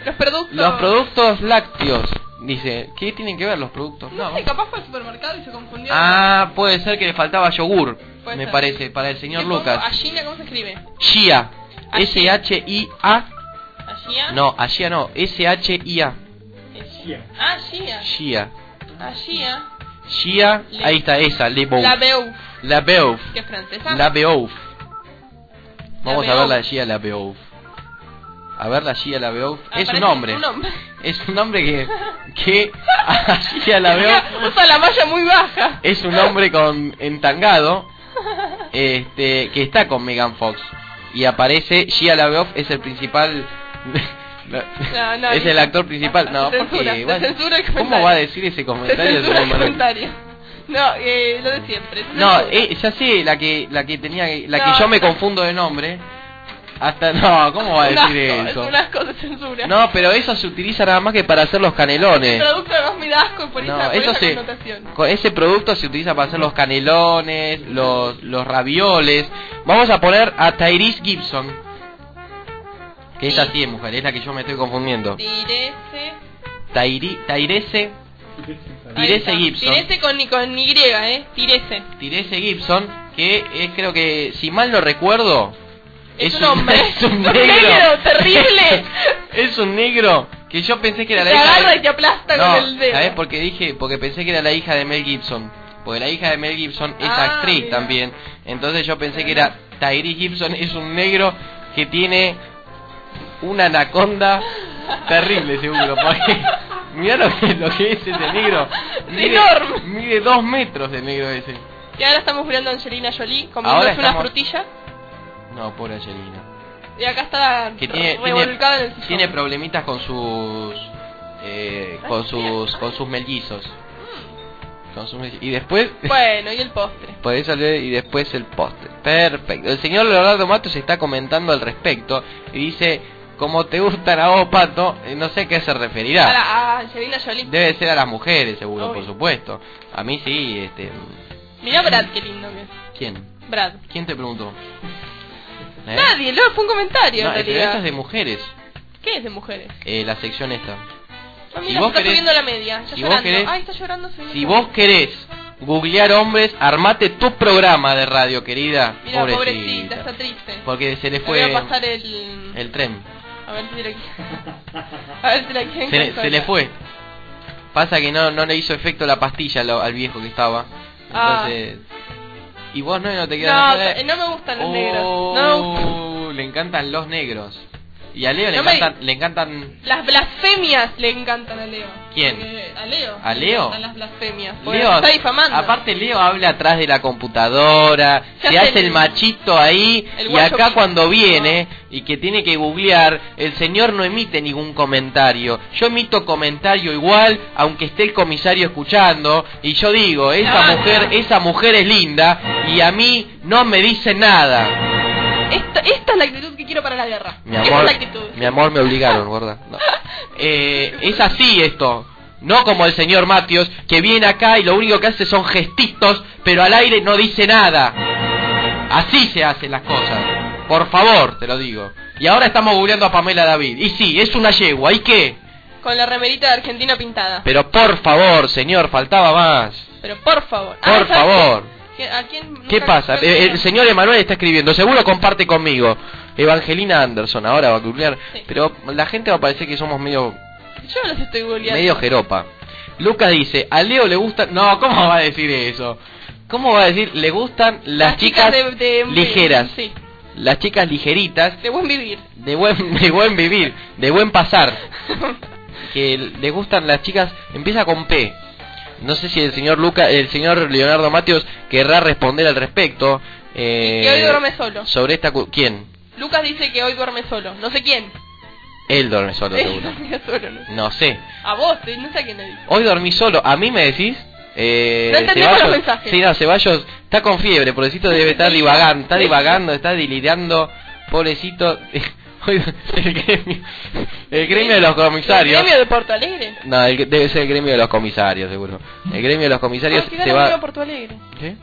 los productos. los productos lácteos. Dice, ¿qué tienen que ver los productos? No, No. sé, capaz fue al supermercado y se confundió. Ah, puede ser que le faltaba yogur, Puede me ser. parece, para el señor. Lucas. Ashina, ¿cómo se escribe? Shia. S-H-I-A. Ashia. No, Ashia no. S-H-I-A. Ah, Shia. Shia. Ah, Shia. Shia. Le- Ahí está, esa. Le Beouf. La. La Beouf. ¿Qué es francesa? La. Vamos a ver la Shia La Beouf. A ver la Shia La Beouf. Ah, es un nombre. Es un hombre que. que. a Shia La. Usa la malla muy baja. Es un hombre con entangado. Este. Que está con Megan Fox. Y aparece. Shia La Beouf es el principal. No, no, es el actor principal. No, Se censura, porque. se bueno, censura el ¿Cómo va a decir ese Se comentario? el comentario. No, eh, lo de siempre. No, eh, ya sé, la que la que tenía la No, que yo me confundo de nombre. Hasta no, ¿cómo va a decir asco, eso? Es un asco de censura. No, pero eso se utiliza nada más que para hacer los El canelones. producto además me da asco por No, esa, por eso esa se ese producto se utiliza para hacer los canelones, los los ravioles. Vamos a poner a Tyrese Gibson. Que es así, mujer, es la que yo me estoy confundiendo. Tirese. Tairi, Tyrese Tyrese está. Gibson. Tirese con, con Y, ¿eh? Tirese. Tyrese Gibson, que es creo que si mal no recuerdo Es un hombre. es un negro, negro, terrible. es un negro que yo pensé que era Te la hija agarra de- y te aplasta no, con el dedo. ¿sabes? Porque dije, porque pensé que era la hija de Mel Gibson. Porque la hija de Mel Gibson es Ah, actriz mira. también. Entonces yo pensé que era Tyrese Gibson es un negro que tiene una anaconda terrible seguro. Porque mirá lo que, lo que es ese negro. Mide, enorme. mide dos metros de negro ese. Y ahora estamos mirando a Angelina Jolie comiéndose una estamos- frutilla. No, pobre Angelina. Y acá está que tiene revolcada en el tiene, sillón. tiene problemitas con sus eh, con sus con sus mellizos Y después... Bueno, y el postre. Podés salir y después el postre. Perfecto. El señor Leonardo Matos está comentando al respecto y dice, como te gustan a vos, Pato, eh, no sé a qué se referirá. A, la- a Angelina Jolie. Debe ser a las mujeres, seguro, Obvio. por supuesto. A mí sí, este... Mirá Brad, qué lindo que es. ¿Quién? Brad. ¿Quién te preguntó? ¿Eh? Nadie, no, fue un comentario No, en realidad. esto es de mujeres, ¿Qué es de mujeres? eh, la sección esta. Ah, Si mira, vos se está querés- subiendo la media. Está si vos llorando. querés- Ay, está llorando. Si vos querés googlear hombres, armate tu programa de radio, querida. Mira, pobrecita, está triste. Porque se le Le fue voy a pasar el... el tren. A ver si la A ver si la quieren Se le, se le fue. Pasa que no, no le hizo efecto la pastilla al, al viejo que estaba. Ah. Y vos no, no te No, quedas... eh, no me gustan los negros. No. Oh, le encantan los negros. Y a Leo le No me- encantan, le encantan Las blasfemias le encantan a Leo. ¿Quién? Porque a Leo. ¿A le Leo? las blasfemias. Leo, está difamando. aparte Leo habla atrás de la computadora, Se se, hace hace el, el- machito ahí el y acá cuando viene y que tiene que googlear, el señor no emite ningún comentario. Yo emito comentario igual, aunque esté el comisario escuchando y yo digo, esa Ah, mujer, no. esa mujer es linda y a mí no me dice nada. Esta, esta es la actitud que quiero para la guerra. Mi amor, es la actitud. mi amor me obligaron, gorda. No. Eh, es así esto. No como el señor Matios, que viene acá y lo único que hace son gestitos, pero al aire no dice nada. Así se hacen las cosas. Por favor, te lo digo. Y ahora estamos googleando a Pamela David. Y sí, es una yegua. ¿Y qué? Con la remerita de Argentina pintada. Pero por favor, señor, faltaba más. Pero por favor. Por ¿sabes favor. qué? ¿A quién ¿Qué pasa? Eh, El señor Emanuel está escribiendo, seguro comparte conmigo. Evangelina Anderson, ahora va a googlear. Pero la gente va a parecer que somos medio Yo los estoy googleando. medio jeropa. Lucas dice, a Leo le gustan... No, ¿cómo va a decir eso? ¿Cómo va a decir? Le gustan las, chicas, de- de- ligeras. Sí, Las chicas ligeritas, de buen vivir. de buen, de buen vivir, de buen pasar. que le gustan las chicas... Empieza con P. No sé si el señor Luca, el señor Leonardo Mateos querrá responder al respecto. eh, Que hoy duerme solo. Sobre esta... cu- ¿Quién? Lucas dice que hoy duerme solo. No sé quién. Él duerme solo, Él dormía solo, ¿no? No sé. A vos, te- no sé a quién le dice. Hoy dormí solo. ¿A mí me decís? Eh, No entendemos Ceballos- los mensajes. Sí, no, Ceballos está con fiebre, pobrecito debe estar divagando, está divagando, está delirando, pobrecito. El gremio, el gremio de los comisarios. ¿El gremio de Porto Alegre? No, el- debe ser el gremio de los comisarios, seguro. El gremio de los comisarios Ah, se va... a Porto Alegre. ¿Qué?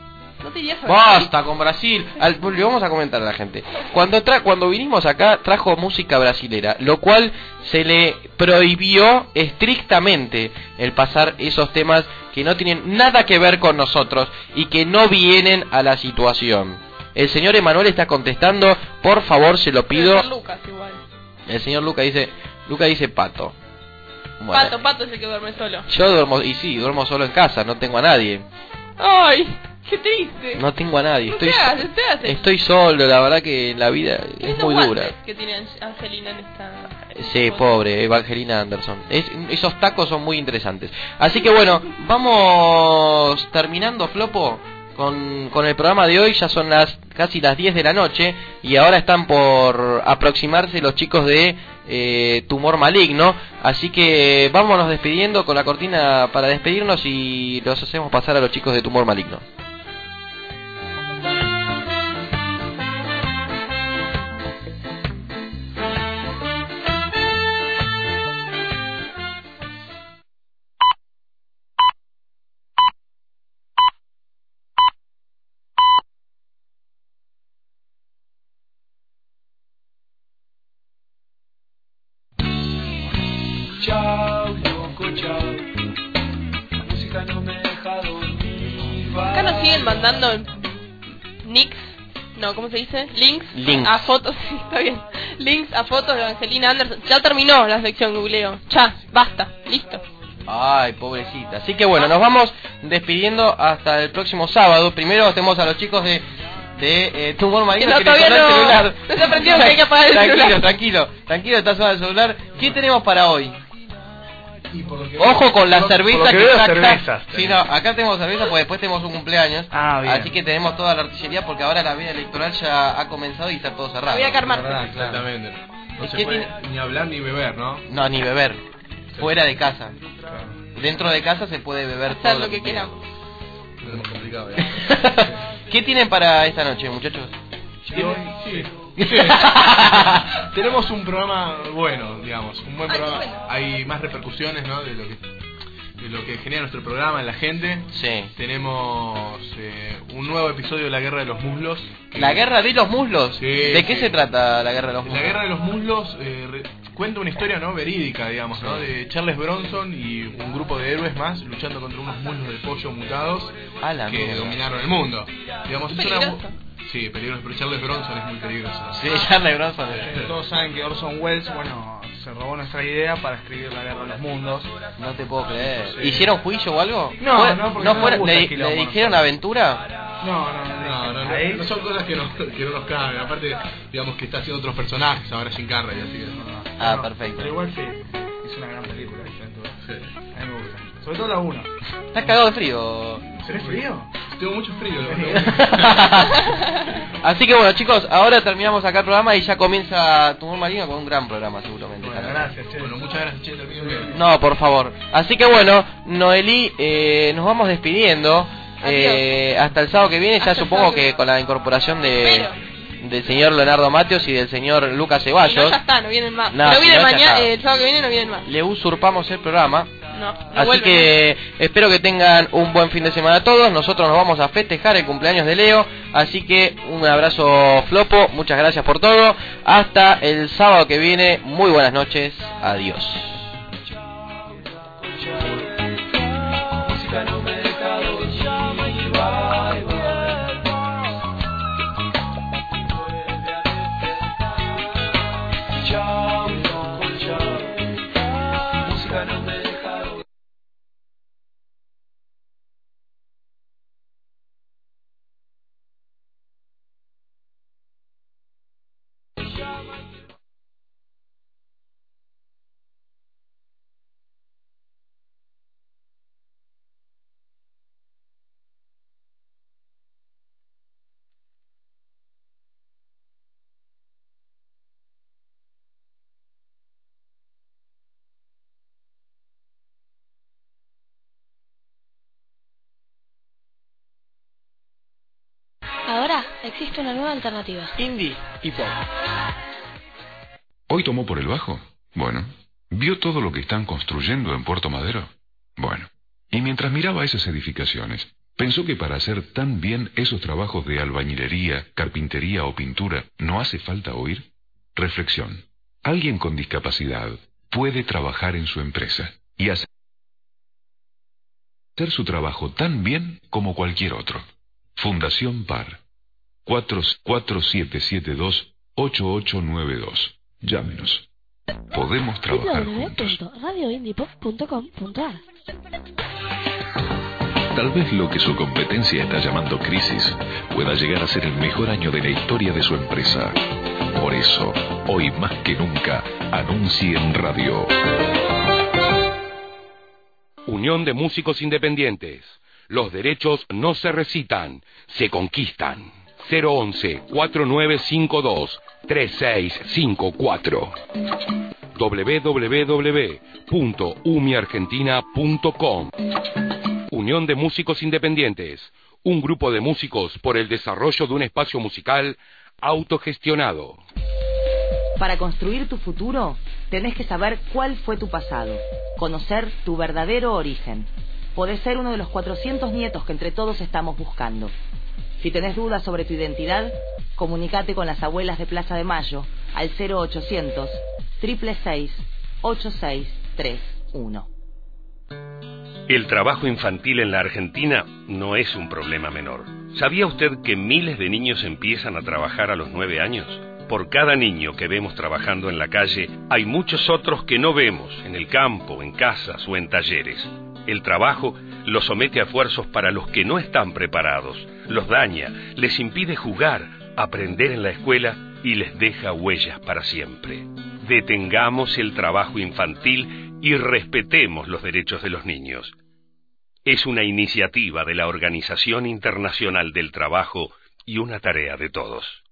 No te irías a Basta con Brasil. Al- le vamos a comentar a la gente. Cuando tra cuando vinimos acá trajo música brasilera, lo cual se le prohibió estrictamente el pasar esos temas que no tienen nada que ver con nosotros y que no vienen a la situación. El señor Emanuel está contestando, por favor, se lo pido. ser Lucas igual. El señor Luca dice, Luca dice pato. Bueno, Pato, Pato es el que duerme solo. yo duermo y sí, duermo solo en casa, no tengo a nadie. Ay, qué triste. No tengo a nadie, estoy. Estoy solo, la verdad que la vida es muy dura. que tiene Ang- Angelina en esta... Sí, pobre, Evangelina Anderson. Es- esos tacos son muy interesantes. Así que bueno, vamos terminando, Flopo, con, con el programa de hoy. Ya son las casi las 10 de la noche y ahora están por aproximarse los chicos de eh, Tumor Maligno. Así que vámonos despidiendo con la cortina para despedirnos y los hacemos pasar a los chicos de Tumor Maligno. Siguen mandando nicks, no, ¿cómo se dice? Links, Links. a fotos, sí, está bien. Links a fotos de Angelina Anderson. Ya terminó la sección googleo. Ya, basta, listo. Ay, pobrecita. Así que bueno, nos vamos despidiendo hasta el próximo sábado. Primero tenemos a los chicos de de eh, Tumor Marino Que no, que el celular. no se aprendieron que hay que apagar el tranquilo, celular. Tranquilo, tranquilo, está sonando el celular. ¿Qué tenemos para hoy? Y por lo que Ojo veo- con la por cerveza por que que saca- cervezas Sí, no, acá tenemos cerveza porque después tenemos un cumpleaños. Ah, bien. Así que tenemos toda la artillería porque ahora la vida electoral ya ha comenzado y está todo cerrado. Había que armar. Exactamente. No ¿Y se puede ni hablar ni beber, ¿no? No, ni beber. Fuera de casa. Dentro de casa se puede beber Hacer todo lo que quiera. queramos. tenemos complicado. ¿Qué tienen para esta noche, muchachos? Sí. Tenemos un programa bueno, digamos, un buen programa. Hay más repercusiones, ¿no? De lo que lo que genera nuestro programa en la gente. Sí. Tenemos eh, un nuevo episodio de La Guerra de los Muslos. que- ¿La guerra de los muslos? Sí, ¿De qué sí. se trata la guerra de los muslos? La Guerra de los Muslos eh, re- cuenta una historia no verídica, digamos, ¿no? De Charles Bronson y un grupo de héroes más luchando contra unos muslos de pollo mutados A la que mierda. dominaron el mundo. Digamos, es una. Sí, peligroso, pero Charles Bronson es muy peligroso. Sí, Charles Bronson. Todos saben que Orson Welles, bueno, se robó nuestra idea para escribir La Guerra de los Mundos. No te puedo creer. Sí. ¿Hicieron juicio o algo? No, ¿Fue- no, porque no no fueron- le, dijeron aventura? No, no, No, no, no, Ahí- no son cosas que no, que no nos caben. Aparte, digamos que está haciendo otros personajes ahora sin Carrey, así que no. Ah, No, perfecto. Pero igual sí, es una gran película. Entonces, A mí me gusta. Sobre todo la 1. Estás cagado de frío. ¿Tenés frío? Tengo mucho frío. Así que bueno, chicos, ahora terminamos acá el programa y ya comienza Tumor Marino con un gran programa, seguramente. Bueno, gracias, che. Bueno, muchas gracias, Che, bien. No, por favor. Así que bueno, Noelí, eh, nos vamos despidiendo. Eh, hasta el sábado que viene, ya Hasta supongo que con la incorporación de Pero- del señor Leonardo Mateos y del señor Lucas Si no, Ceballos, ya está, no vienen más. No, vienen no, ya mañana, eh, el sábado que viene no vienen más. le usurpamos el programa. No, no Así vuelven que espero que tengan un buen fin de semana todos. Nosotros nos vamos a festejar el cumpleaños de Leo. Así que un abrazo flopo. Muchas gracias por todo. Hasta el sábado que viene. Muy buenas noches. Adiós. Una nueva alternativa. Indie y pop. ¿Hoy tomó por el bajo? Bueno. ¿Vio todo lo que están construyendo en Puerto Madero? Bueno. Y mientras miraba esas edificaciones, pensó que para hacer tan bien esos trabajos de albañilería, carpintería o pintura, ¿no hace falta oír? Reflexión. Alguien con discapacidad puede trabajar en su empresa y hacer su trabajo tan bien como cualquier otro. Fundación PAR. 4772-8892. Llámenos. Podemos trabajar juntos. Tal vez lo que su competencia está llamando crisis pueda llegar a ser el mejor año de la historia de su empresa. Por eso, hoy más que nunca, anuncie en radio. Unión de Músicos Independientes. Los derechos no se recitan, se conquistan. 011-4952-3654 www.umiargentina.com Unión de Músicos Independientes. Un grupo de músicos por el desarrollo de un espacio musical autogestionado. Para construir tu futuro, tenés que saber cuál fue tu pasado, conocer tu verdadero origen. Podés ser uno de los 400 nietos que entre todos estamos buscando. Si tenés dudas sobre tu identidad, comunícate con las abuelas de Plaza de Mayo al 0800 666 8631. El trabajo infantil en la Argentina no es un problema menor. ¿Sabía usted que miles de niños empiezan a trabajar a los nueve años? Por cada niño que vemos trabajando en la calle, hay muchos otros que no vemos, en el campo, en casas o en talleres. El trabajo los somete a esfuerzos para los que no están preparados, los daña, les impide jugar, aprender en la escuela y les deja huellas para siempre. Detengamos el trabajo infantil y respetemos los derechos de los niños. Es una iniciativa de la Organización Internacional del Trabajo y una tarea de todos.